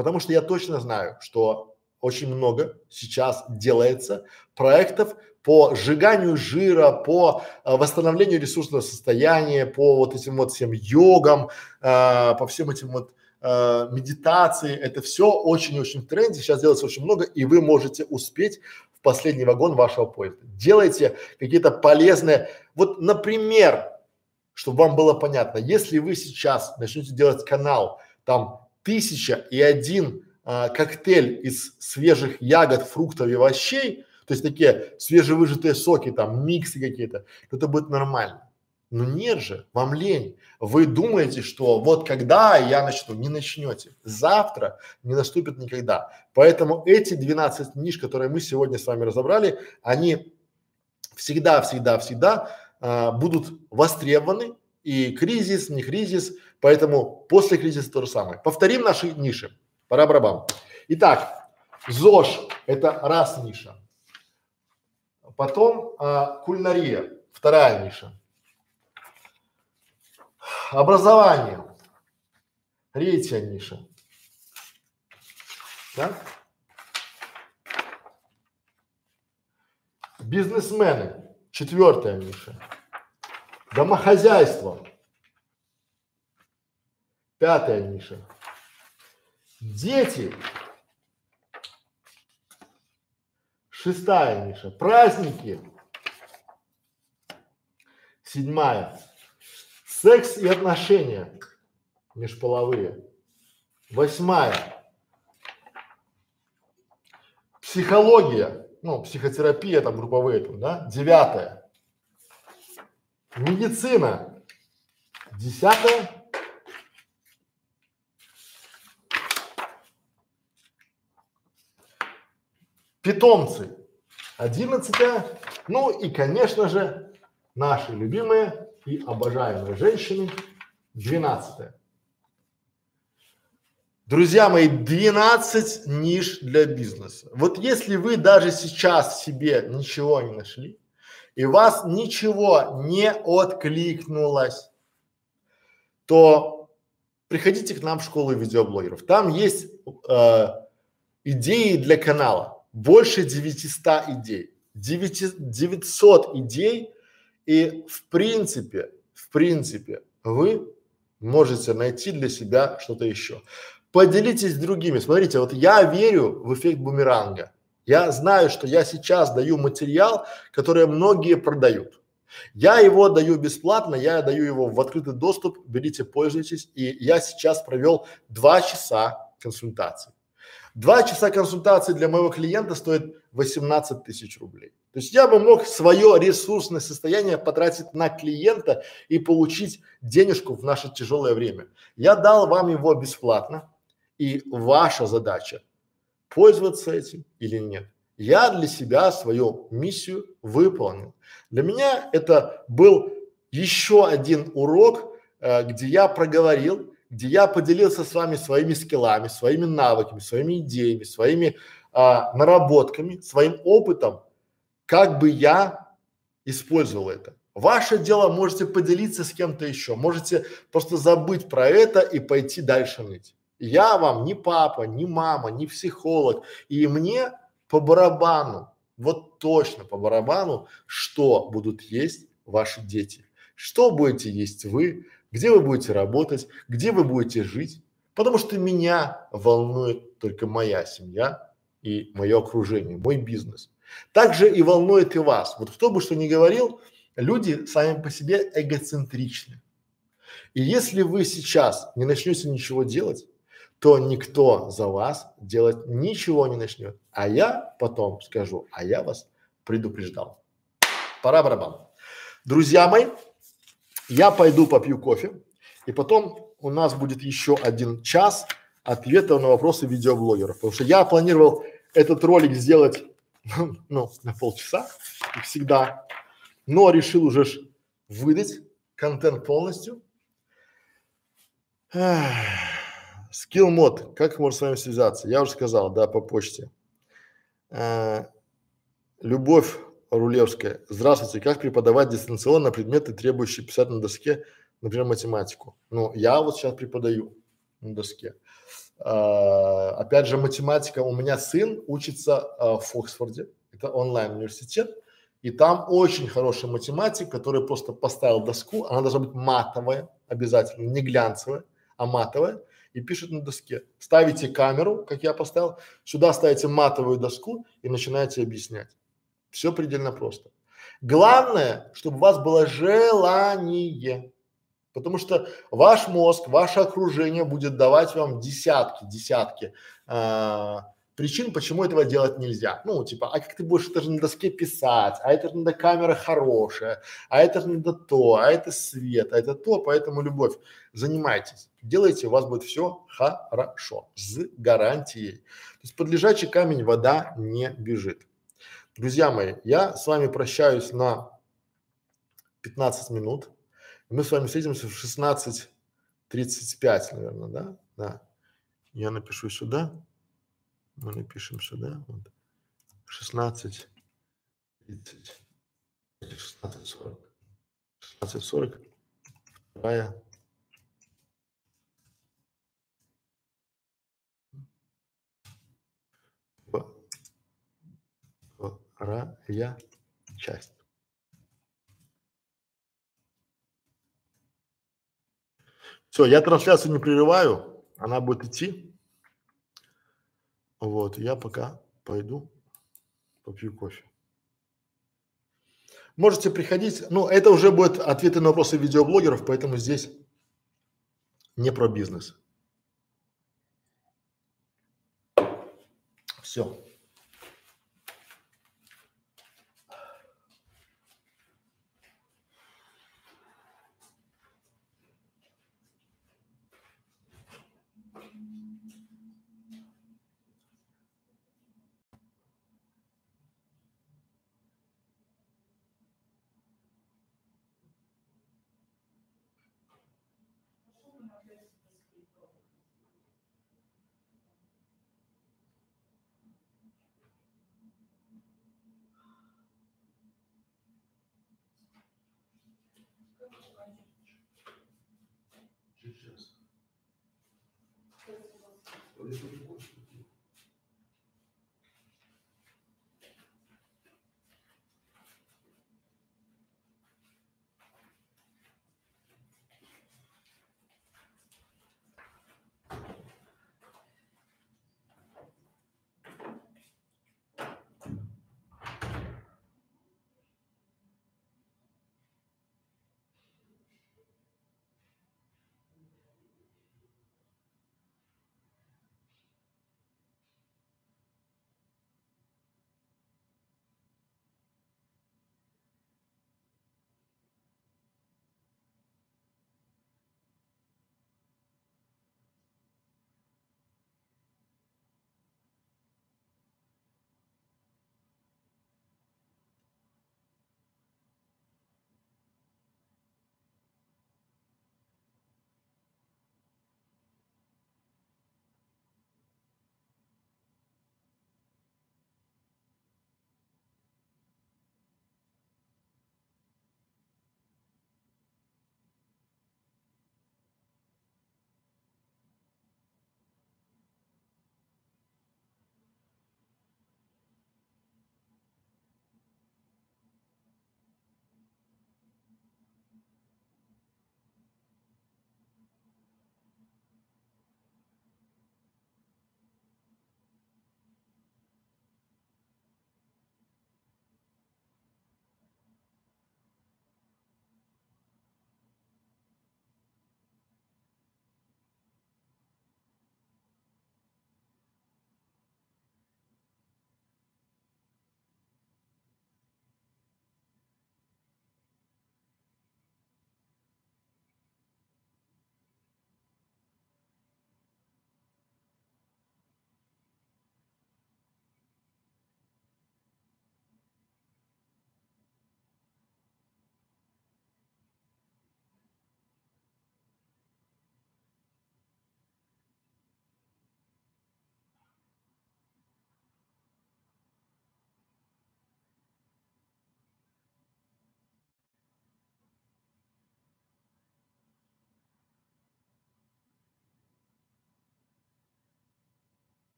потому что я точно знаю, что очень много сейчас делается проектов по сжиганию жира, по э, восстановлению ресурсного состояния, по вот этим вот всем йогам, э, по всем этим вот э, медитации. Это все очень-очень в тренде. Сейчас делается очень много, и вы можете успеть в последний вагон вашего поезда. Делайте какие-то полезные. Вот, например, чтобы вам было понятно, если вы сейчас начнете делать канал там тысяча и один а, коктейль из свежих ягод, фруктов и овощей, то есть такие свежевыжатые соки, там миксы какие-то, то это будет нормально. Но нет же, вам лень. Вы думаете, что вот когда я начну, не начнете. Завтра не наступит никогда. Поэтому эти 12 ниш, которые мы сегодня с вами разобрали, они всегда, всегда, всегда а, будут востребованы и кризис, не кризис, поэтому после кризиса то же самое. Повторим наши ниши. Пора барабан. Итак, ЗОЖ – это раз ниша. Потом а, кулинария – вторая ниша. Образование – третья ниша. Да? Бизнесмены – четвертая ниша. Домохозяйство – пятая ниша. Дети – шестая ниша. Праздники – седьмая. Секс и отношения межполовые – восьмая. Психология, ну, психотерапия, там, групповые, там, да, девятая. Медицина. Десятое. Питомцы. Одиннадцатое. Ну и, конечно же, наши любимые и обожаемые женщины. Двенадцатое. Друзья мои, 12 ниш для бизнеса. Вот если вы даже сейчас себе ничего не нашли, и вас ничего не откликнулось, то приходите к нам в школу видеоблогеров. Там есть э, идеи для канала, больше 900 идей, 900 идей, и в принципе, в принципе, вы можете найти для себя что-то еще. Поделитесь с другими. Смотрите, вот я верю в эффект бумеранга. Я знаю, что я сейчас даю материал, который многие продают. Я его даю бесплатно, я даю его в открытый доступ, берите, пользуйтесь. И я сейчас провел два часа консультации. Два часа консультации для моего клиента стоит 18 тысяч рублей. То есть я бы мог свое ресурсное состояние потратить на клиента и получить денежку в наше тяжелое время. Я дал вам его бесплатно, и ваша задача пользоваться этим или нет. Я для себя свою миссию выполнил. Для меня это был еще один урок, э, где я проговорил, где я поделился с вами своими скиллами, своими навыками, своими идеями, своими а, наработками, своим опытом, как бы я использовал это. Ваше дело, можете поделиться с кем-то еще, можете просто забыть про это и пойти дальше ныть. Я вам ни папа, ни мама, ни психолог. И мне по барабану, вот точно по барабану, что будут есть ваши дети. Что будете есть вы, где вы будете работать, где вы будете жить. Потому что меня волнует только моя семья и мое окружение, мой бизнес. Также и волнует и вас. Вот кто бы что ни говорил, люди сами по себе эгоцентричны. И если вы сейчас не начнете ничего делать, то никто за вас делать ничего не начнет. А я потом скажу, а я вас предупреждал. Пора барабан. Друзья мои, я пойду попью кофе, и потом у нас будет еще один час ответов на вопросы видеоблогеров. Потому что я планировал этот ролик сделать <laughs> ну, на полчаса, как всегда, но решил уже выдать контент полностью. Скилл мод, как можно с вами связаться? Я уже сказал, да, по почте. А, Любовь Рулевская. Здравствуйте, как преподавать дистанционно предметы, требующие писать на доске, например, математику? Ну, я вот сейчас преподаю на доске. А, опять же, математика. У меня сын учится а, в Оксфорде, это онлайн университет, и там очень хороший математик, который просто поставил доску, она должна быть матовая обязательно, не глянцевая, а матовая и пишет на доске. Ставите камеру, как я поставил, сюда ставите матовую доску и начинаете объяснять. Все предельно просто. Главное, чтобы у вас было желание. Потому что ваш мозг, ваше окружение будет давать вам десятки, десятки а, причин, почему этого делать нельзя. Ну, типа, а как ты будешь это же на доске писать, а это же надо камера хорошая, а это же надо то, а это свет, а это то, поэтому любовь. Занимайтесь, делайте, у вас будет все хорошо, с гарантией. То есть под лежачий камень вода не бежит. Друзья мои, я с вами прощаюсь на 15 минут. Мы с вами встретимся в 16.35, наверное, да? Да. Я напишу сюда мы напишем сюда, вот, 16, 30, 16, 40, 16, 40, вторая, вторая часть. Все, я трансляцию не прерываю, она будет идти. Вот, я пока пойду попью кофе. Можете приходить, ну, это уже будет ответы на вопросы видеоблогеров, поэтому здесь не про бизнес. Все.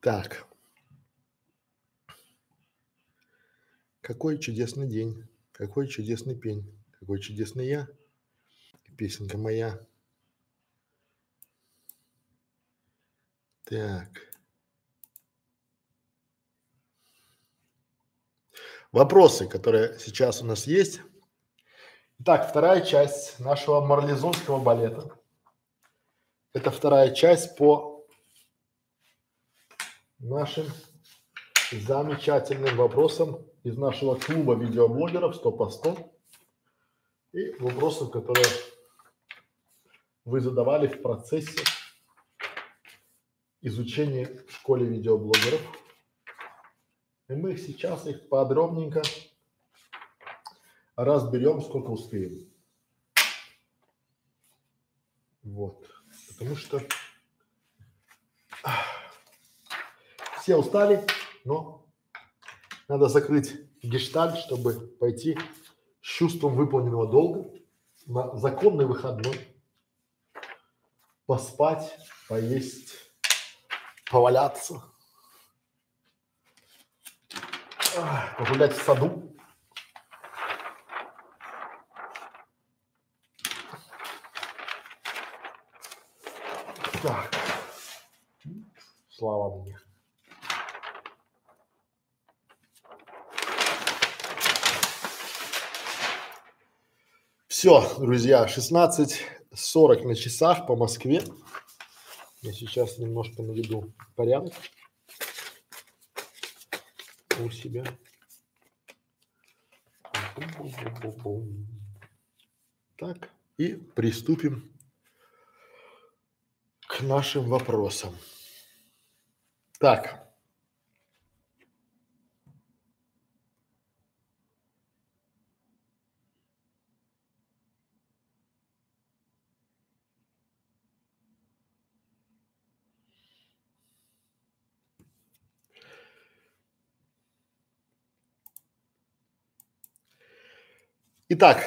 Так. Какой чудесный день, какой чудесный пень, какой чудесный я, песенка моя. Так. Вопросы, которые сейчас у нас есть. Итак, вторая часть нашего марлезонского балета. Это вторая часть по нашим замечательным вопросам из нашего клуба видеоблогеров 100 по 100 и вопросов, которые вы задавали в процессе изучения в школе видеоблогеров. И мы сейчас их подробненько разберем, сколько успеем. Вот. Потому что все устали, но надо закрыть гештальт, чтобы пойти с чувством выполненного долга на законный выходной, поспать, поесть, поваляться, погулять в саду. Так, слава мне. Все, друзья, 16.40 на часах по Москве. Я сейчас немножко наведу порядок у себя. Так, и приступим к нашим вопросам. Так, Итак,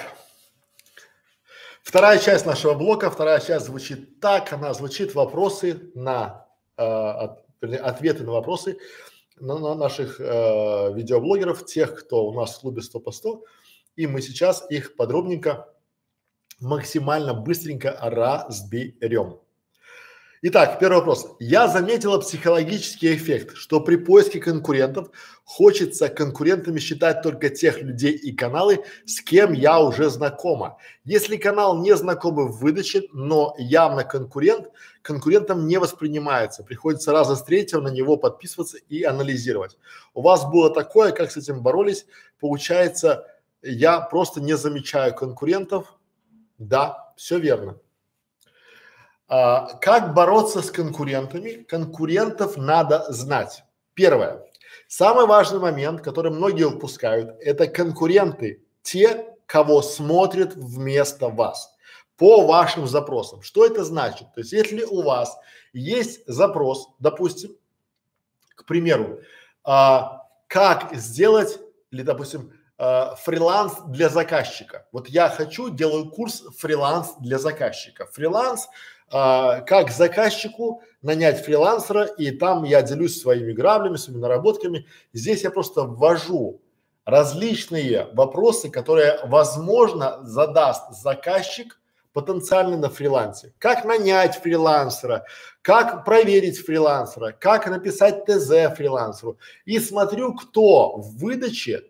вторая часть нашего блока, вторая часть звучит так, она звучит вопросы на, э, от, ответы на вопросы на, на наших э, видеоблогеров, тех, кто у нас в клубе 100 по 100, и мы сейчас их подробненько, максимально быстренько разберем. Итак, первый вопрос. Я заметила психологический эффект, что при поиске конкурентов хочется конкурентами считать только тех людей и каналы, с кем я уже знакома. Если канал не знакомый в выдаче, но явно конкурент, конкурентом не воспринимается. Приходится раза с третьего на него подписываться и анализировать. У вас было такое, как с этим боролись? Получается, я просто не замечаю конкурентов. Да, все верно. А, как бороться с конкурентами? Конкурентов надо знать. Первое. Самый важный момент, который многие упускают, это конкуренты, те, кого смотрят вместо вас по вашим запросам. Что это значит? То есть, если у вас есть запрос, допустим, к примеру, а, как сделать, или, допустим, фриланс для заказчика. Вот я хочу, делаю курс фриланс для заказчика. Фриланс а, как заказчику нанять фрилансера, и там я делюсь своими граблями, своими наработками. Здесь я просто ввожу различные вопросы, которые, возможно, задаст заказчик потенциально на фрилансе. Как нанять фрилансера, как проверить фрилансера, как написать ТЗ фрилансеру. И смотрю, кто в выдаче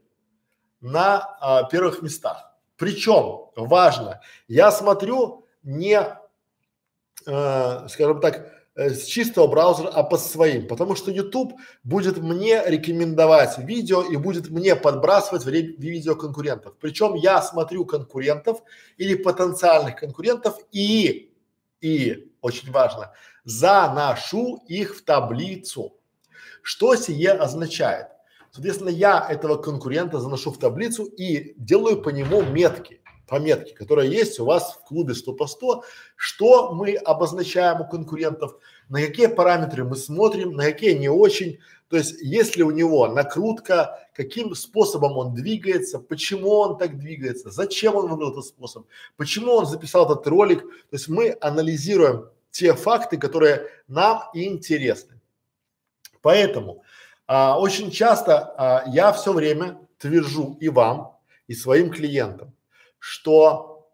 на а, первых местах. Причем, важно, я смотрю не э, скажем так, э, с чистого браузера, а по своим, потому что YouTube будет мне рекомендовать видео и будет мне подбрасывать видео конкурентов. Причем я смотрю конкурентов или потенциальных конкурентов и, и, очень важно, заношу их в таблицу. Что сие означает? Соответственно, я этого конкурента заношу в таблицу и делаю по нему метки пометки, которые есть у вас в клубе 100 по 100, что мы обозначаем у конкурентов, на какие параметры мы смотрим, на какие не очень, то есть если у него накрутка, каким способом он двигается, почему он так двигается, зачем он выбрал этот способ, почему он записал этот ролик, то есть мы анализируем те факты, которые нам интересны. Поэтому а, очень часто а, я все время твержу и вам, и своим клиентам, что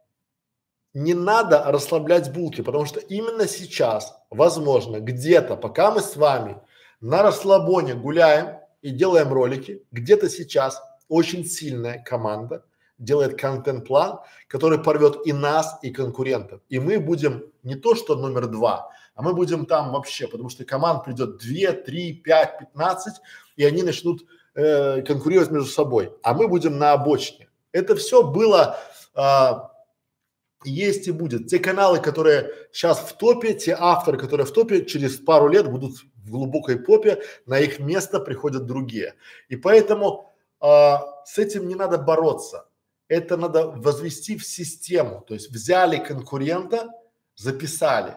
не надо расслаблять булки, потому что именно сейчас, возможно, где-то, пока мы с вами на расслабоне гуляем и делаем ролики, где-то сейчас очень сильная команда делает контент-план, который порвет и нас, и конкурентов. И мы будем не то что номер два, а мы будем там вообще, потому что команд придет две, три, пять, пятнадцать, и они начнут э, конкурировать между собой, а мы будем на обочине. Это все было, а, есть и будет. Те каналы, которые сейчас в топе, те авторы, которые в топе, через пару лет будут в глубокой попе, на их место приходят другие. И поэтому а, с этим не надо бороться. Это надо возвести в систему. То есть взяли конкурента, записали.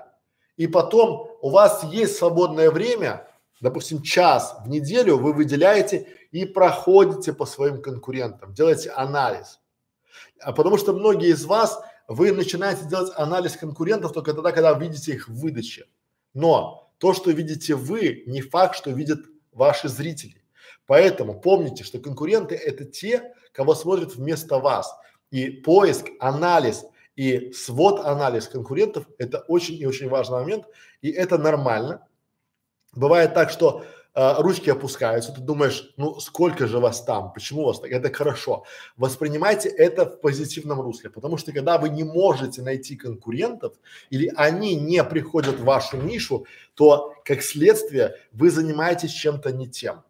И потом у вас есть свободное время, допустим, час в неделю вы выделяете и проходите по своим конкурентам, делаете анализ. А потому что многие из вас, вы начинаете делать анализ конкурентов только тогда, когда видите их в выдаче. Но то, что видите вы, не факт, что видят ваши зрители. Поэтому помните, что конкуренты это те, кого смотрят вместо вас. И поиск, анализ и свод анализ конкурентов это очень и очень важный момент, и это нормально. Бывает так, что э, ручки опускаются, ты думаешь, ну сколько же вас там, почему вас так, это хорошо. Воспринимайте это в позитивном русле, потому что когда вы не можете найти конкурентов или они не приходят в вашу нишу, то как следствие вы занимаетесь чем-то не тем.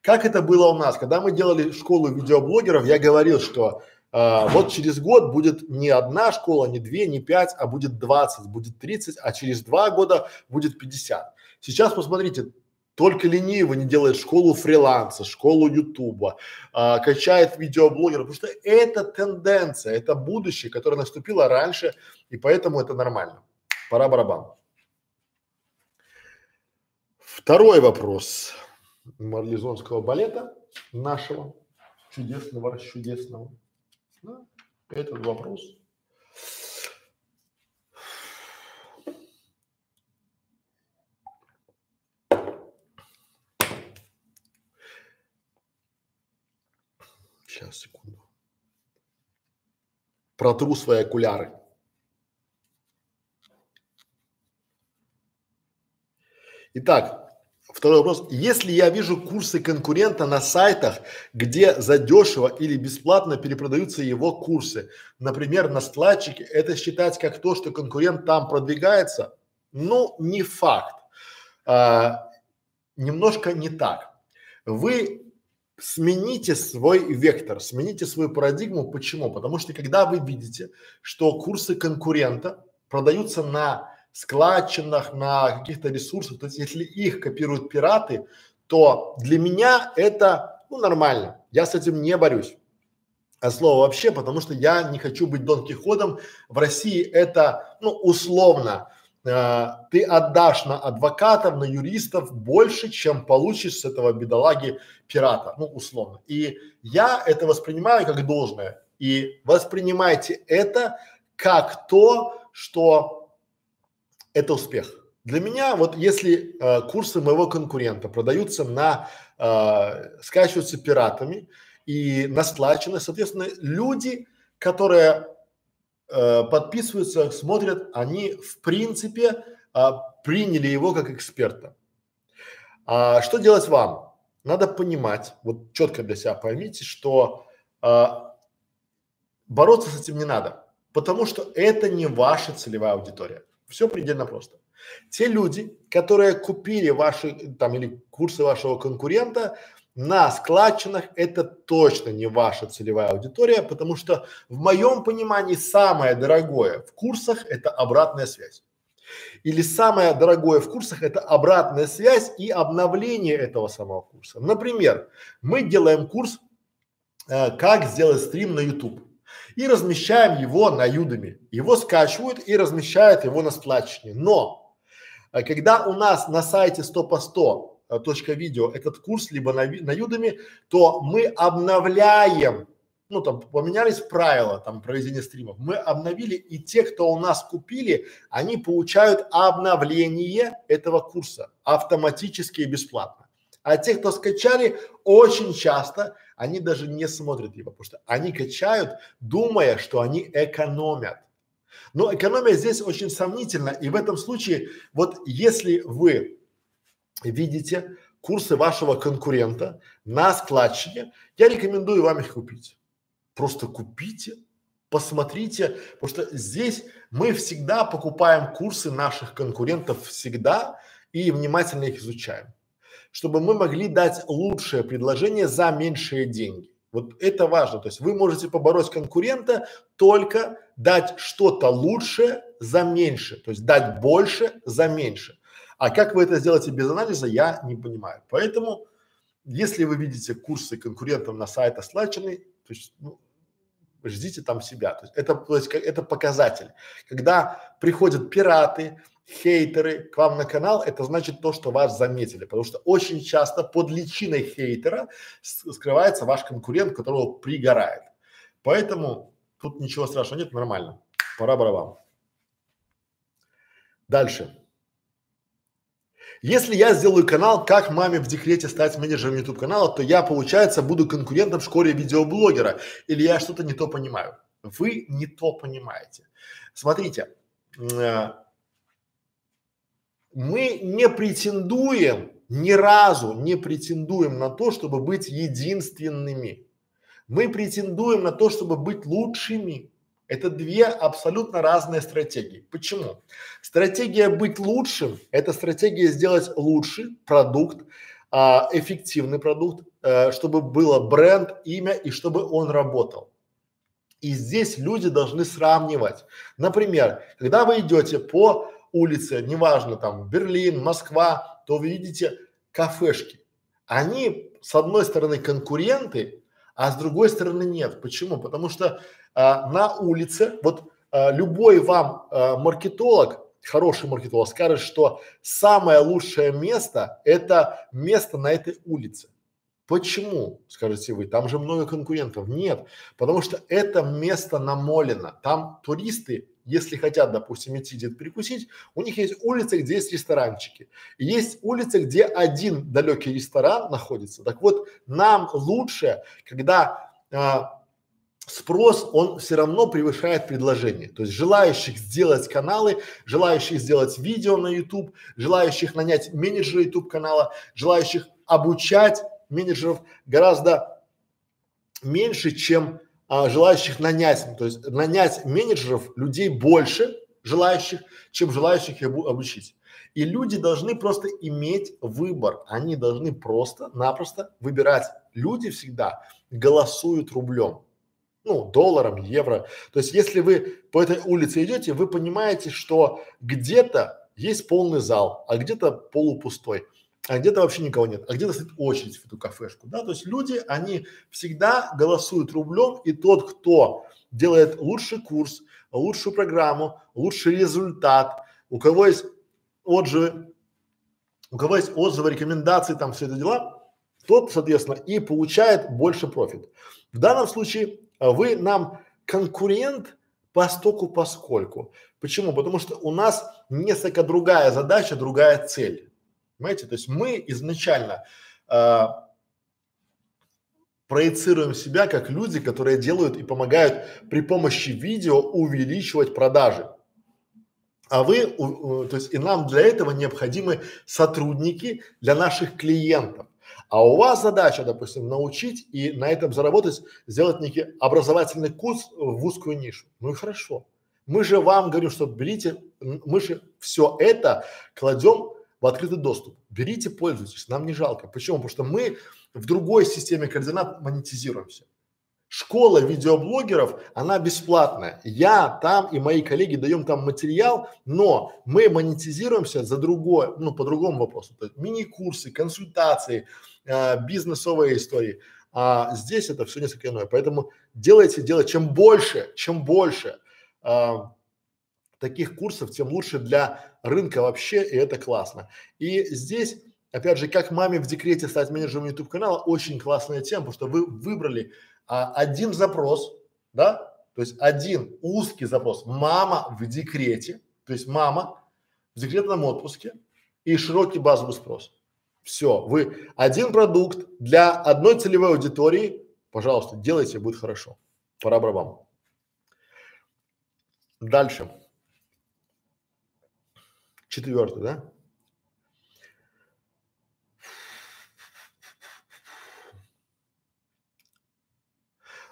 Как это было у нас, когда мы делали школу видеоблогеров, я говорил, что а, вот через год будет не одна школа, не две, не пять, а будет 20, будет 30, а через два года будет 50. Сейчас посмотрите, только ленивый не делает школу фриланса, школу ютуба, а, качает видеоблогеров, потому что это тенденция, это будущее, которое наступило раньше, и поэтому это нормально. Пора барабан. Второй вопрос марлезонского балета нашего, чудесного, расчудесного. Да, этот вопрос. Сейчас, секунду. Протру свои окуляры. Итак, Второй вопрос. Если я вижу курсы конкурента на сайтах, где задешево или бесплатно перепродаются его курсы, например, на складчике, это считать как то, что конкурент там продвигается? Ну, не факт. А, немножко не так. Вы смените свой вектор, смените свою парадигму. Почему? Потому что когда вы видите, что курсы конкурента продаются на складчинах, на каких-то ресурсах, то есть если их копируют пираты, то для меня это ну нормально, я с этим не борюсь. А слово вообще, потому что я не хочу быть Дон Кихотом. В России это, ну, условно, э, ты отдашь на адвокатов, на юристов больше, чем получишь с этого бедолаги пирата, ну, условно. И я это воспринимаю как должное. И воспринимайте это как то, что это успех. Для меня вот если э, курсы моего конкурента продаются на, э, скачиваются пиратами и настлачены, соответственно, люди, которые э, подписываются, смотрят, они в принципе э, приняли его как эксперта. А что делать вам? Надо понимать, вот четко для себя поймите, что э, бороться с этим не надо, потому что это не ваша целевая аудитория. Все предельно просто. Те люди, которые купили ваши там или курсы вашего конкурента на складчинах, это точно не ваша целевая аудитория, потому что в моем понимании самое дорогое в курсах это обратная связь. Или самое дорогое в курсах это обратная связь и обновление этого самого курса. Например, мы делаем курс э, «Как сделать стрим на YouTube» и размещаем его на Юдами. Его скачивают и размещают его на складчине. Но а когда у нас на сайте 100 по 100 точка видео этот курс либо на, на Юдами, то мы обновляем ну там поменялись правила там проведения стримов, мы обновили и те, кто у нас купили, они получают обновление этого курса автоматически и бесплатно. А те, кто скачали, очень часто они даже не смотрят его, потому что они качают, думая, что они экономят. Но экономия здесь очень сомнительна, и в этом случае, вот если вы видите курсы вашего конкурента на складчике, я рекомендую вам их купить. Просто купите, посмотрите, потому что здесь мы всегда покупаем курсы наших конкурентов всегда и внимательно их изучаем, чтобы мы могли дать лучшее предложение за меньшие деньги. Вот это важно. То есть вы можете побороть конкурента только дать что-то лучшее за меньше, то есть дать больше за меньше. А как вы это сделаете без анализа, я не понимаю. Поэтому, если вы видите курсы конкурентов на сайтах слайчены, то есть ну, ждите там себя. То есть это, то есть это показатель. Когда приходят пираты, хейтеры к вам на канал, это значит то, что вас заметили, потому что очень часто под личиной хейтера скрывается ваш конкурент, которого пригорает. Поэтому тут ничего страшного нет, нормально. Пора барабан. Дальше. Если я сделаю канал, как маме в декрете стать менеджером YouTube канала, то я, получается, буду конкурентом в школе видеоблогера. Или я что-то не то понимаю. Вы не то понимаете. Смотрите, э, мы не претендуем, ни разу не претендуем на то, чтобы быть единственными. Мы претендуем на то, чтобы быть лучшими. Это две абсолютно разные стратегии. Почему? Стратегия быть лучшим – это стратегия сделать лучший продукт, а, эффективный продукт, а, чтобы было бренд, имя и чтобы он работал. И здесь люди должны сравнивать. Например, когда вы идете по улице, неважно там Берлин, Москва, то вы видите кафешки. Они с одной стороны конкуренты, а с другой стороны нет. Почему? Потому что а, на улице, вот а, любой вам а, маркетолог, хороший маркетолог скажет, что самое лучшее место – это место на этой улице. Почему, скажете вы, там же много конкурентов? Нет, потому что это место намолено, там туристы если хотят, допустим, идти где-то перекусить, у них есть улицы, где есть ресторанчики. И есть улицы, где один далекий ресторан находится. Так вот, нам лучше, когда а, спрос, он все равно превышает предложение. То есть желающих сделать каналы, желающих сделать видео на YouTube, желающих нанять менеджера YouTube канала, желающих обучать менеджеров гораздо меньше, чем а, желающих нанять, то есть нанять менеджеров, людей больше желающих, чем желающих их обучить. И люди должны просто иметь выбор, они должны просто-напросто выбирать. Люди всегда голосуют рублем, ну, долларом, евро. То есть, если вы по этой улице идете, вы понимаете, что где-то есть полный зал, а где-то полупустой а где-то вообще никого нет, а где-то стоит очередь в эту кафешку, да, то есть люди, они всегда голосуют рублем, и тот, кто делает лучший курс, лучшую программу, лучший результат, у кого есть отзывы, у кого есть отзывы, рекомендации, там все это дела, тот, соответственно, и получает больше профит. В данном случае а, вы нам конкурент постоку поскольку. Почему? Потому что у нас несколько другая задача, другая цель. Понимаете? То есть мы изначально э, проецируем себя как люди, которые делают и помогают при помощи видео увеличивать продажи. А вы, у, то есть и нам для этого необходимы сотрудники для наших клиентов. А у вас задача, допустим, научить и на этом заработать, сделать некий образовательный курс в узкую нишу. Ну и хорошо. Мы же вам говорим, что берите, мы же все это кладем в открытый доступ. Берите, пользуйтесь, нам не жалко. Почему? Потому что мы в другой системе координат монетизируемся. Школа видеоблогеров, она бесплатная. Я там и мои коллеги даем там материал, но мы монетизируемся за другое, ну, по другому вопросу. Мини-курсы, консультации, э, бизнесовые истории. А здесь это все несколько иное. Поэтому делайте, делайте, чем больше, чем больше э, таких курсов, тем лучше для рынка вообще, и это классно. И здесь опять же, как маме в декрете стать менеджером YouTube канала, очень классная тема, потому что вы выбрали а, один запрос, да, то есть один узкий запрос, мама в декрете, то есть мама в декретном отпуске и широкий базовый спрос. Все, вы один продукт для одной целевой аудитории, пожалуйста, делайте, будет хорошо. Пора барабам. Дальше. Четвертый, да?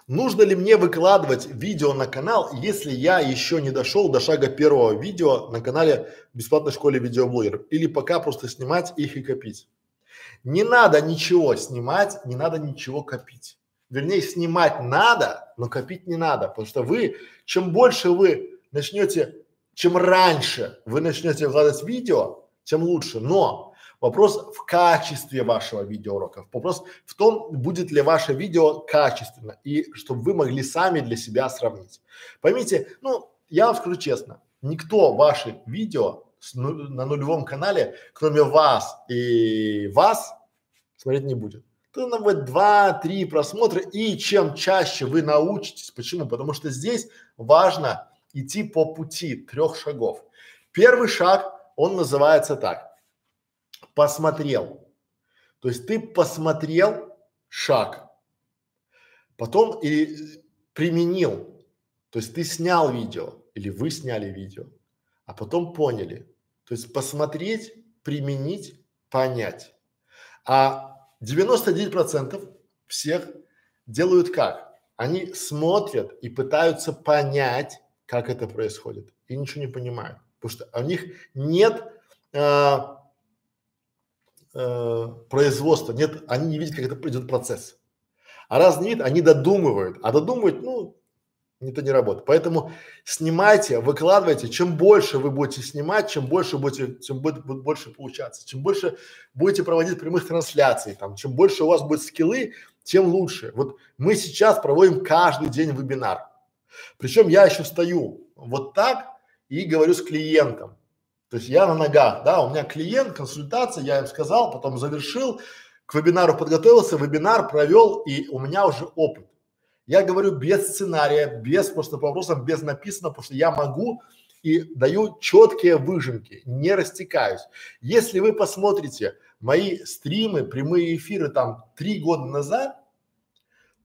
Нужно ли мне выкладывать видео на канал, если я еще не дошел до шага первого видео на канале бесплатной школе видеоблогеров? Или пока просто снимать их и копить? Не надо ничего снимать, не надо ничего копить. Вернее, снимать надо, но копить не надо, потому что вы, чем больше вы начнете, чем раньше вы начнете выкладывать видео, тем лучше. Но Вопрос в качестве вашего видеоурока. Вопрос в том, будет ли ваше видео качественно и чтобы вы могли сами для себя сравнить. Поймите, ну, я вам скажу честно, никто ваши видео с, ну, на нулевом канале, кроме вас и вас, смотреть не будет. То на вот два-три просмотра и чем чаще вы научитесь. Почему? Потому что здесь важно идти по пути трех шагов. Первый шаг, он называется так посмотрел. То есть ты посмотрел шаг, потом и применил. То есть ты снял видео или вы сняли видео, а потом поняли. То есть посмотреть, применить, понять. А 99% всех делают как? Они смотрят и пытаются понять, как это происходит, и ничего не понимают, потому что у них нет а, э, производства, нет, они не видят, как это идет процесс. А раз не видят, они додумывают, а додумывать, ну, это не работает. Поэтому снимайте, выкладывайте. Чем больше вы будете снимать, чем больше будете, чем будет, будет больше получаться. Чем больше будете проводить прямых трансляций, там, чем больше у вас будет скиллы, тем лучше. Вот мы сейчас проводим каждый день вебинар. Причем я еще стою вот так и говорю с клиентом. То есть я на ногах, да, у меня клиент, консультация, я им сказал, потом завершил, к вебинару подготовился, вебинар провел, и у меня уже опыт. Я говорю без сценария, без просто по вопросам, без написано, потому что я могу и даю четкие выжимки, не растекаюсь. Если вы посмотрите мои стримы, прямые эфиры там три года назад,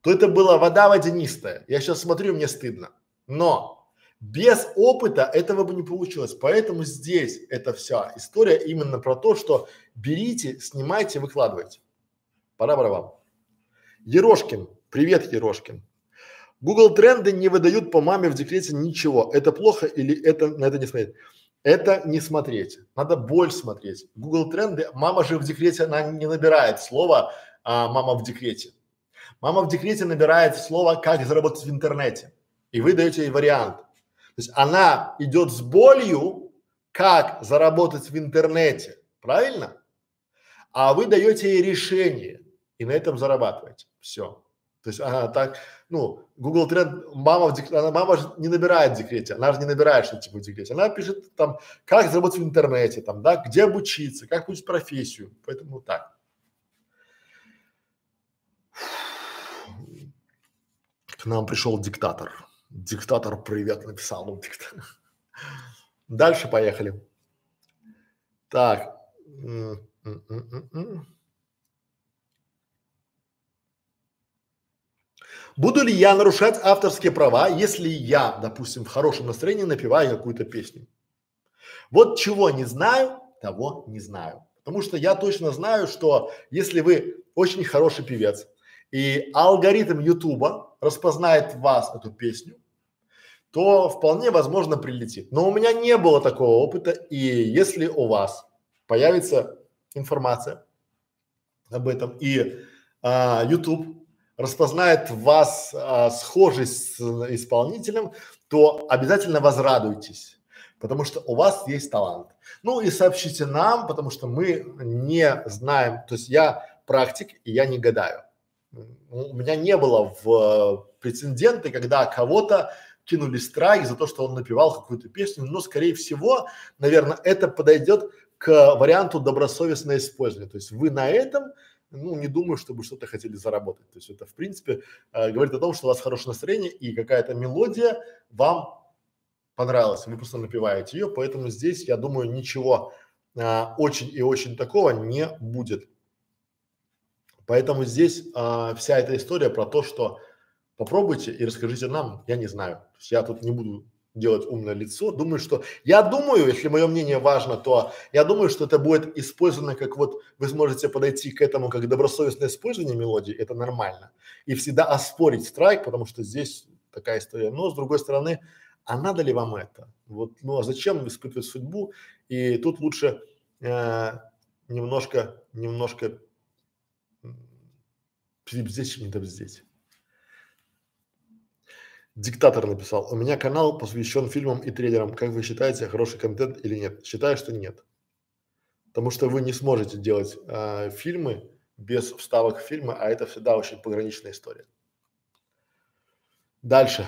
то это была вода водянистая. Я сейчас смотрю, мне стыдно. Но без опыта этого бы не получилось. Поэтому здесь эта вся история именно про то, что берите, снимайте, выкладывайте. Пора пора вам. Ерошкин. Привет, Ерошкин. Google тренды не выдают по маме в декрете ничего. Это плохо или это на это не смотреть? Это не смотреть. Надо больше смотреть. Google тренды, мама же в декрете, она не набирает слово а, мама в декрете. Мама в декрете набирает слово как заработать в интернете. И вы даете ей вариант. То есть она идет с болью, как заработать в интернете, правильно? А вы даете ей решение и на этом зарабатываете. Все. То есть она так, ну, Google тренд, мама в декрете, она, мама же не набирает в декрете, она же не набирает что типа в декрете, она пишет там, как заработать в интернете, там, да, где обучиться, как получить профессию, поэтому так. К нам пришел диктатор. Диктатор привет написал. Ну, диктатор. Дальше поехали. Так. Буду ли я нарушать авторские права, если я, допустим, в хорошем настроении напеваю какую-то песню? Вот чего не знаю, того не знаю. Потому что я точно знаю, что если вы очень хороший певец, и алгоритм Ютуба распознает вас, эту песню, то вполне возможно прилетит. Но у меня не было такого опыта, и если у вас появится информация об этом, и а, YouTube распознает вас а, схожесть с исполнителем, то обязательно возрадуйтесь, потому что у вас есть талант. Ну и сообщите нам, потому что мы не знаем, то есть я практик и я не гадаю. У меня не было в прецеденты, когда кого-то кинули страйк за то, что он напевал какую-то песню, но скорее всего, наверное, это подойдет к варианту добросовестное использование. То есть вы на этом ну, не думаю, чтобы что-то хотели заработать. То есть это, в принципе, э, говорит о том, что у вас хорошее настроение и какая-то мелодия вам понравилась, вы просто напеваете ее, поэтому здесь, я думаю, ничего э, очень и очень такого не будет. Поэтому здесь э, вся эта история про то, что попробуйте и расскажите нам, я не знаю. Я тут не буду делать умное лицо. Думаю, что я думаю, если мое мнение важно, то я думаю, что это будет использовано как вот вы сможете подойти к этому как добросовестное использование мелодии, это нормально. И всегда оспорить страйк, потому что здесь такая история. Но с другой стороны, а надо ли вам это? Вот, ну а зачем испытывать судьбу? И тут лучше э, немножко, немножко здесь не здесь. Диктатор написал, у меня канал посвящен фильмам и трейлерам. Как вы считаете, хороший контент или нет? Считаю, что нет. Потому что вы не сможете делать э, фильмы без вставок в фильмы, а это всегда очень пограничная история. Дальше.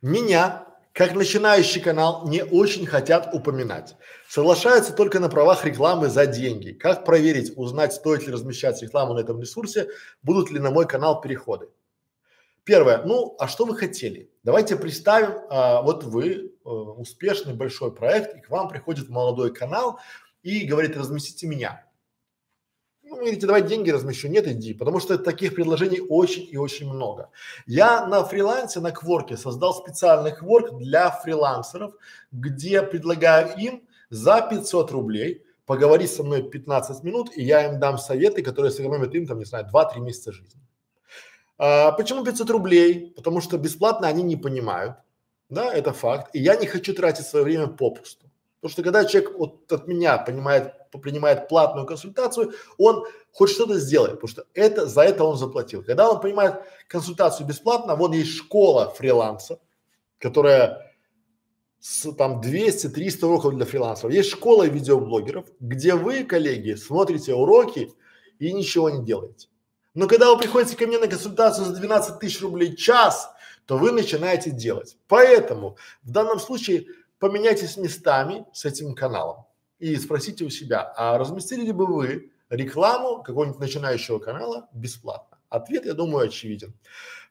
Меня как начинающий канал не очень хотят упоминать. Соглашаются только на правах рекламы за деньги. Как проверить, узнать, стоит ли размещать рекламу на этом ресурсе, будут ли на мой канал переходы? Первое, ну, а что вы хотели? Давайте представим, а, вот вы а, успешный большой проект, и к вам приходит молодой канал и говорит, разместите меня. Ну, вы говорите, давай деньги размещу. Нет, иди, потому что таких предложений очень и очень много. Я на фрилансе, на Кворке создал специальный Кворк для фрилансеров, где предлагаю им за 500 рублей поговорить со мной 15 минут, и я им дам советы, которые сэкономят им, там, не знаю, 2-3 месяца жизни. А, почему 500 рублей? Потому что бесплатно они не понимают, да, это факт, и я не хочу тратить свое время попусту. Потому что когда человек вот от меня понимает, принимает платную консультацию, он хоть что-то сделает, потому что это, за это он заплатил. Когда он принимает консультацию бесплатно, вот есть школа фриланса, которая с там 200-300 уроков для фрилансеров. Есть школа видеоблогеров, где вы, коллеги, смотрите уроки и ничего не делаете. Но когда вы приходите ко мне на консультацию за 12 тысяч рублей час, то вы начинаете делать. Поэтому в данном случае поменяйтесь местами с этим каналом и спросите у себя, а разместили ли бы вы рекламу какого-нибудь начинающего канала бесплатно? Ответ, я думаю, очевиден.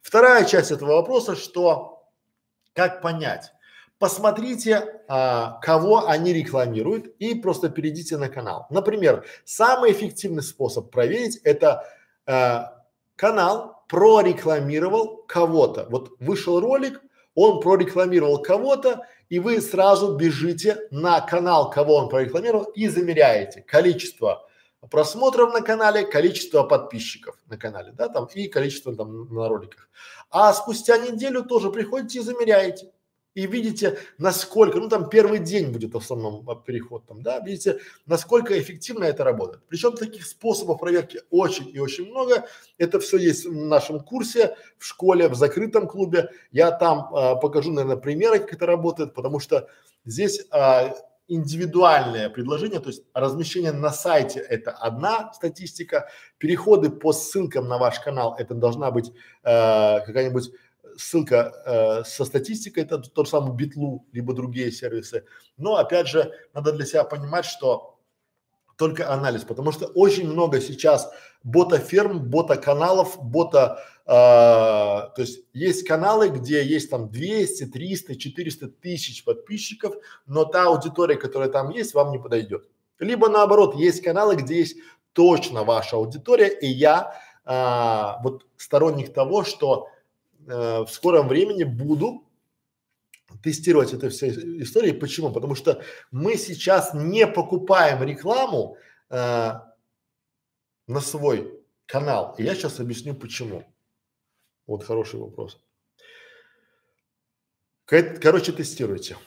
Вторая часть этого вопроса, что как понять? Посмотрите, а, кого они рекламируют и просто перейдите на канал. Например, самый эффективный способ проверить это а, канал прорекламировал кого-то. Вот вышел ролик, он прорекламировал кого-то, и вы сразу бежите на канал, кого он прорекламировал, и замеряете количество просмотров на канале, количество подписчиков на канале, да, там, и количество там на роликах. А спустя неделю тоже приходите и замеряете и видите, насколько, ну там первый день будет в основном а, переход там, да, видите, насколько эффективно это работает. Причем таких способов проверки очень и очень много. Это все есть в нашем курсе, в школе, в закрытом клубе. Я там а, покажу, наверное, примеры, как это работает, потому что здесь а, индивидуальное предложение, то есть размещение на сайте – это одна статистика, переходы по ссылкам на ваш канал – это должна быть э, какая-нибудь ссылка э, со статистикой, это тот же самый Битлу, либо другие сервисы. Но опять же, надо для себя понимать, что только анализ, потому что очень много сейчас бота-ферм, бота-каналов, бота, э, то есть есть каналы, где есть там 200, 300, 400 тысяч подписчиков, но та аудитория, которая там есть, вам не подойдет. Либо наоборот, есть каналы, где есть точно ваша аудитория, и я а, вот сторонник того, что э, в скором времени буду тестировать эту всю историю. Почему? Потому что мы сейчас не покупаем рекламу э, на свой канал. И я сейчас объясню почему. Вот хороший вопрос. Короче, тестируйте.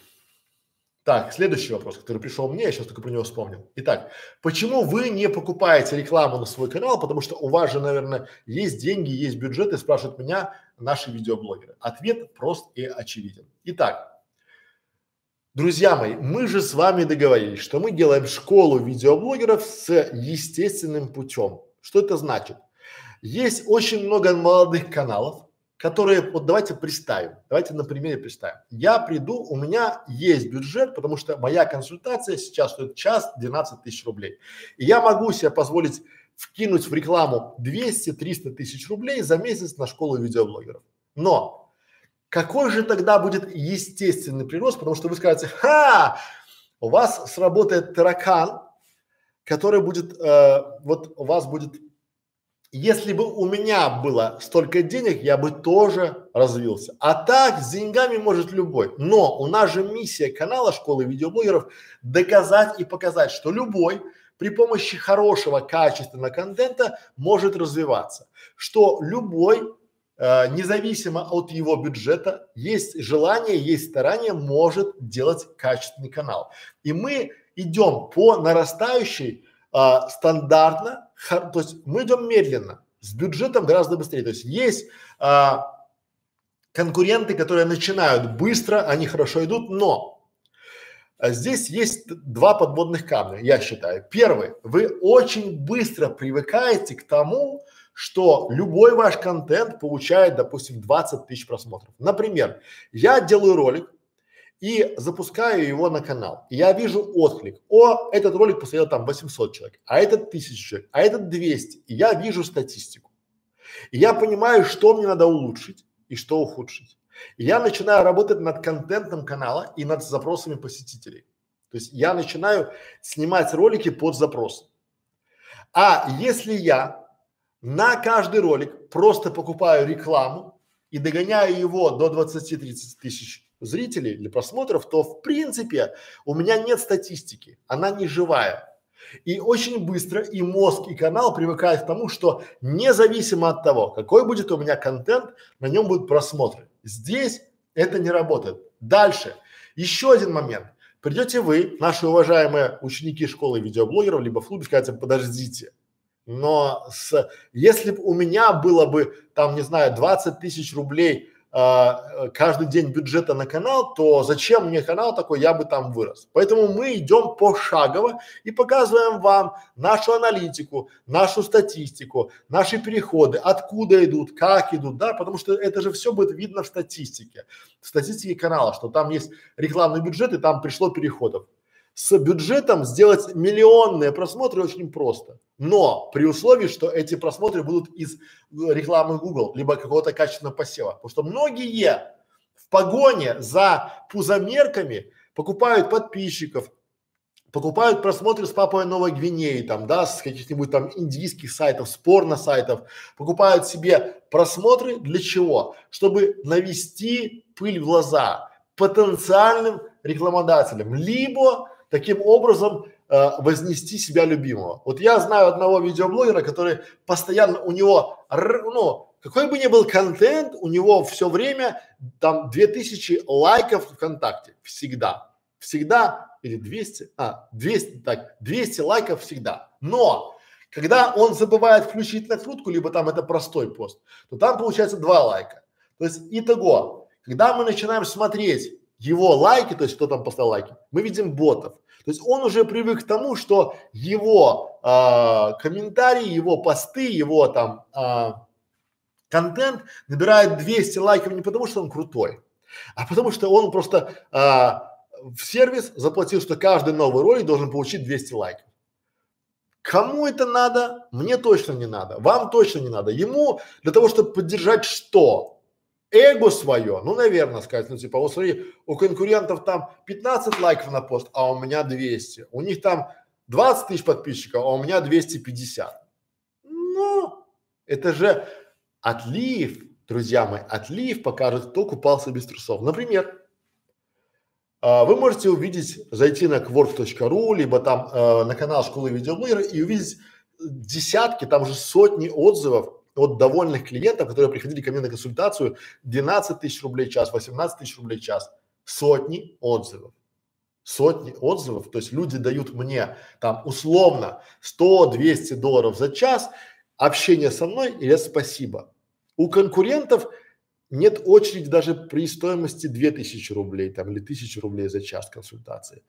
Так, следующий вопрос, который пришел мне, я сейчас только про него вспомнил. Итак, почему вы не покупаете рекламу на свой канал? Потому что у вас же, наверное, есть деньги, есть бюджет, и спрашивают меня наши видеоблогеры. Ответ прост и очевиден. Итак, друзья мои, мы же с вами договорились, что мы делаем школу видеоблогеров с естественным путем. Что это значит? Есть очень много молодых каналов, которые, вот давайте представим, давайте на примере представим. Я приду, у меня есть бюджет, потому что моя консультация сейчас стоит час 12 тысяч рублей. И я могу себе позволить вкинуть в рекламу 200-300 тысяч рублей за месяц на школу видеоблогеров. Но какой же тогда будет естественный прирост, потому что вы скажете, ха, у вас сработает таракан, который будет, э, вот у вас будет, если бы у меня было столько денег, я бы тоже развился. А так с деньгами может любой. Но у нас же миссия канала школы видеоблогеров доказать и показать, что любой при помощи хорошего, качественного контента может развиваться. Что любой, э, независимо от его бюджета, есть желание, есть старание, может делать качественный канал. И мы идем по нарастающей э, стандартно, хор, то есть мы идем медленно, с бюджетом гораздо быстрее. То есть есть э, конкуренты, которые начинают быстро, они хорошо идут, но а здесь есть два подводных камня, я считаю. Первый, вы очень быстро привыкаете к тому, что любой ваш контент получает, допустим, 20 тысяч просмотров. Например, я делаю ролик и запускаю его на канал. И я вижу отклик. О, этот ролик посмотрел там 800 человек, а этот 1000 человек, а этот 200. И я вижу статистику. И я понимаю, что мне надо улучшить и что ухудшить я начинаю работать над контентом канала и над запросами посетителей. То есть я начинаю снимать ролики под запрос. А если я на каждый ролик просто покупаю рекламу и догоняю его до 20-30 тысяч зрителей или просмотров, то в принципе у меня нет статистики, она не живая. И очень быстро и мозг, и канал привыкают к тому, что независимо от того, какой будет у меня контент, на нем будут просмотры. Здесь это не работает. Дальше. Еще один момент. Придете вы, наши уважаемые ученики школы видеоблогеров, либо в клубе, скажете, подождите. Но с, если бы у меня было бы там, не знаю, 20 тысяч рублей а, каждый день бюджета на канал, то зачем мне канал такой, я бы там вырос. Поэтому мы идем пошагово и показываем вам нашу аналитику, нашу статистику, наши переходы, откуда идут, как идут, да, потому что это же все будет видно в статистике, в статистике канала, что там есть рекламный бюджет и там пришло переходов с бюджетом сделать миллионные просмотры очень просто. Но при условии, что эти просмотры будут из рекламы Google, либо какого-то качественного посева. Потому что многие в погоне за пузомерками покупают подписчиков, покупают просмотры с папой Новой Гвинеи, там, да, с каких-нибудь там индийских сайтов, спорно сайтов, покупают себе просмотры для чего? Чтобы навести пыль в глаза потенциальным рекламодателям, либо таким образом э, вознести себя любимого. Вот я знаю одного видеоблогера, который постоянно у него, ну, какой бы ни был контент, у него все время там 2000 лайков ВКонтакте. Всегда. Всегда или 200, а, 200, так, 200 лайков всегда. Но когда он забывает включить накрутку, либо там это простой пост, то там получается два лайка. То есть итого, когда мы начинаем смотреть его лайки, то есть кто там поставил лайки, мы видим ботов. То есть он уже привык к тому, что его э, комментарии, его посты, его там э, контент набирает 200 лайков не потому, что он крутой, а потому что он просто э, в сервис заплатил, что каждый новый ролик должен получить 200 лайков. Кому это надо? Мне точно не надо. Вам точно не надо. Ему для того, чтобы поддержать что? Эго свое, ну, наверное, сказать, ну, типа, вот смотри, у конкурентов там 15 лайков на пост, а у меня 200. У них там 20 тысяч подписчиков, а у меня 250. Ну, это же отлив, друзья мои, отлив покажет, кто купался без трусов. Например, а, вы можете увидеть, зайти на quark.ru, либо там э, на канал школы видеоблогера и увидеть десятки, там же сотни отзывов от довольных клиентов, которые приходили ко мне на консультацию, 12 тысяч рублей в час, 18 тысяч рублей в час, сотни отзывов. Сотни отзывов, то есть люди дают мне там условно 100-200 долларов за час общения со мной или спасибо. У конкурентов нет очереди даже при стоимости 2000 рублей там или 1000 рублей за час консультации.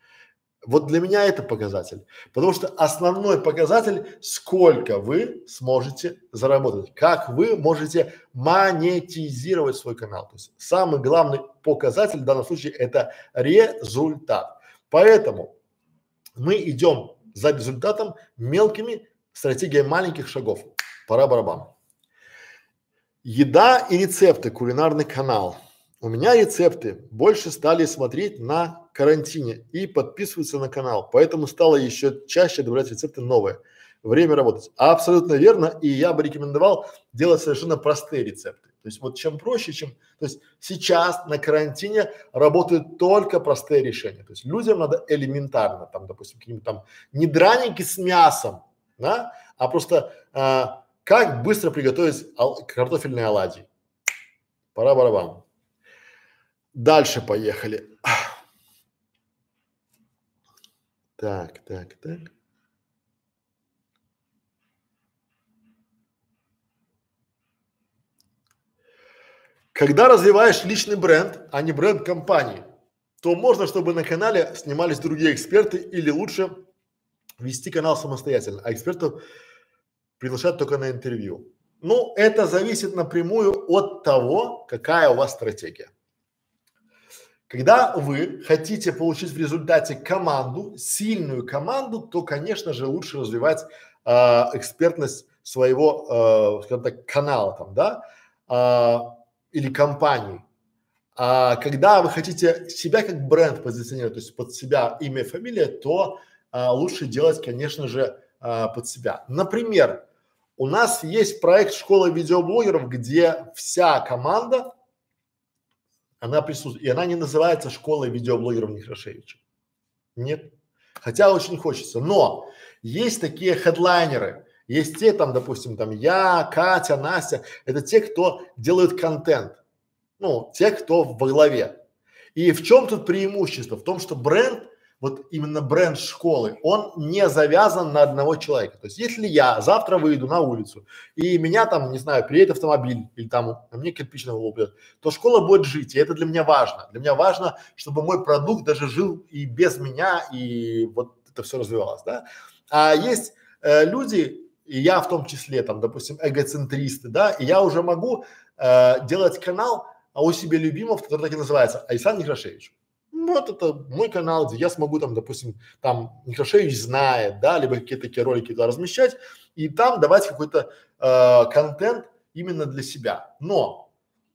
Вот для меня это показатель, потому что основной показатель, сколько вы сможете заработать, как вы можете монетизировать свой канал. То есть самый главный показатель в данном случае это результат. Поэтому мы идем за результатом мелкими стратегиями маленьких шагов. Пора барабан. Еда и рецепты, кулинарный канал. У меня рецепты больше стали смотреть на карантине и подписываться на канал, поэтому стало еще чаще добавлять рецепты новые. Время работать. Абсолютно верно, и я бы рекомендовал делать совершенно простые рецепты. То есть вот чем проще, чем, то есть сейчас на карантине работают только простые решения. То есть людям надо элементарно, там, допустим, какие-нибудь там не драники с мясом, да, а просто а, как быстро приготовить ал- картофельные оладьи. Пора барабан. Дальше поехали. Так, так, так. Когда развиваешь личный бренд, а не бренд компании, то можно, чтобы на канале снимались другие эксперты или лучше вести канал самостоятельно, а экспертов приглашать только на интервью. Ну, это зависит напрямую от того, какая у вас стратегия. Когда вы хотите получить в результате команду, сильную команду, то, конечно же, лучше развивать э, экспертность своего, э, скажем так, канала там, да, э, или компании. А когда вы хотите себя как бренд позиционировать, то есть под себя имя и фамилия, то а, лучше делать, конечно же, а, под себя. Например, у нас есть проект школы видеоблогеров, где вся команда, она присутствует, и она не называется школой видеоблогеров Некрашевича. Нет. Хотя очень хочется. Но есть такие хедлайнеры, есть те там, допустим, там я, Катя, Настя, это те, кто делают контент. Ну, те, кто во главе. И в чем тут преимущество? В том, что бренд, вот именно бренд школы, он не завязан на одного человека. То есть, если я завтра выйду на улицу и меня там, не знаю, приедет автомобиль или там на мне кирпич на голову бьет, то школа будет жить, и это для меня важно. Для меня важно, чтобы мой продукт даже жил и без меня, и вот это все развивалось, да. А есть э, люди, и я в том числе, там, допустим, эгоцентристы, да, и я уже могу э, делать канал а у себя любимого, который так и называется, Айсан Некрашевич. Вот это мой канал, где я смогу там, допустим, там Некрашевич знает, да, либо какие-то такие ролики туда размещать и там давать какой-то э, контент именно для себя. Но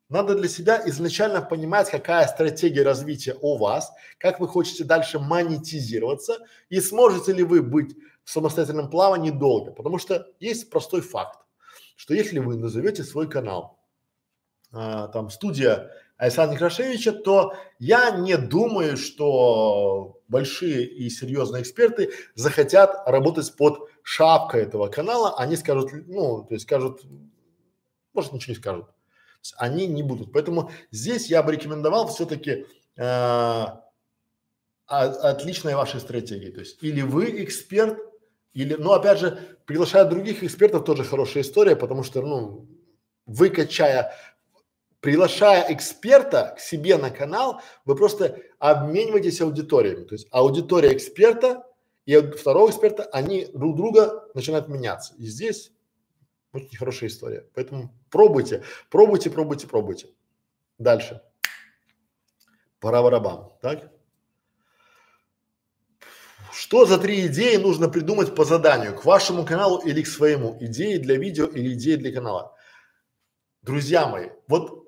надо для себя изначально понимать, какая стратегия развития у вас, как вы хотите дальше монетизироваться и сможете ли вы быть в самостоятельном плавании долго. Потому что есть простой факт, что если вы назовете свой канал, а, там студия Александра Некрашевича, то я не думаю, что большие и серьезные эксперты захотят работать под шапкой этого канала. Они скажут, ну, то есть скажут, может ничего не скажут. Они не будут. Поэтому здесь я бы рекомендовал все-таки э, отличной вашей стратегии. То есть или вы эксперт, или, ну, опять же, приглашая других экспертов тоже хорошая история, потому что, ну, вы качая, приглашая эксперта к себе на канал, вы просто обмениваетесь аудиториями. То есть аудитория эксперта и второго эксперта, они друг друга начинают меняться. И здесь очень хорошая история. Поэтому пробуйте, пробуйте, пробуйте, пробуйте. Дальше. Пора барабан, так? Что за три идеи нужно придумать по заданию, к вашему каналу или к своему? Идеи для видео или идеи для канала? Друзья мои, вот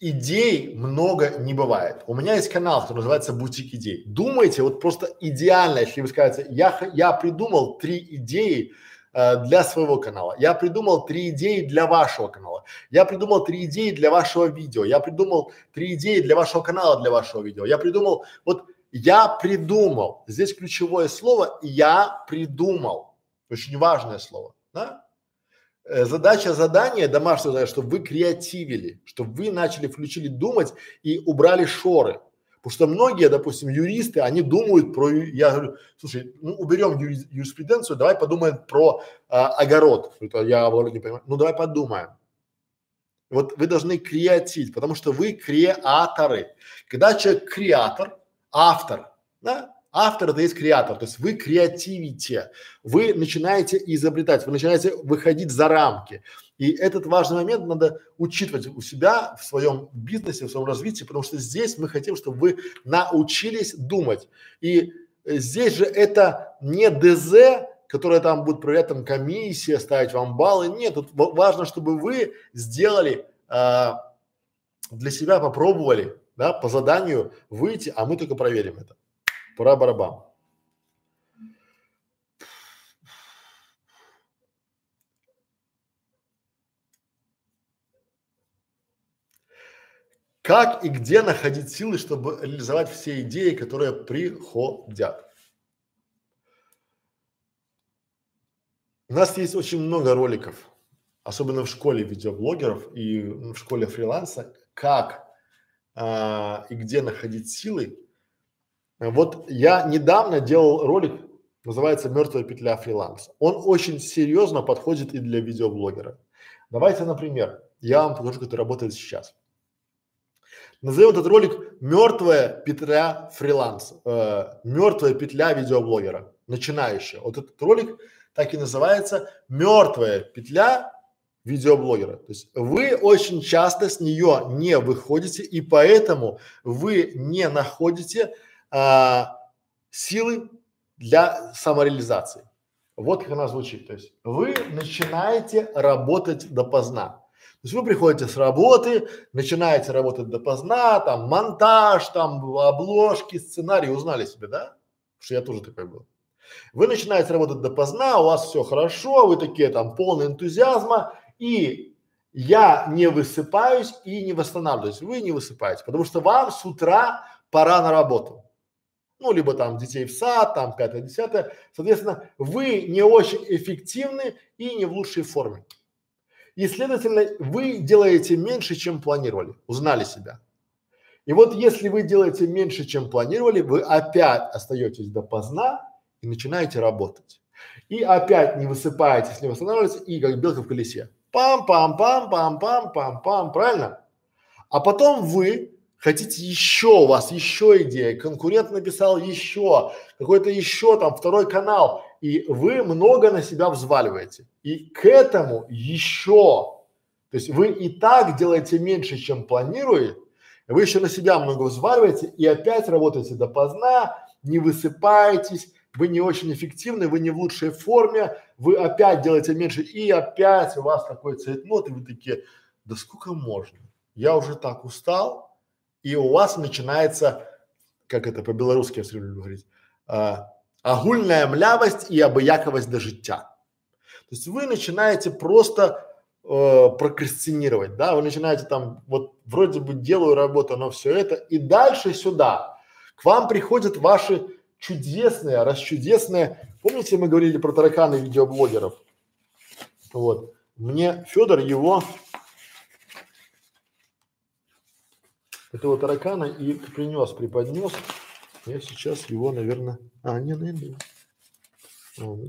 идей много не бывает. У меня есть канал, который называется «Бутик идей». Думайте, вот просто идеально, если вы скажете, я, я придумал три идеи э, для своего канала, я придумал три идеи для вашего канала, я придумал три идеи для вашего видео, я придумал три идеи для вашего канала, для вашего видео, я придумал, вот я придумал. Здесь ключевое слово «я придумал». Очень важное слово, да? Э, задача задания, домашнее задание, чтобы вы креативили, чтобы вы начали, включили думать и убрали шоры. Потому что многие, допустим, юристы, они думают про, я говорю, слушай, ну уберем юри, юриспруденцию, давай подумаем про а, огород. Это я говорю, не понимаю. Ну давай подумаем. Вот вы должны креативить, потому что вы креаторы. Когда человек креатор, автор, да, Автор это есть креатор, то есть вы креативите, вы начинаете изобретать, вы начинаете выходить за рамки. И этот важный момент надо учитывать у себя в своем бизнесе, в своем развитии, потому что здесь мы хотим, чтобы вы научились думать. И э, здесь же это не ДЗ, которая там будет проверять там комиссия, ставить вам баллы. Нет, тут важно, чтобы вы сделали а, для себя попробовали, да, по заданию выйти, а мы только проверим это. Пора барабан. Как и где находить силы, чтобы реализовать все идеи, которые приходят? У нас есть очень много роликов, особенно в школе видеоблогеров и в школе фриланса, как а, и где находить силы. Вот я недавно делал ролик, называется «Мертвая петля фриланса». Он очень серьезно подходит и для видеоблогера. Давайте, например, я вам покажу, как это работает сейчас. Назовем этот ролик «Мертвая петля фриланса», э, «Мертвая петля видеоблогера», начинающая. Вот этот ролик так и называется «Мертвая петля видеоблогера. То есть вы очень часто с нее не выходите и поэтому вы не находите а, силы для самореализации. Вот как она звучит. То есть вы начинаете работать допоздна. То есть вы приходите с работы, начинаете работать допоздна, там монтаж, там обложки, сценарий, узнали себе, да? Потому что я тоже такой был. Вы начинаете работать допоздна, у вас все хорошо, вы такие там полные энтузиазма, и я не высыпаюсь и не восстанавливаюсь. Вы не высыпаете, потому что вам с утра пора на работу. Ну, либо там детей в сад, там пятое, десятое. Соответственно, вы не очень эффективны и не в лучшей форме. И, следовательно, вы делаете меньше, чем планировали, узнали себя. И вот если вы делаете меньше, чем планировали, вы опять остаетесь допоздна и начинаете работать. И опять не высыпаетесь, не восстанавливаетесь, и как белка в колесе. Пам-пам-пам-пам-пам-пам-пам, правильно? А потом вы хотите еще, у вас еще идея, конкурент написал еще, какой-то еще там второй канал, и вы много на себя взваливаете. И к этому еще, то есть вы и так делаете меньше, чем планируете, вы еще на себя много взваливаете и опять работаете допоздна, не высыпаетесь, вы не очень эффективны, вы не в лучшей форме, вы опять делаете меньше, и опять у вас такой цветнот, и вы такие, да сколько можно? Я уже так устал, и у вас начинается, как это по-белорусски я все время говорить, а, огульная млявость и обыяковость до життя. То есть вы начинаете просто э, прокрастинировать, да, вы начинаете там, вот вроде бы делаю работу, но все это, и дальше сюда к вам приходят ваши чудесное, расчудесное. Помните, мы говорили про тараканы видеоблогеров? Вот. Мне Федор его этого таракана и принес, преподнес. Я сейчас его, наверное, а, не найду. Ну,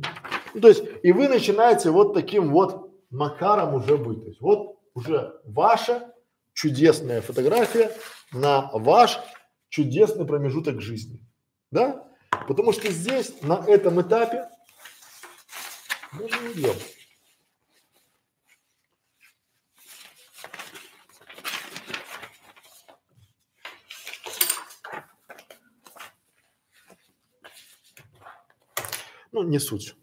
то есть, и вы начинаете вот таким вот макаром уже быть. То есть, вот уже ваша чудесная фотография на ваш чудесный промежуток жизни. Да? Потому что здесь, на этом этапе, даже не делать. Ну, не суть.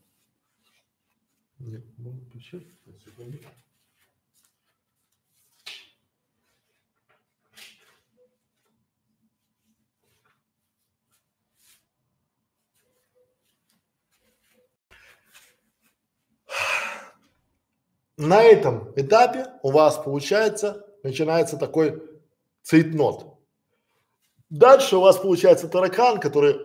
На этом этапе у вас получается, начинается такой цейтнот. Дальше у вас получается таракан, который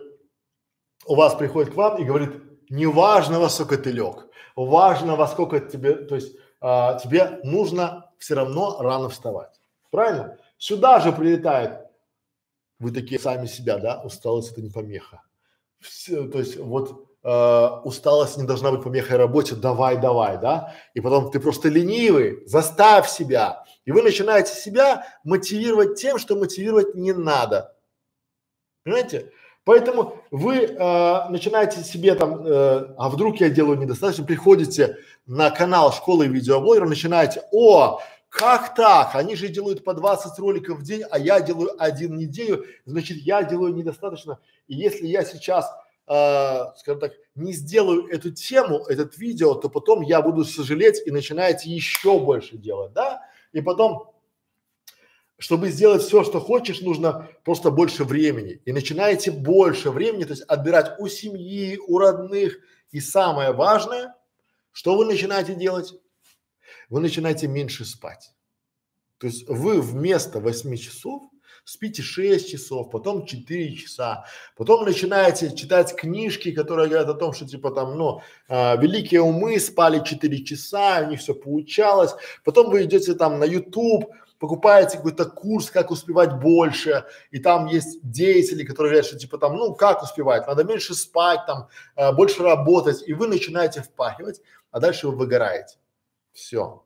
у вас приходит к вам и говорит, не важно, во сколько ты лег, важно, во сколько тебе, то есть а, тебе нужно все равно рано вставать. Правильно? Сюда же прилетает, вы такие сами себя, да, усталость это не помеха. Все, то есть вот э, усталость не должна быть помехой работе, давай, давай, да, и потом ты просто ленивый, заставь себя, и вы начинаете себя мотивировать тем, что мотивировать не надо, понимаете? Поэтому вы э, начинаете себе там, э, а вдруг я делаю недостаточно, приходите на канал школы видеоблогера, начинаете, о, как так? Они же делают по 20 роликов в день, а я делаю один неделю, значит, я делаю недостаточно. И если я сейчас, э, скажем так, не сделаю эту тему, этот видео, то потом я буду сожалеть и начинаете еще больше делать, да? И потом, чтобы сделать все, что хочешь, нужно просто больше времени. И начинаете больше времени, то есть отбирать у семьи, у родных. И самое важное, что вы начинаете делать? вы начинаете меньше спать. То есть вы вместо 8 часов спите 6 часов, потом 4 часа, потом начинаете читать книжки, которые говорят о том, что типа там, ну, а, великие умы спали 4 часа, у них все получалось, потом вы идете там на YouTube, покупаете какой-то курс, как успевать больше, и там есть деятели, которые говорят, что типа там, ну, как успевать, надо меньше спать, там, а, больше работать, и вы начинаете впахивать, а дальше вы выгораете. Все.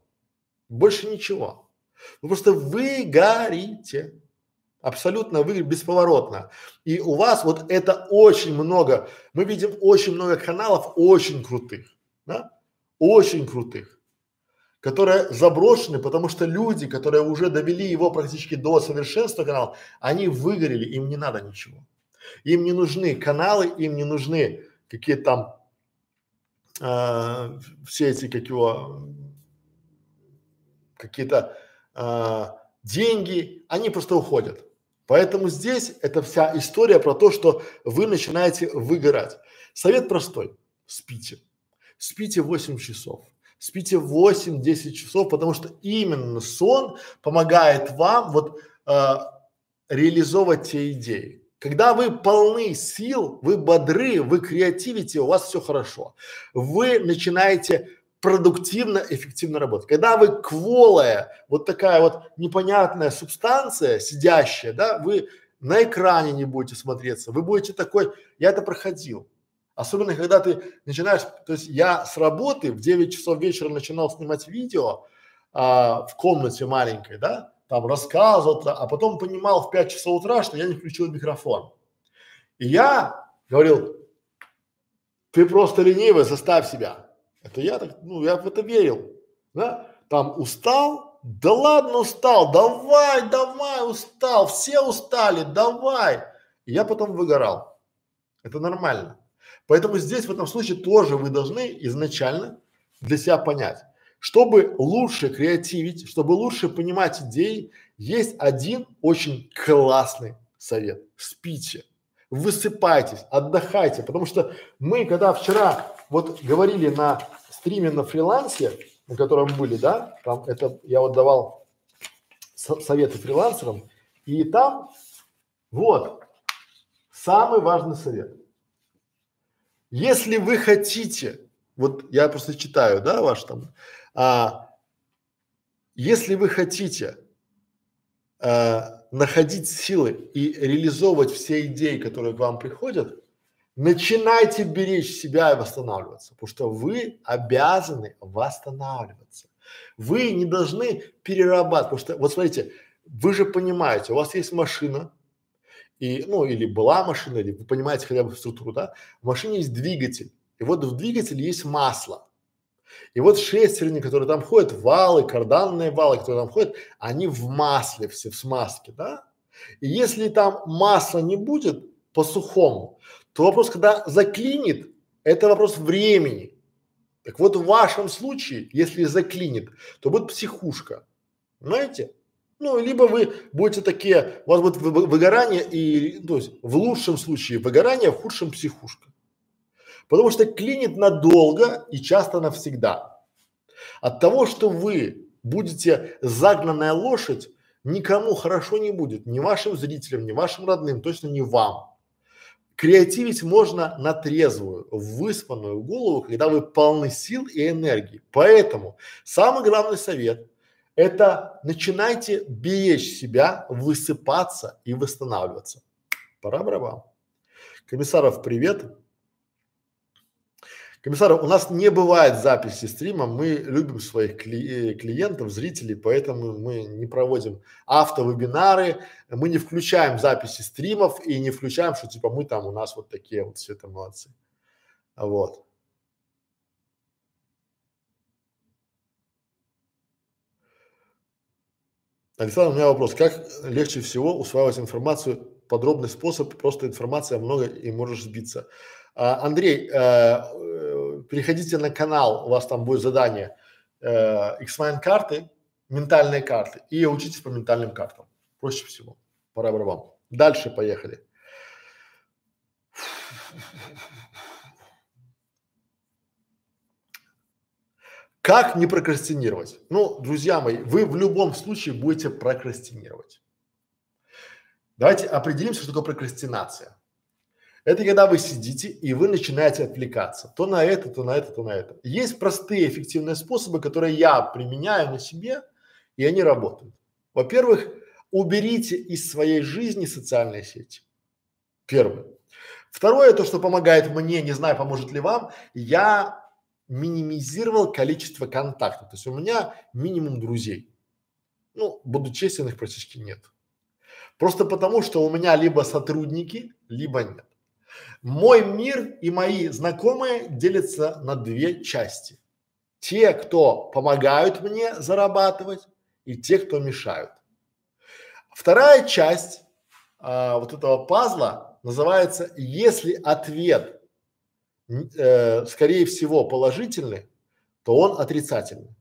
Больше ничего. Вы просто выгорите. Абсолютно вы бесповоротно. И у вас вот это очень много. Мы видим очень много каналов очень крутых, да? Очень крутых, которые заброшены, потому что люди, которые уже довели его практически до совершенства канал, они выгорели, им не надо ничего. Им не нужны каналы, им не нужны какие там э, все эти, как его, какие-то э, деньги, они просто уходят. Поэтому здесь это вся история про то, что вы начинаете выгорать. Совет простой. Спите. Спите 8 часов. Спите 8-10 часов, потому что именно сон помогает вам вот э, реализовывать те идеи. Когда вы полны сил, вы бодры, вы креативите, у вас все хорошо. Вы начинаете продуктивно, эффективно работать. Когда вы кволая, вот такая вот непонятная субстанция, сидящая, да, вы на экране не будете смотреться, вы будете такой, я это проходил. Особенно, когда ты начинаешь, то есть я с работы в 9 часов вечера начинал снимать видео а, в комнате маленькой, да, там рассказывал, а потом понимал в 5 часов утра, что я не включил микрофон. И я говорил, ты просто ленивый, заставь себя. Это я так, ну, я в это верил, да? Там устал, да ладно устал, давай, давай, устал, все устали, давай. И я потом выгорал. Это нормально. Поэтому здесь в этом случае тоже вы должны изначально для себя понять, чтобы лучше креативить, чтобы лучше понимать идеи, есть один очень классный совет. Спите, высыпайтесь, отдыхайте, потому что мы, когда вчера вот говорили на стриме на фрилансе, на котором были, да, там это я вот давал советы фрилансерам, и там вот самый важный совет. Если вы хотите, вот я просто читаю, да, ваш там, а, если вы хотите а, находить силы и реализовывать все идеи, которые к вам приходят, Начинайте беречь себя и восстанавливаться, потому что вы обязаны восстанавливаться. Вы не должны перерабатывать, потому что, вот смотрите, вы же понимаете, у вас есть машина, и, ну, или была машина, или вы понимаете хотя бы структуру, да, в машине есть двигатель, и вот в двигателе есть масло. И вот шестерни, которые там ходят, валы, карданные валы, которые там ходят, они в масле все, в смазке, да? И если там масла не будет по сухому, то вопрос, когда заклинит, это вопрос времени. Так вот в вашем случае, если заклинит, то будет психушка. Понимаете? Ну, либо вы будете такие, у вас будет выгорание и, то есть в лучшем случае выгорание, в худшем психушка. Потому что клинит надолго и часто навсегда. От того, что вы будете загнанная лошадь, никому хорошо не будет, ни вашим зрителям, ни вашим родным, точно не вам. Креативить можно на трезвую, выспанную голову, когда вы полны сил и энергии. Поэтому самый главный совет – это начинайте беречь себя, высыпаться и восстанавливаться. Пора барабан. Комиссаров, привет. Комиссар, у нас не бывает записи стрима, мы любим своих кли- э, клиентов, зрителей, поэтому мы не проводим автовебинары, мы не включаем записи стримов и не включаем, что типа мы там у нас вот такие вот все это молодцы. Вот. Александр, у меня вопрос. Как легче всего усваивать информацию? Подробный способ, просто информация много и можешь сбиться. А, Андрей, э, э, переходите на канал, у вас там будет задание э, X-Mine карты, ментальные карты и учитесь по ментальным картам. Проще всего. Пора вам. Дальше поехали. Как не прокрастинировать? Ну, друзья мои, вы в любом случае будете прокрастинировать. Давайте определимся, что такое прокрастинация. Это когда вы сидите и вы начинаете отвлекаться то на это, то на это, то на это. Есть простые эффективные способы, которые я применяю на себе, и они работают. Во-первых, уберите из своей жизни социальные сети. Первое. Второе, то, что помогает мне, не знаю, поможет ли вам, я минимизировал количество контактов. То есть у меня минимум друзей. Ну, буду честен, их практически нет. Просто потому, что у меня либо сотрудники, либо нет. Мой мир и мои знакомые делятся на две части. Те, кто помогают мне зарабатывать, и те, кто мешают. Вторая часть а, вот этого пазла называется «Если ответ, э, скорее всего, положительный, то он отрицательный».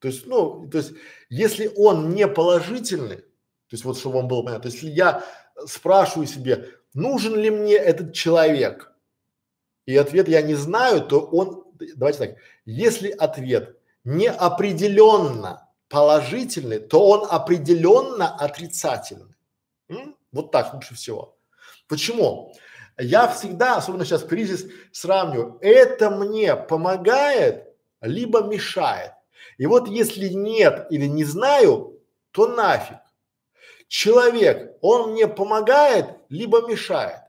То есть, ну, то есть, если он не положительный, то есть вот чтобы вам было понятно, то есть если я спрашиваю себе, нужен ли мне этот человек? И ответ я не знаю, то он, давайте так, если ответ неопределенно положительный, то он определенно отрицательный. М? Вот так лучше всего. Почему? Я всегда, особенно сейчас кризис, сравниваю, это мне помогает, либо мешает. И вот если нет или не знаю, то нафиг. Человек, он мне помогает, либо мешает.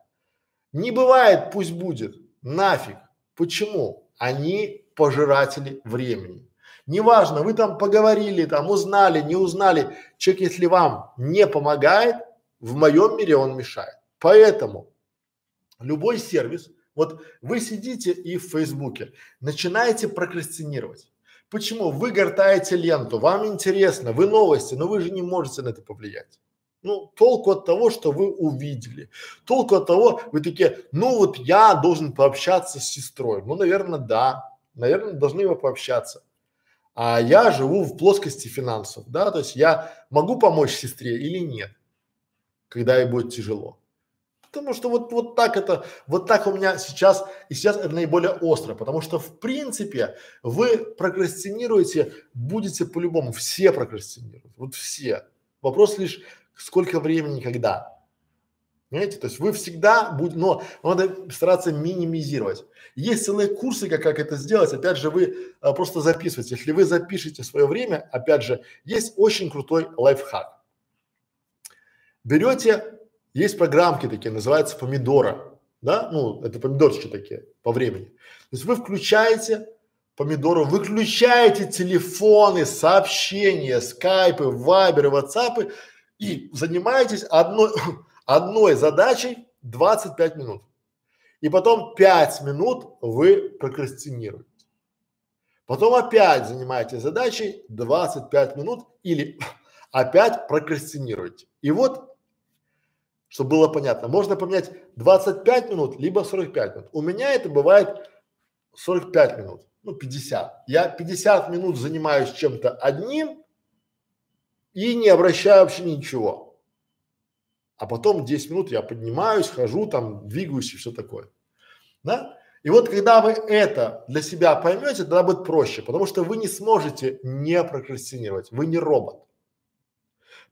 Не бывает, пусть будет. Нафиг. Почему? Они пожиратели времени. Неважно, вы там поговорили, там узнали, не узнали. Человек, если вам не помогает, в моем мире он мешает. Поэтому любой сервис, вот вы сидите и в Фейсбуке начинаете прокрастинировать. Почему? Вы гортаете ленту, вам интересно, вы новости, но вы же не можете на это повлиять. Ну, толку от того, что вы увидели. Толку от того, вы такие, ну вот я должен пообщаться с сестрой. Ну, наверное, да. Наверное, должны вы пообщаться. А я живу в плоскости финансов, да, то есть я могу помочь сестре или нет, когда ей будет тяжело. Потому что вот, вот так это, вот так у меня сейчас, и сейчас это наиболее остро, потому что в принципе вы прокрастинируете, будете по-любому, все прокрастинируют, вот все. Вопрос лишь, сколько времени, когда. Понимаете, то есть вы всегда будете, но надо стараться минимизировать. Есть целые курсы, как, как это сделать. Опять же, вы а, просто записываете. Если вы запишете свое время, опять же, есть очень крутой лайфхак. Берете, есть программки такие, называются помидора, да, ну это помидорчики такие по времени. То есть вы включаете помидору, выключаете телефоны, сообщения, скайпы, вайберы, ватсапы и занимаетесь одной, <laughs> одной задачей 25 минут. И потом 5 минут вы прокрастинируете. Потом опять занимаетесь задачей 25 минут или <laughs> опять прокрастинируете. И вот, чтобы было понятно, можно поменять 25 минут, либо 45 минут. У меня это бывает 45 минут, ну 50. Я 50 минут занимаюсь чем-то одним, и не обращаю вообще ничего. А потом 10 минут я поднимаюсь, хожу там, двигаюсь и все такое. Да? И вот когда вы это для себя поймете, тогда будет проще, потому что вы не сможете не прокрастинировать, вы не робот.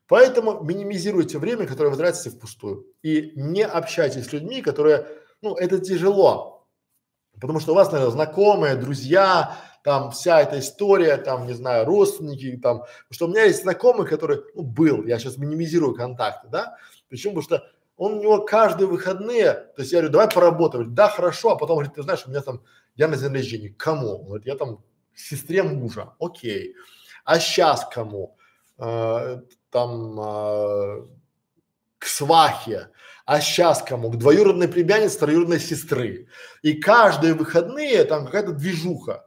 Поэтому минимизируйте время, которое вы тратите впустую. И не общайтесь с людьми, которые, ну, это тяжело. Потому что у вас, наверное, знакомые, друзья, там вся эта история, там, не знаю, родственники, там, что у меня есть знакомый, который, ну, был, я сейчас минимизирую контакты, да, почему, потому что он у него каждые выходные, то есть я говорю, давай поработаем, да, хорошо, а потом говорит, ты знаешь, у меня там я на день рождения. Кому? Он говорит, я там сестре мужа. Окей. А сейчас кому? Э, там э, к свахе. А сейчас кому? К двоюродной племяннице троюродной сестры. И каждые выходные там какая-то движуха.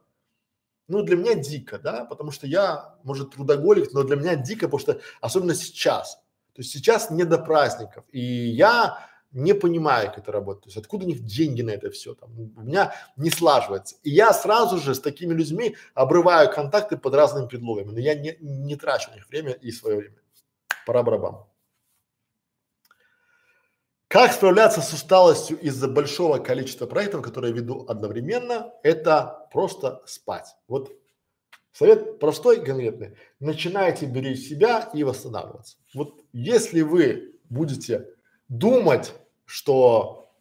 Ну, для меня дико, да, потому что я, может, трудоголик, но для меня дико, потому что особенно сейчас. То есть сейчас не до праздников. И я не понимаю, как это работает. То есть откуда у них деньги на это все там. У меня не слаживается. И я сразу же с такими людьми обрываю контакты под разными предлогами. Но я не, не трачу на них время и свое время. Пора барабан. Как справляться с усталостью из-за большого количества проектов, которые веду одновременно? Это просто спать. Вот совет простой, конкретный. Начинайте беречь себя и восстанавливаться. Вот если вы будете думать, что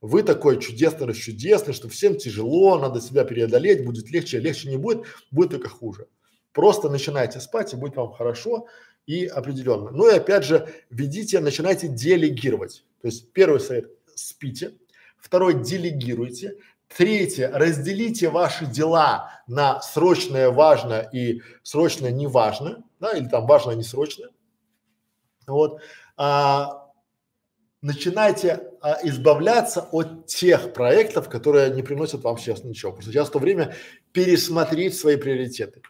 вы такой чудесный, расчудесный, что всем тяжело, надо себя преодолеть, будет легче, легче не будет, будет только хуже. Просто начинайте спать и будет вам хорошо и определенно. Ну и опять же, ведите, начинайте делегировать. То есть первый совет – спите, второй – делегируйте, третье – разделите ваши дела на срочное, важное и срочное, неважно, да, или там важное, не срочное. Вот. А, начинайте а, избавляться от тех проектов, которые не приносят вам сейчас ничего. Что сейчас то время пересмотреть свои приоритеты.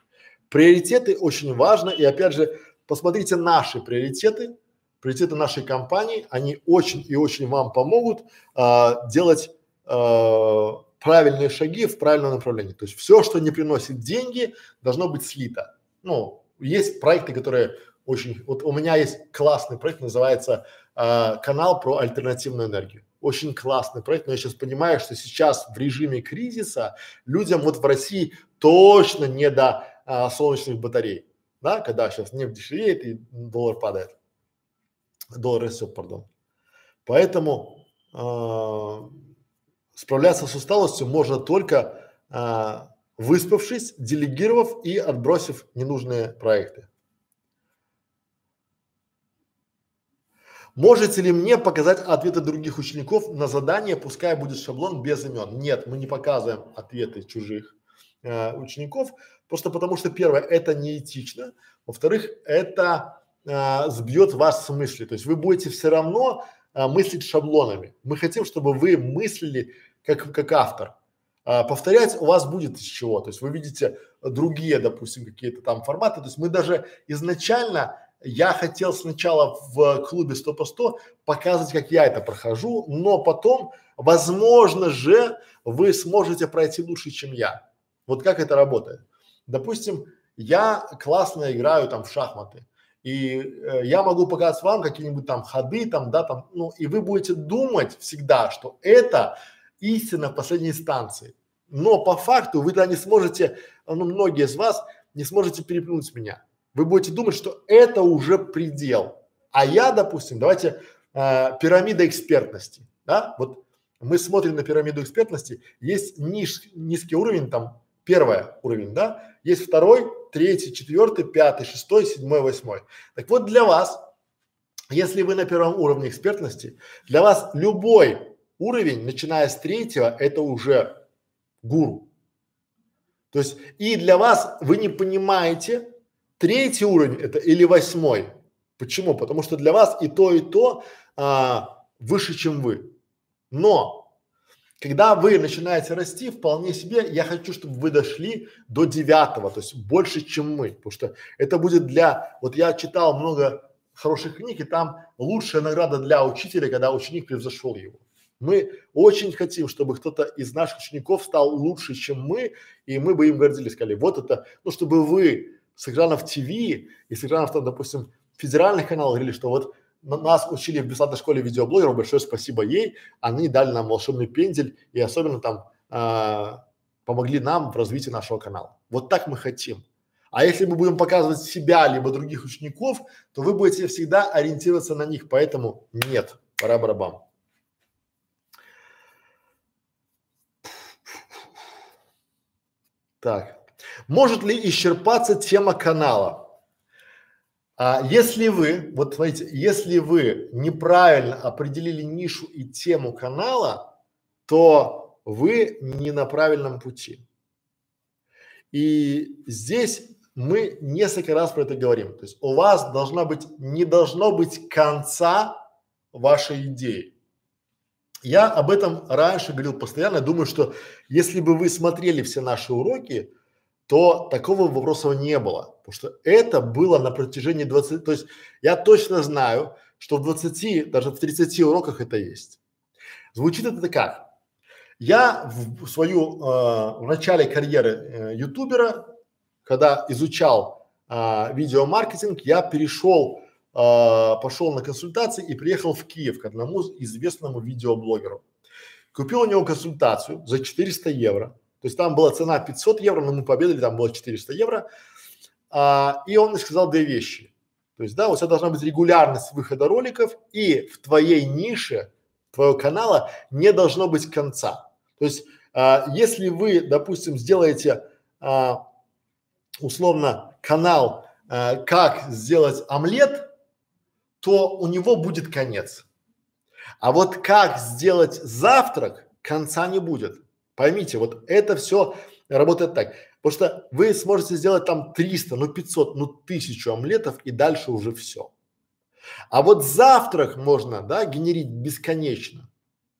Приоритеты очень важно, и опять же, посмотрите наши приоритеты, приоритеты нашей компании, они очень и очень вам помогут а, делать а, правильные шаги в правильном направлении. То есть все, что не приносит деньги, должно быть слито. Ну, есть проекты, которые очень, вот у меня есть классный проект, называется а, канал про альтернативную энергию. Очень классный проект, но я сейчас понимаю, что сейчас в режиме кризиса людям вот в России точно не до а, солнечных батарей, да, когда сейчас нефть дешевеет и доллар падает доллар растет, пардон. Поэтому э, справляться с усталостью можно только э, выспавшись, делегировав и отбросив ненужные проекты. Можете ли мне показать ответы других учеников на задание, пускай будет шаблон без имен? Нет, мы не показываем ответы чужих э, учеников, просто потому что первое, это неэтично, во-вторых, это а, сбьет вас с мысли. То есть вы будете все равно а, мыслить шаблонами. Мы хотим, чтобы вы мыслили как, как автор. А, повторять у вас будет из чего. То есть вы видите другие, допустим, какие-то там форматы. То есть мы даже изначально, я хотел сначала в клубе 100 по 100 показывать, как я это прохожу, но потом, возможно же, вы сможете пройти лучше, чем я. Вот как это работает. Допустим, я классно играю там в шахматы и э, я могу показать вам какие-нибудь там ходы, там, да, там, ну, и вы будете думать всегда, что это истина в последней инстанции. Но по факту вы тогда не сможете, ну, многие из вас не сможете переплюнуть меня. Вы будете думать, что это уже предел. А я, допустим, давайте э, пирамида экспертности, да, вот мы смотрим на пирамиду экспертности, есть ниж, низкий уровень, там, первый уровень, да, есть второй, третий, четвертый, пятый, шестой, седьмой, восьмой. Так вот для вас, если вы на первом уровне экспертности, для вас любой уровень, начиная с третьего, это уже гуру. То есть и для вас вы не понимаете, третий уровень это или восьмой. Почему? Потому что для вас и то, и то а, выше, чем вы. Но когда вы начинаете расти, вполне себе, я хочу, чтобы вы дошли до девятого, то есть больше, чем мы, потому что это будет для, вот я читал много хороших книг, и там лучшая награда для учителя, когда ученик превзошел его. Мы очень хотим, чтобы кто-то из наших учеников стал лучше, чем мы, и мы бы им гордились, сказали, вот это, ну, чтобы вы с экранов ТВ и с экранов, там, допустим, федеральных каналов говорили, что вот нас учили в бесплатной школе видеоблогеров, большое спасибо ей, они дали нам волшебный пендель и особенно там э, помогли нам в развитии нашего канала. Вот так мы хотим. А если мы будем показывать себя либо других учеников, то вы будете всегда ориентироваться на них, поэтому нет, пора барабан. Так, может ли исчерпаться тема канала? А если вы, вот смотрите, если вы неправильно определили нишу и тему канала, то вы не на правильном пути. И здесь мы несколько раз про это говорим. То есть у вас должна быть, не должно быть конца вашей идеи. Я об этом раньше говорил постоянно. Думаю, что если бы вы смотрели все наши уроки, то такого вопроса не было. Потому что это было на протяжении 20, то есть я точно знаю, что в 20, даже в 30 уроках это есть. Звучит это как? Я в свою, э, в начале карьеры э, ютубера, когда изучал э, видеомаркетинг, я перешел, э, пошел на консультации и приехал в Киев к одному известному видеоблогеру. Купил у него консультацию за 400 евро. То есть там была цена 500 евро, но мы победили, там было 400 евро. А, и он сказал две вещи. То есть, да, у тебя должна быть регулярность выхода роликов, и в твоей нише, твоего канала не должно быть конца. То есть, а, если вы, допустим, сделаете а, условно канал, а, как сделать омлет, то у него будет конец. А вот как сделать завтрак, конца не будет. Поймите, вот это все работает так. Потому что вы сможете сделать там 300, ну 500, ну 1000 омлетов и дальше уже все. А вот завтрак можно, да, генерить бесконечно.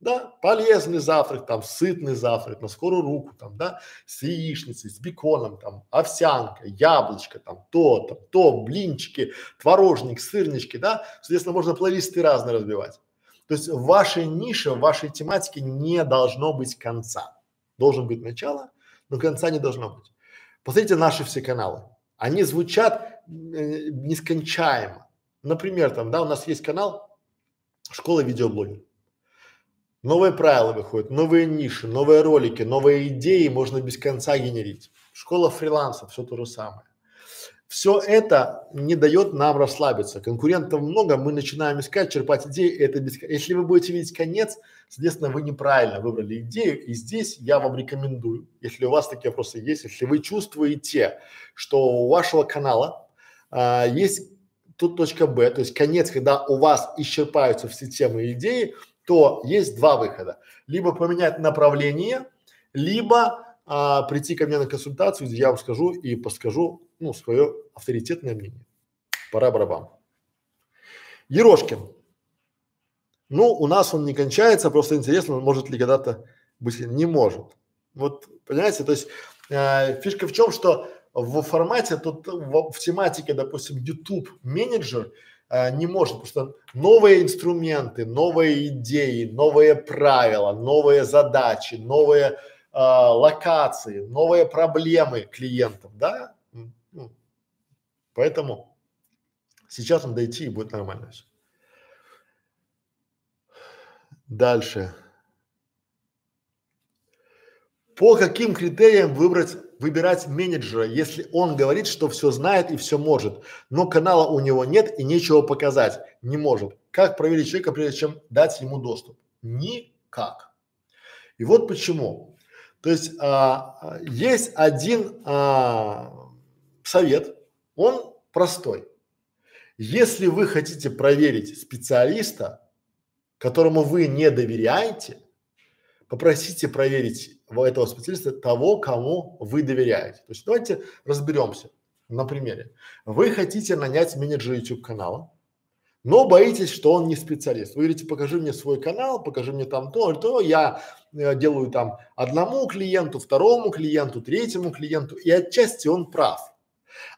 Да, полезный завтрак, там, сытный завтрак, на скорую руку, там, да, с яичницей, с беконом, там, овсянка, яблочко, там, то, там, то, блинчики, творожник, сырнички, да, соответственно, можно плейлисты разные разбивать. То есть в вашей нише, в вашей тематике не должно быть конца. Должен быть начало, но конца не должно быть. Посмотрите наши все каналы. Они звучат э, нескончаемо. Например, там, да, у нас есть канал «Школа видеоблогеров». Новые правила выходят, новые ниши, новые ролики, новые идеи можно без конца генерить. Школа фриланса, все то же самое. Все это не дает нам расслабиться. Конкурентов много, мы начинаем искать, черпать идеи. Это без... Если вы будете видеть конец, соответственно, вы неправильно выбрали идею. И здесь я вам рекомендую, если у вас такие вопросы есть, если вы чувствуете, что у вашего канала а, есть тут точка Б, то есть конец, когда у вас исчерпаются все темы и идеи, то есть два выхода. Либо поменять направление, либо а, прийти ко мне на консультацию, где я вам скажу и подскажу, ну, свое авторитетное мнение. Пора барабан. Ерошкин. Ну, у нас он не кончается, просто интересно, может ли когда-то быть, не может. Вот, понимаете, то есть э, фишка в чем, что в формате, тут в, в тематике, допустим, YouTube менеджер э, не может, потому что новые инструменты, новые идеи, новые правила, новые задачи, новые э, локации, новые проблемы клиентов, да? Поэтому сейчас надо идти и будет нормально все. Дальше. По каким критериям выбрать выбирать менеджера, если он говорит, что все знает и все может, но канала у него нет и нечего показать, не может. Как проверить человека, прежде чем дать ему доступ? Никак. И вот почему. То есть а, есть один а, совет, он простой. Если вы хотите проверить специалиста, которому вы не доверяете, попросите проверить этого специалиста того, кому вы доверяете. То есть давайте разберемся на примере. Вы хотите нанять менеджера YouTube канала, но боитесь, что он не специалист. Вы говорите, покажи мне свой канал, покажи мне там то, то, я э, делаю там одному клиенту, второму клиенту, третьему клиенту, и отчасти он прав.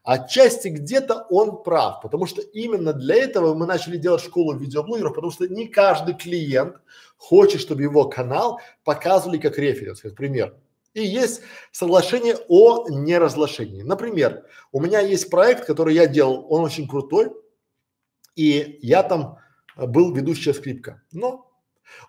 Отчасти где-то он прав, потому что именно для этого мы начали делать школу видеоблогеров, потому что не каждый клиент хочет, чтобы его канал показывали как референс, как пример. И есть соглашение о неразглашении. Например, у меня есть проект, который я делал, он очень крутой, и я там был ведущая скрипка. Но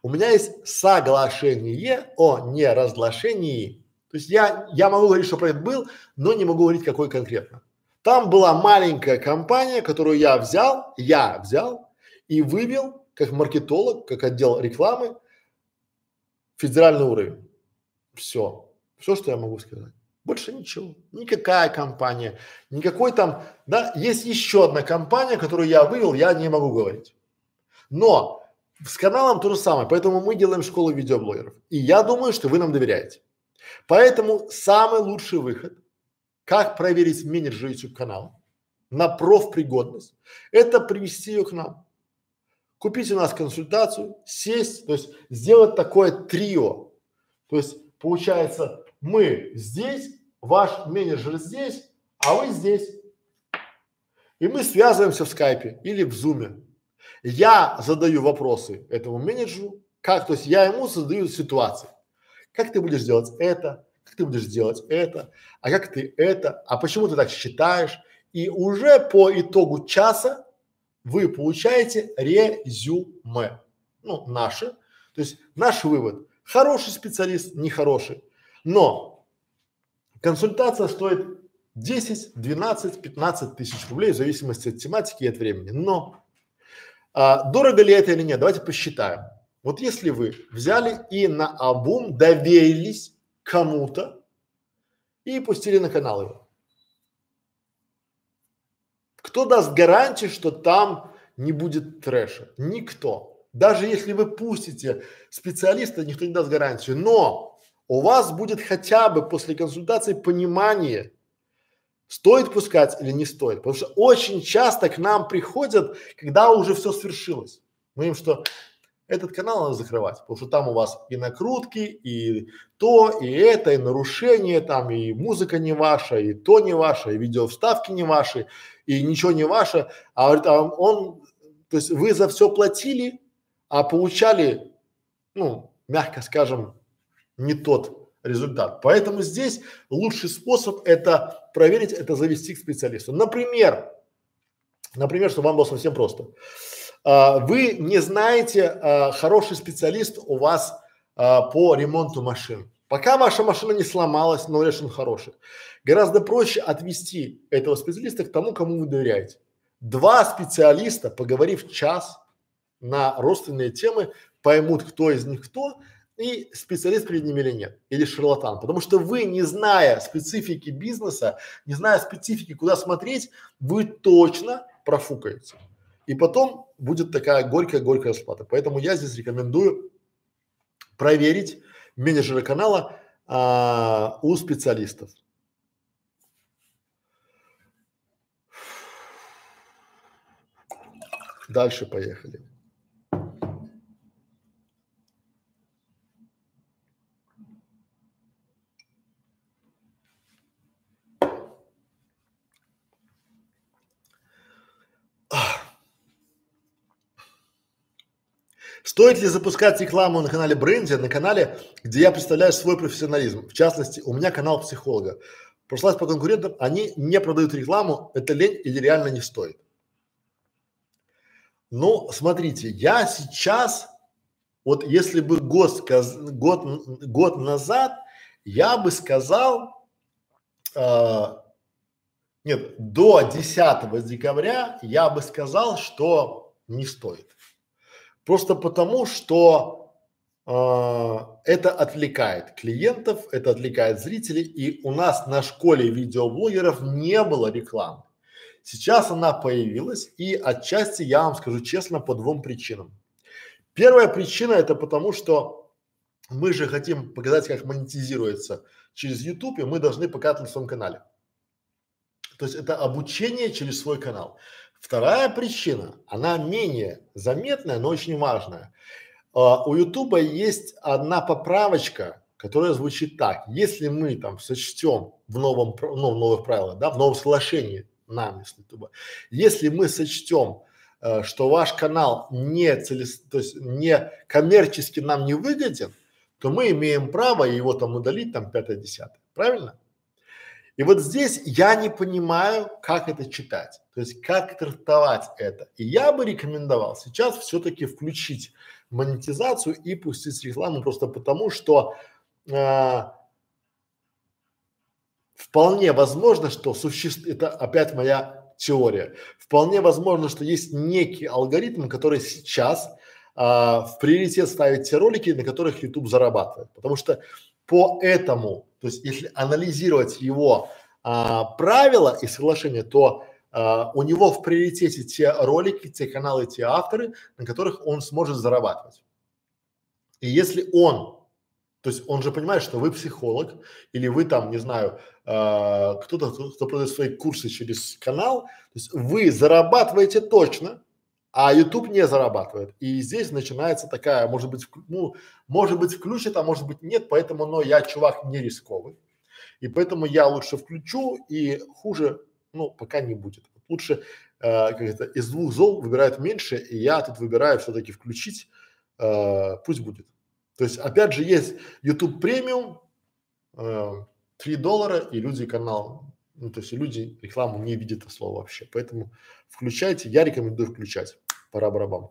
у меня есть соглашение о неразглашении. То есть я, я могу говорить, что проект был, но не могу говорить, какой конкретно. Там была маленькая компания, которую я взял, я взял и вывел как маркетолог, как отдел рекламы, федеральный уровень. Все. Все, что я могу сказать. Больше ничего. Никакая компания, никакой там, да, есть еще одна компания, которую я вывел, я не могу говорить. Но с каналом то же самое, поэтому мы делаем школу видеоблогеров. И я думаю, что вы нам доверяете. Поэтому самый лучший выход, как проверить менеджера YouTube канала на профпригодность, это привести ее к нам. Купить у нас консультацию, сесть, то есть сделать такое трио. То есть получается мы здесь, ваш менеджер здесь, а вы здесь. И мы связываемся в скайпе или в зуме. Я задаю вопросы этому менеджеру, как, то есть я ему задаю ситуации. Как ты будешь делать это, как ты будешь делать это, а как ты это, а почему ты так считаешь? И уже по итогу часа вы получаете резюме, ну, наше, то есть наш вывод. Хороший специалист, нехороший. Но консультация стоит 10, 12, 15 тысяч рублей в зависимости от тематики и от времени. Но а, дорого ли это или нет? Давайте посчитаем. Вот если вы взяли и на обум доверились кому-то и пустили на канал его. Кто даст гарантию, что там не будет трэша? Никто. Даже если вы пустите специалиста, никто не даст гарантию. Но у вас будет хотя бы после консультации понимание, Стоит пускать или не стоит? Потому что очень часто к нам приходят, когда уже все свершилось. Мы им что, этот канал надо закрывать, потому что там у вас и накрутки, и то, и это, и нарушения там, и музыка не ваша, и то не ваше, и видео вставки не ваши, и ничего не ваше. А, а он, то есть вы за все платили, а получали, ну, мягко скажем, не тот результат. Поэтому здесь лучший способ это проверить, это завести к специалисту. Например, например, чтобы вам было совсем просто. А, вы не знаете, а, хороший специалист у вас а, по ремонту машин. Пока ваша машина не сломалась, но решен хороший. Гораздо проще отвести этого специалиста к тому, кому вы доверяете. Два специалиста, поговорив час на родственные темы, поймут, кто из них кто, и специалист перед ними или нет, или шарлатан. Потому что вы, не зная специфики бизнеса, не зная специфики, куда смотреть, вы точно профукаете. И потом будет такая горькая-горькая расплата. Поэтому я здесь рекомендую проверить менеджера канала а, у специалистов. Дальше поехали. Стоит ли запускать рекламу на канале Бренди, на канале, где я представляю свой профессионализм? В частности, у меня канал психолога. Прошлась по конкурентам, они не продают рекламу, это лень или реально не стоит? Ну, смотрите, я сейчас, вот если бы год, год, год назад, я бы сказал, э, нет, до 10 декабря я бы сказал, что не стоит. Просто потому, что э, это отвлекает клиентов, это отвлекает зрителей, и у нас на школе видеоблогеров не было рекламы. Сейчас она появилась, и отчасти я вам скажу честно по двум причинам. Первая причина это потому, что мы же хотим показать, как монетизируется через YouTube, и мы должны показать на своем канале. То есть это обучение через свой канал. Вторая причина, она менее заметная, но очень важная. Uh, у Ютуба есть одна поправочка, которая звучит так. Если мы там сочтем в новом, ну, в новых правилах, да, в новом соглашении нами с Ютуба, если мы сочтем, uh, что ваш канал не целес, то есть не коммерчески нам не выгоден, то мы имеем право его там удалить там пятое-десятое. Правильно? И вот здесь я не понимаю, как это читать, то есть как трактовать это. И я бы рекомендовал сейчас все-таки включить монетизацию и пустить рекламу просто потому, что э, вполне возможно, что существует, это опять моя теория, вполне возможно, что есть некий алгоритм, который сейчас э, в приоритет ставит те ролики, на которых YouTube зарабатывает. Потому что по этому, то есть если анализировать его а, правила и соглашения, то а, у него в приоритете те ролики, те каналы, те авторы, на которых он сможет зарабатывать. И если он, то есть он же понимает, что вы психолог или вы там, не знаю, э, кто-то, кто продает свои курсы через канал, то есть вы зарабатываете точно, а YouTube не зарабатывает. И здесь начинается такая, может быть, ну, может быть включит, а может быть нет, поэтому, но я чувак не рисковый. И поэтому я лучше включу и хуже, ну, пока не будет. Лучше, э, как это, из двух зол выбирают меньше, и я тут выбираю все-таки включить, э, пусть будет. То есть, опять же, есть YouTube премиум, э, 3 доллара, и люди канал, ну, то есть люди рекламу не видят это слово вообще. Поэтому включайте, я рекомендую включать. Пора барабан.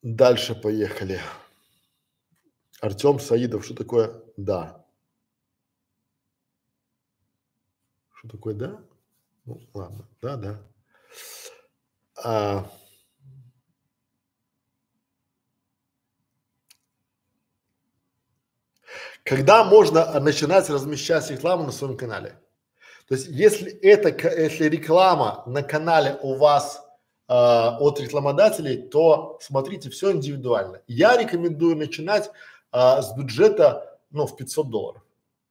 Дальше поехали. Артем Саидов, что такое да? Что такое да? Ну, ладно, да, да. А, когда можно начинать размещать рекламу на своем канале? То есть, если это, если реклама на канале у вас э, от рекламодателей, то смотрите, все индивидуально. Я рекомендую начинать э, с бюджета, ну, в 500 долларов.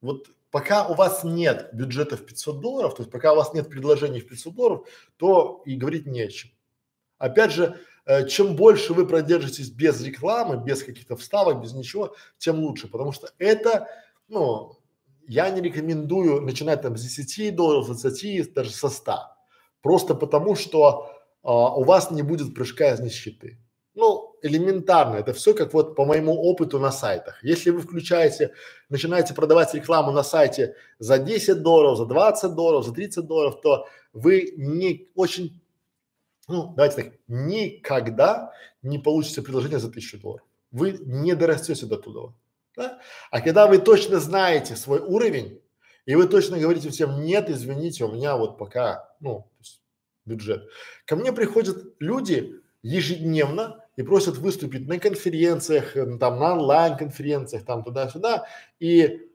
Вот пока у вас нет бюджета в 500 долларов, то есть пока у вас нет предложений в 500 долларов, то и говорить не о чем. Опять же, э, чем больше вы продержитесь без рекламы, без каких-то вставок, без ничего, тем лучше, потому что это, ну, я не рекомендую начинать там с 10 долларов, с 20, даже со 100. Просто потому, что а, у вас не будет прыжка из нищеты. Ну, элементарно, это все как вот по моему опыту на сайтах. Если вы включаете, начинаете продавать рекламу на сайте за 10 долларов, за 20 долларов, за 30 долларов, то вы не очень, ну, давайте так, никогда не получите предложение за 1000 долларов. Вы не дорастете до туда. Да? А когда вы точно знаете свой уровень, и вы точно говорите всем, нет, извините, у меня вот пока, ну, бюджет. Ко мне приходят люди ежедневно и просят выступить на конференциях, э, там, на онлайн-конференциях, там, туда-сюда, и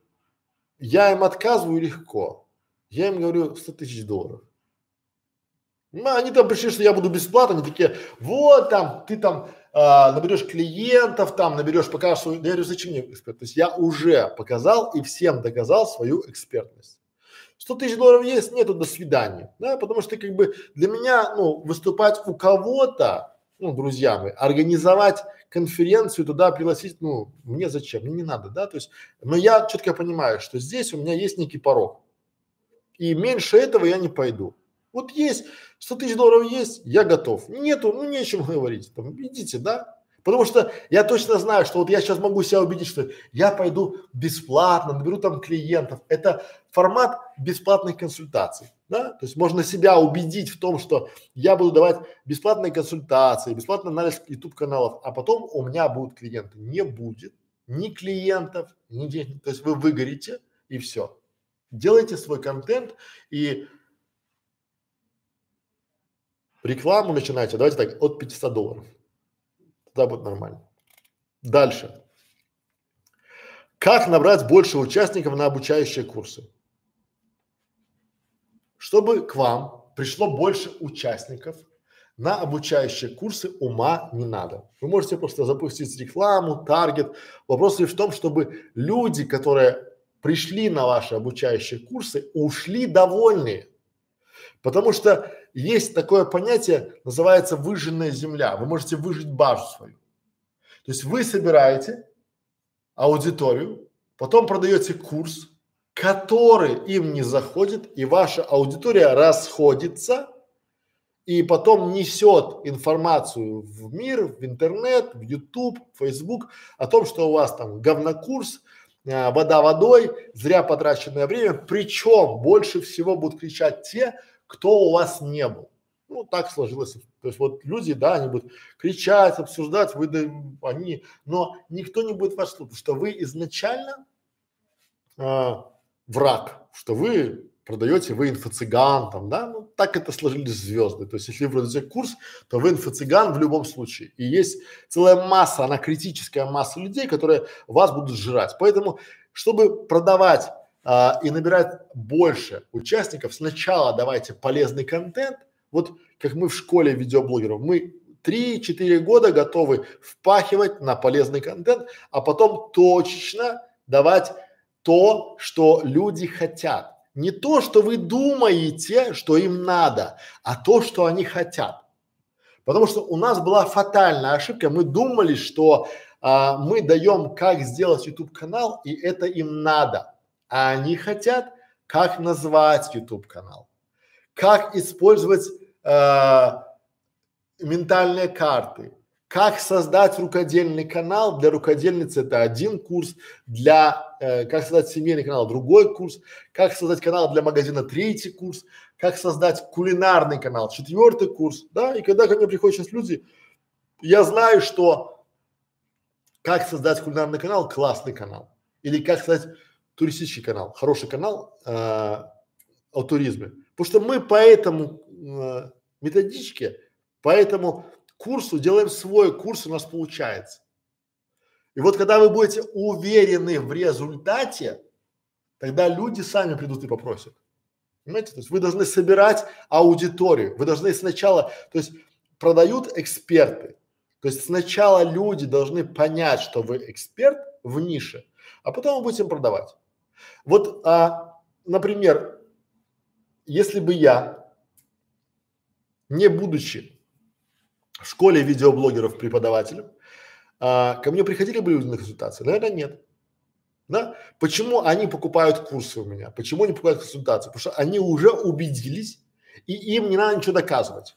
я им отказываю легко. Я им говорю 100 тысяч долларов. Ну, они там пришли, что я буду бесплатно, они такие, вот там, ты там а, наберешь клиентов, там наберешь, покажешь свою, я говорю, зачем мне эксперт? То есть я уже показал и всем доказал свою экспертность. 100 тысяч долларов есть, нету, до свидания, да, потому что как бы для меня, ну, выступать у кого-то, ну, друзья мои, организовать конференцию, туда пригласить, ну, мне зачем, мне не надо, да, то есть, но я четко понимаю, что здесь у меня есть некий порог, и меньше этого я не пойду. Вот есть 100 тысяч долларов есть, я готов. Нету, ну не о чем говорить. Там, идите, да? Потому что я точно знаю, что вот я сейчас могу себя убедить, что я пойду бесплатно, наберу там клиентов. Это формат бесплатных консультаций, да? То есть можно себя убедить в том, что я буду давать бесплатные консультации, бесплатный анализ YouTube каналов, а потом у меня будут клиенты. Не будет ни клиентов, ни денег. То есть вы выгорите и все. Делайте свой контент и Рекламу начинайте, давайте так, от 500 долларов. Тогда будет нормально. Дальше. Как набрать больше участников на обучающие курсы? Чтобы к вам пришло больше участников на обучающие курсы, ума не надо. Вы можете просто запустить рекламу, таргет. Вопрос лишь в том, чтобы люди, которые пришли на ваши обучающие курсы, ушли довольные. Потому что есть такое понятие, называется выжженная земля. Вы можете выжить базу свою. То есть вы собираете аудиторию, потом продаете курс, который им не заходит, и ваша аудитория расходится, и потом несет информацию в мир, в интернет, в YouTube, в Facebook о том, что у вас там говнокурс, а, вода водой, зря потраченное время. Причем больше всего будут кричать те, кто у вас не был. Ну, так сложилось. То есть вот люди, да, они будут кричать, обсуждать, вы, да, они, но никто не будет вас слушать, что вы изначально а, враг, что вы продаете, вы инфо-цыган, там, да, ну, так это сложились звезды. То есть, если вы продаете курс, то вы инфо-цыган в любом случае. И есть целая масса, она критическая масса людей, которые вас будут жрать. Поэтому, чтобы продавать а, и набирать больше участников, сначала давайте полезный контент. Вот как мы в школе видеоблогеров, мы 3-4 года готовы впахивать на полезный контент, а потом точечно давать то, что люди хотят. Не то, что вы думаете, что им надо, а то, что они хотят. Потому что у нас была фатальная ошибка. Мы думали, что а, мы даем, как сделать YouTube канал, и это им надо. А они хотят, как назвать YouTube канал, как использовать а, ментальные карты, как создать рукодельный канал? Для рукодельницы это один курс, для э, как создать семейный канал другой курс, как создать канал для магазина третий курс, как создать кулинарный канал четвертый курс, да, и когда ко мне приходят сейчас люди, я знаю, что как создать кулинарный канал классный канал. Или как создать туристический канал, хороший канал э, о туризме, потому что мы по этому э, методичке, по этому курсу, делаем свой курс, у нас получается. И вот когда вы будете уверены в результате, тогда люди сами придут и попросят. Понимаете? То есть вы должны собирать аудиторию, вы должны сначала, то есть продают эксперты, то есть сначала люди должны понять, что вы эксперт в нише, а потом вы будете им продавать. Вот, а, например, если бы я, не будучи в школе видеоблогеров преподавателем, а, ко мне приходили бы люди на консультации? Наверное, нет. Да? Почему они покупают курсы у меня? Почему они покупают консультации? Потому что они уже убедились, и им не надо ничего доказывать.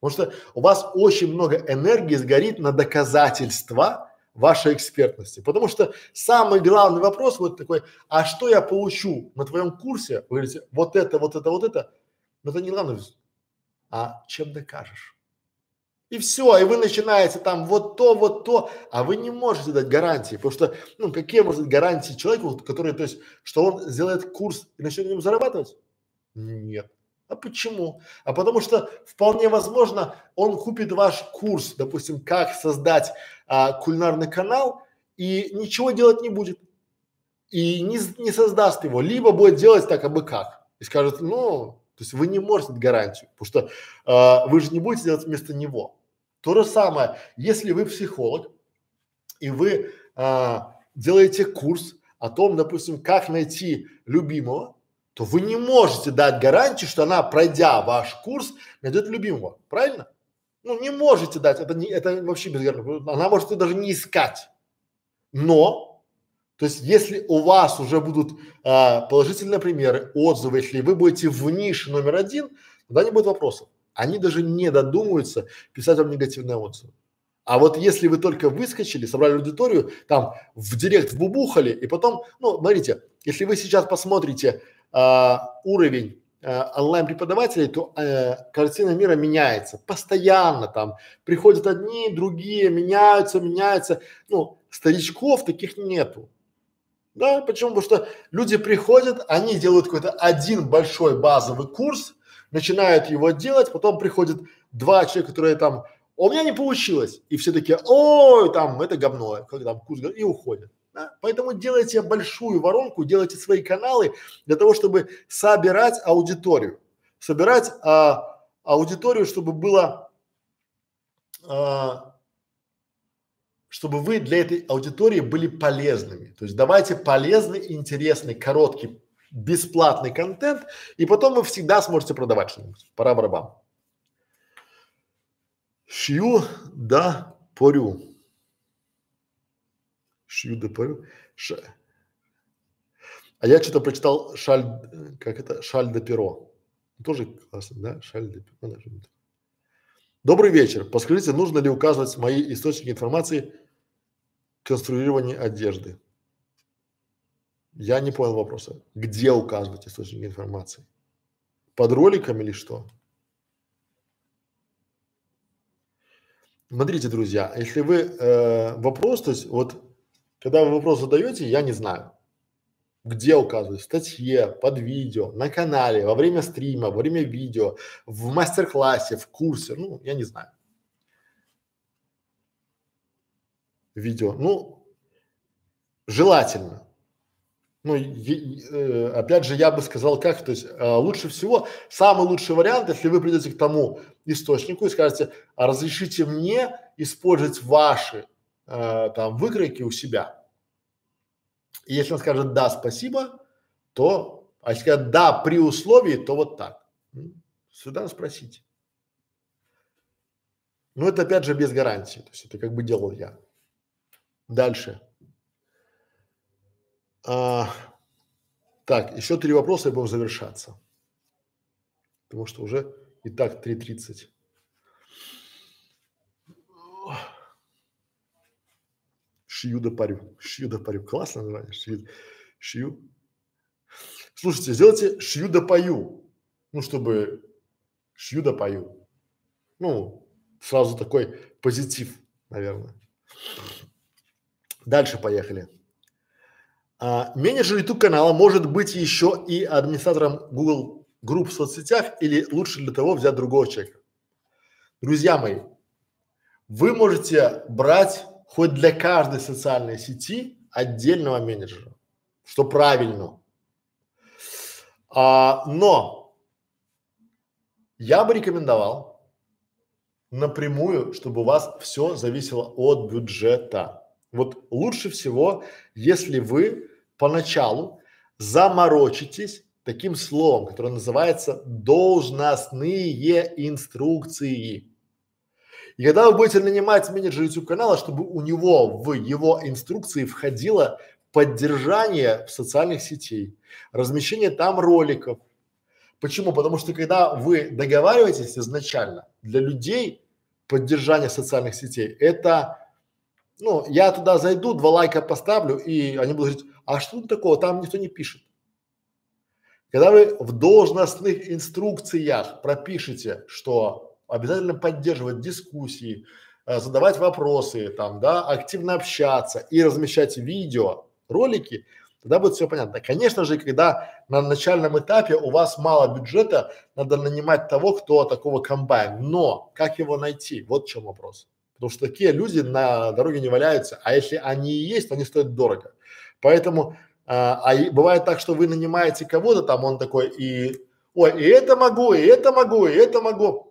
Потому что у вас очень много энергии сгорит на доказательства вашей экспертности. Потому что самый главный вопрос вот такой, а что я получу на твоем курсе? Вы говорите, вот это, вот это, вот это. Но это не главное. А чем докажешь? И все, и вы начинаете там вот то, вот то, а вы не можете дать гарантии, потому что, ну, какие может быть гарантии человеку, который, то есть, что он сделает курс и начнет на нем зарабатывать? Нет. А почему? А потому что вполне возможно, он купит ваш курс, допустим, как создать а, кулинарный канал и ничего делать не будет. И не, не создаст его, либо будет делать так, абы как. И скажет, ну, то есть вы не можете гарантию, потому что э, вы же не будете делать вместо него. То же самое, если вы психолог и вы э, делаете курс о том, допустим, как найти любимого, то вы не можете дать гарантию, что она, пройдя ваш курс, найдет любимого. Правильно? Ну, не можете дать, это, не, это вообще безгарантийно. Она может даже не искать. Но то есть, если у вас уже будут а, положительные примеры, отзывы, если вы будете в нише номер один, тогда не будет вопросов. Они даже не додумаются писать вам негативные отзывы. А вот если вы только выскочили, собрали аудиторию, там в директ вбубухали, и потом, ну, смотрите, если вы сейчас посмотрите уровень а, онлайн-преподавателей, то э, картина мира меняется постоянно. Там приходят одни, другие, меняются, меняются. Ну, старичков таких нету. Да, почему? Потому что люди приходят, они делают какой-то один большой базовый курс, начинают его делать, потом приходят два человека, которые там, у меня не получилось, и все такие, ой, там, это говно, как там курс, и уходят. Поэтому делайте большую воронку, делайте свои каналы для того, чтобы собирать аудиторию, собирать а, аудиторию, чтобы было а, чтобы вы для этой аудитории были полезными. То есть давайте полезный, интересный, короткий, бесплатный контент, и потом вы всегда сможете продавать что-нибудь. Пора барабан. Шью да порю. Шью да порю. Ш... А я что-то прочитал шаль, как это, шаль де перо. Тоже классно, да? Шаль де перо. Добрый вечер. Подскажите, нужно ли указывать мои источники информации конструирования одежды? Я не понял вопроса. Где указывать источники информации? Под роликом или что? Смотрите, друзья, если вы э, вопрос, то есть вот когда вы вопрос задаете, я не знаю, где указывать, в статье, под видео, на канале, во время стрима, во время видео, в мастер-классе, в курсе, ну, я не знаю. Видео, ну, желательно. Ну, э, опять же, я бы сказал как, то есть э, лучше всего, самый лучший вариант, если вы придете к тому источнику и скажете, а разрешите мне использовать ваши э, там выкройки у себя. И если он скажет да, спасибо, то, а если скажет да при условии, то вот так. Сюда спросите. Но это опять же без гарантии, то есть это как бы делал я. Дальше. А, так, еще три вопроса и будем завершаться. Потому что уже и так 3.30. Шью да парю. Шью да парю. Классно название. Шью. Шью. Слушайте, сделайте шью да пою. Ну, чтобы шью да пою. Ну, сразу такой позитив, наверное. Дальше поехали. А, менеджер YouTube канала может быть еще и администратором Google групп в соцсетях или лучше для того взять другого человека. Друзья мои, вы можете брать хоть для каждой социальной сети отдельного менеджера, что правильно. А, но я бы рекомендовал напрямую, чтобы у вас все зависело от бюджета. Вот лучше всего, если вы поначалу заморочитесь таким словом, которое называется должностные инструкции. И когда вы будете нанимать менеджера YouTube канала, чтобы у него в его инструкции входило поддержание социальных сетей, размещение там роликов. Почему? Потому что когда вы договариваетесь изначально для людей поддержание социальных сетей, это ну, я туда зайду, два лайка поставлю, и они будут говорить, а что тут такого, там никто не пишет. Когда вы в должностных инструкциях пропишете, что обязательно поддерживать дискуссии, э, задавать вопросы, там, да, активно общаться и размещать видео, ролики, тогда будет все понятно. Конечно же, когда на начальном этапе у вас мало бюджета, надо нанимать того, кто такого комбайн. Но как его найти? Вот в чем вопрос. Потому что такие люди на дороге не валяются, а если они и есть, то они стоят дорого. Поэтому, а, а бывает так, что вы нанимаете кого-то там, он такой и, ой, и это могу, и это могу, и это могу.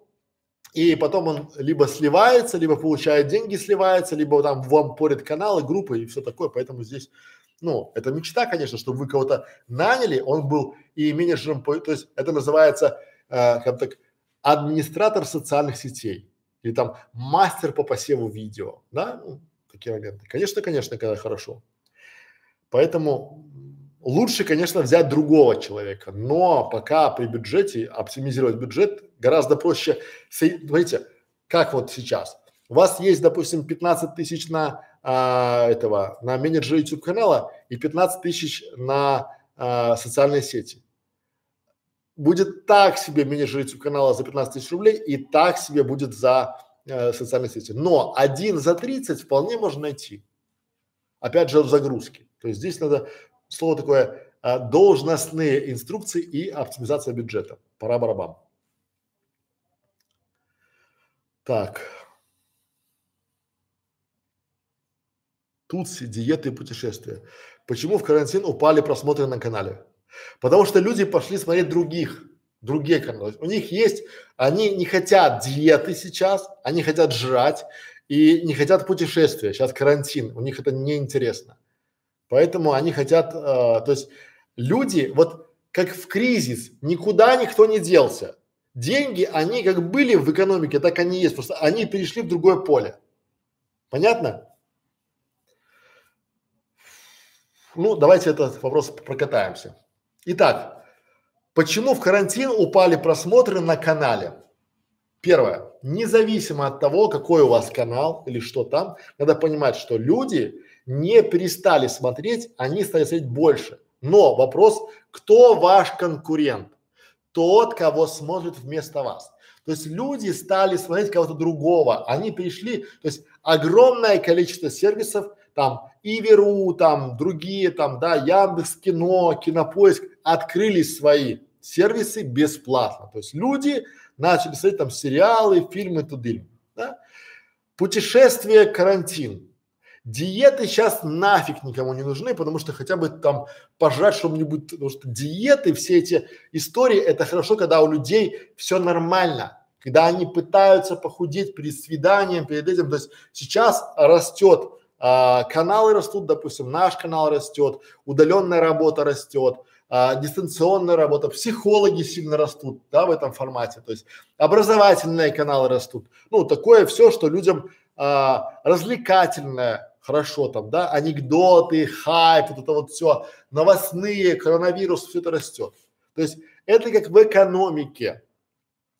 И потом он либо сливается, либо получает деньги, сливается, либо там вам порят каналы, группы и все такое. Поэтому здесь, ну, это мечта, конечно, чтобы вы кого-то наняли, он был и менеджером, по, то есть это называется, э, как так, администратор социальных сетей или там мастер по посеву видео, да, ну, такие моменты. Конечно, конечно, когда хорошо. Поэтому лучше, конечно, взять другого человека, но пока при бюджете оптимизировать бюджет гораздо проще. Смотрите, как вот сейчас. У вас есть, допустим, 15 тысяч на а, этого, на менеджера YouTube канала и 15 тысяч на а, социальные сети будет так себе менеджер YouTube канала за 15 тысяч рублей и так себе будет за э, социальные сети. Но один за 30 вполне можно найти. Опять же, в загрузке. То есть здесь надо слово такое э, должностные инструкции и оптимизация бюджета. Пора барабам. Так. Тут диеты и путешествия. Почему в карантин упали просмотры на канале? Потому что люди пошли смотреть других, другие каналы. У них есть, они не хотят диеты сейчас, они хотят жрать и не хотят путешествия. Сейчас карантин, у них это неинтересно. Поэтому они хотят, э, то есть люди, вот как в кризис, никуда никто не делся. Деньги, они как были в экономике, так они есть, просто они перешли в другое поле. Понятно? Ну, давайте этот вопрос прокатаемся. Итак, почему в карантин упали просмотры на канале? Первое. Независимо от того, какой у вас канал или что там, надо понимать, что люди не перестали смотреть, они стали смотреть больше. Но вопрос, кто ваш конкурент? Тот, кого смотрит вместо вас. То есть люди стали смотреть кого-то другого, они пришли, то есть огромное количество сервисов, там Иверу, там другие, там, да, Яндекс Кино, Кинопоиск открыли свои сервисы бесплатно. То есть люди начали смотреть там сериалы, фильмы, туды, да. Путешествие, карантин. Диеты сейчас нафиг никому не нужны, потому что хотя бы там пожрать что-нибудь, потому что диеты, все эти истории, это хорошо, когда у людей все нормально, когда они пытаются похудеть перед свиданием, перед этим. То есть сейчас растет, а, каналы растут, допустим, наш канал растет, удаленная работа растет, а, дистанционная работа, психологи сильно растут, да, в этом формате, то есть образовательные каналы растут. Ну, такое все, что людям а, развлекательное, хорошо там, да, анекдоты, хайп, вот это вот все, новостные, коронавирус, все это растет. То есть это как в экономике.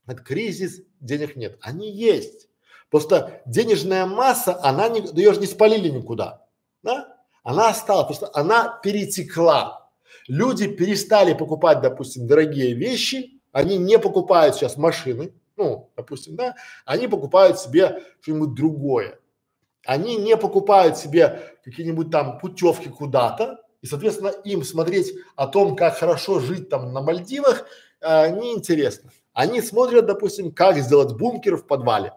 Это кризис, денег нет. Они есть. Просто денежная масса, она не, ее же не спалили никуда, да? Она осталась, просто она перетекла. Люди перестали покупать, допустим, дорогие вещи, они не покупают сейчас машины, ну, допустим, да, они покупают себе что-нибудь другое. Они не покупают себе какие-нибудь там путевки куда-то, и, соответственно, им смотреть о том, как хорошо жить там на Мальдивах, э, неинтересно. Они смотрят, допустим, как сделать бункер в подвале.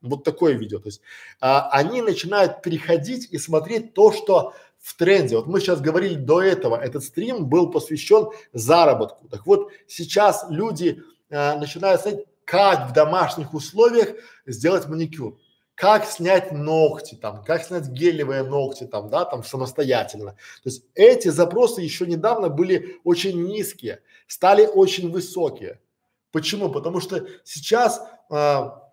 Вот такое видео. То есть а, они начинают переходить и смотреть то, что в тренде. Вот мы сейчас говорили до этого, этот стрим был посвящен заработку. Так вот, сейчас люди а, начинают смотреть, как в домашних условиях сделать маникюр как снять ногти там, как снять гелевые ногти там, да, там самостоятельно. То есть эти запросы еще недавно были очень низкие, стали очень высокие. Почему? Потому что сейчас а,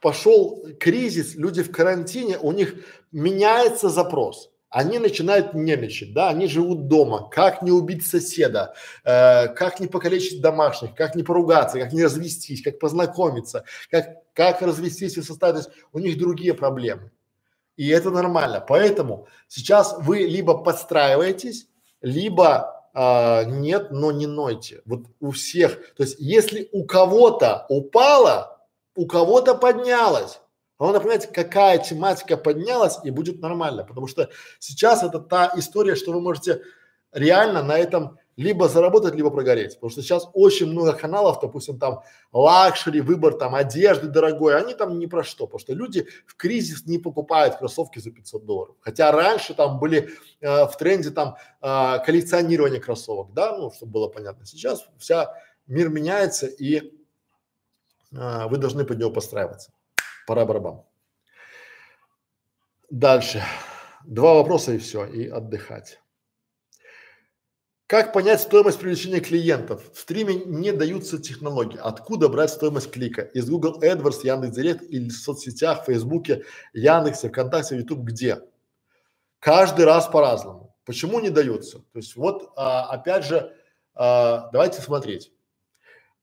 пошел кризис, люди в карантине, у них меняется запрос. Они начинают нервничать, да, они живут дома. Как не убить соседа, э, как не покалечить домашних, как не поругаться, как не развестись, как познакомиться, как, как развестись и составить. То есть у них другие проблемы. И это нормально. Поэтому сейчас вы либо подстраиваетесь, либо а, нет, но не нойте. Вот у всех. То есть если у кого-то упало, у кого-то поднялось. Надо понять, какая тематика поднялась и будет нормально, потому что сейчас это та история, что вы можете реально на этом либо заработать, либо прогореть, потому что сейчас очень много каналов, допустим, там luxury, выбор там одежды дорогой, они там ни про что, потому что люди в кризис не покупают кроссовки за 500 долларов, хотя раньше там были э, в тренде там э, коллекционирование кроссовок, да, ну, чтобы было понятно, сейчас вся мир меняется и а, вы должны под него подстраиваться. Пора барабан. Дальше. Два вопроса и все, и отдыхать. Как понять стоимость привлечения клиентов? В стриме не даются технологии. Откуда брать стоимость клика? Из Google AdWords, Яндекс.Директ или в соцсетях, в Фейсбуке, Яндексе, ВКонтакте, Ютуб, где? Каждый раз по-разному. Почему не даются? То есть вот а, опять же, а, давайте смотреть.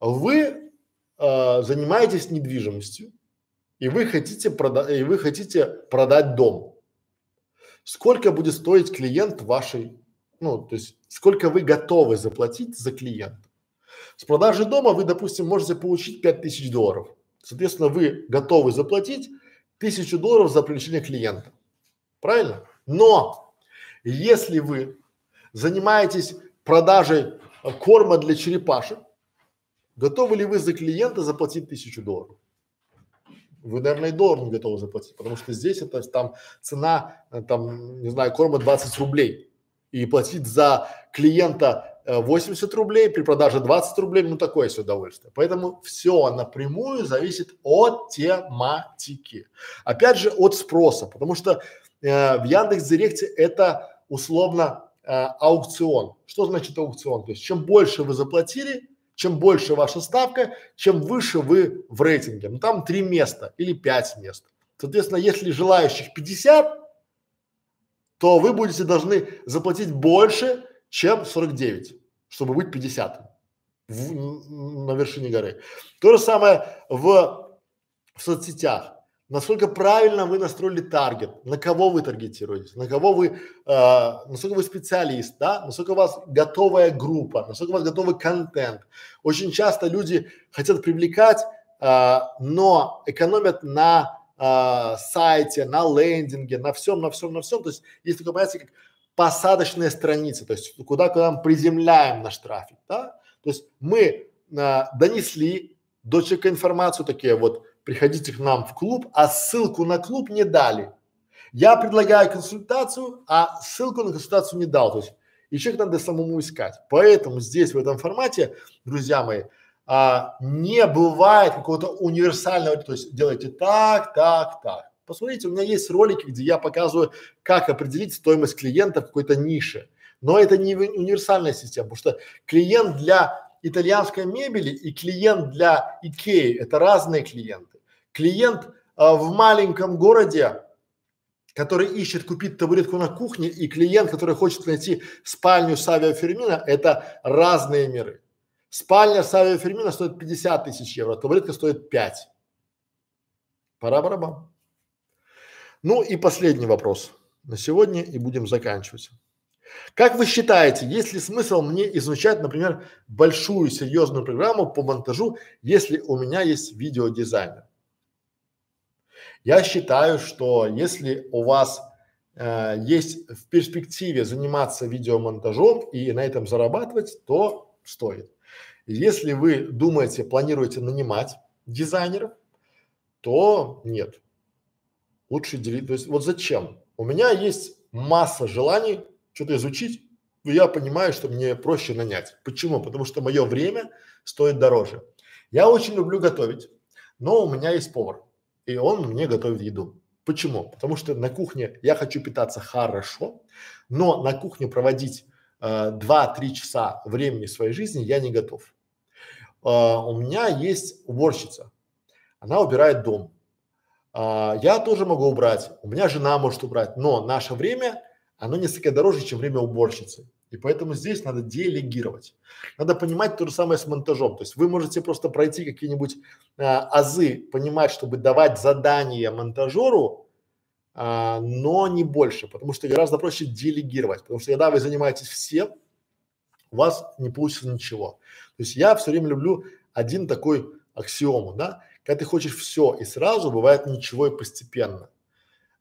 Вы э, занимаетесь недвижимостью и вы хотите продать, и вы хотите продать дом. Сколько будет стоить клиент вашей, ну, то есть сколько вы готовы заплатить за клиента? С продажи дома вы, допустим, можете получить 5000 долларов. Соответственно, вы готовы заплатить тысячу долларов за привлечение клиента. Правильно? Но если вы занимаетесь продажей корма для черепашек, Готовы ли вы за клиента заплатить тысячу долларов? Вы, наверное, и доллар готовы заплатить, потому что здесь это там цена, э, там, не знаю, корма 20 рублей. И платить за клиента 80 э, рублей, при продаже 20 рублей, ну такое себе удовольствие. Поэтому все напрямую зависит от тематики. Опять же, от спроса, потому что э, в Яндекс Директе это условно э, аукцион. Что значит аукцион? То есть чем больше вы заплатили, чем больше ваша ставка, чем выше вы в рейтинге. Ну там три места или пять мест. Соответственно, если желающих 50, то вы будете должны заплатить больше, чем 49, чтобы быть 50 в, на вершине горы. То же самое в, в соцсетях насколько правильно вы настроили таргет, на кого вы таргетируете, на кого вы, э, насколько вы специалист, да, насколько у вас готовая группа, насколько у вас готовый контент. Очень часто люди хотят привлекать, э, но экономят на э, сайте, на лендинге, на всем, на всем, на всем. То есть есть такое понятие, как посадочные страницы, то есть куда, куда мы приземляем наш трафик, да. То есть мы э, донесли до человека информацию такие вот приходите к нам в клуб, а ссылку на клуб не дали. Я предлагаю консультацию, а ссылку на консультацию не дал. То есть и человек надо самому искать. Поэтому здесь в этом формате, друзья мои, а, не бывает какого-то универсального, то есть делайте так, так, так. Посмотрите, у меня есть ролики, где я показываю, как определить стоимость клиента в какой-то нише. Но это не универсальная система, потому что клиент для итальянской мебели и клиент для Икеи – это разные клиенты. Клиент а, в маленьком городе, который ищет купить табуретку на кухне, и клиент, который хочет найти спальню Савио Фермина – это разные миры. Спальня Савио Фермина стоит 50 тысяч евро, табуретка стоит 5. Пора барабан. Ну и последний вопрос на сегодня и будем заканчивать. Как вы считаете, есть ли смысл мне изучать, например, большую серьезную программу по монтажу, если у меня есть видеодизайнер? Я считаю, что если у вас э, есть в перспективе заниматься видеомонтажом и на этом зарабатывать, то стоит. Если вы думаете, планируете нанимать дизайнеров, то нет. Лучше делить. То есть вот зачем? У меня есть масса желаний что-то изучить, я понимаю, что мне проще нанять. Почему? Потому что мое время стоит дороже. Я очень люблю готовить, но у меня есть повар, и он мне готовит еду. Почему? Потому что на кухне я хочу питаться хорошо, но на кухне проводить э, два-три часа времени своей жизни я не готов. Э, у меня есть уборщица, она убирает дом. Э, я тоже могу убрать, у меня жена может убрать, но наше время оно несколько дороже, чем время уборщицы. И поэтому здесь надо делегировать. Надо понимать то же самое с монтажом. То есть вы можете просто пройти какие-нибудь а, азы, понимать, чтобы давать задание монтажеру, а, но не больше, потому что гораздо проще делегировать. Потому что когда вы занимаетесь всем, у вас не получится ничего. То есть я все время люблю один такой аксиому, да, когда ты хочешь все и сразу, бывает ничего и постепенно.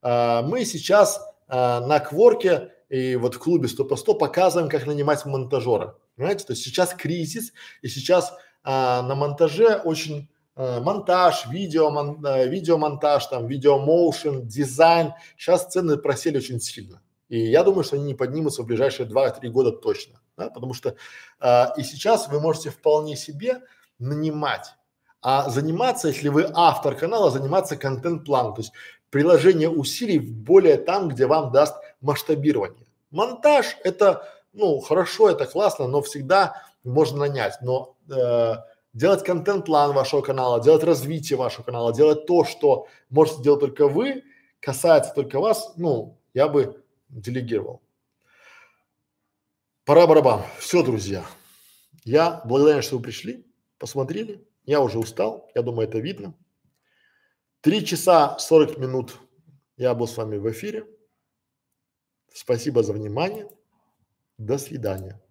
А, мы сейчас а, на кворке и вот в клубе 100 по 100 показываем, как нанимать монтажера. Понимаете, то есть сейчас кризис, и сейчас а, на монтаже очень а, монтаж, видео, мон, а, видеомонтаж, там, видеомоушен, дизайн. Сейчас цены просели очень сильно. И я думаю, что они не поднимутся в ближайшие 2-3 года точно. Да? Потому что а, и сейчас вы можете вполне себе нанимать а заниматься, если вы автор канала, заниматься контент-планом, то есть приложение усилий более там, где вам даст масштабирование. Монтаж это, ну, хорошо, это классно, но всегда можно нанять, но э, делать контент-план вашего канала, делать развитие вашего канала, делать то, что можете делать только вы, касается только вас, ну, я бы делегировал. Пора барабан. Все, друзья. Я благодарен, что вы пришли, посмотрели. Я уже устал, я думаю, это видно. Три часа сорок минут я был с вами в эфире. Спасибо за внимание. До свидания.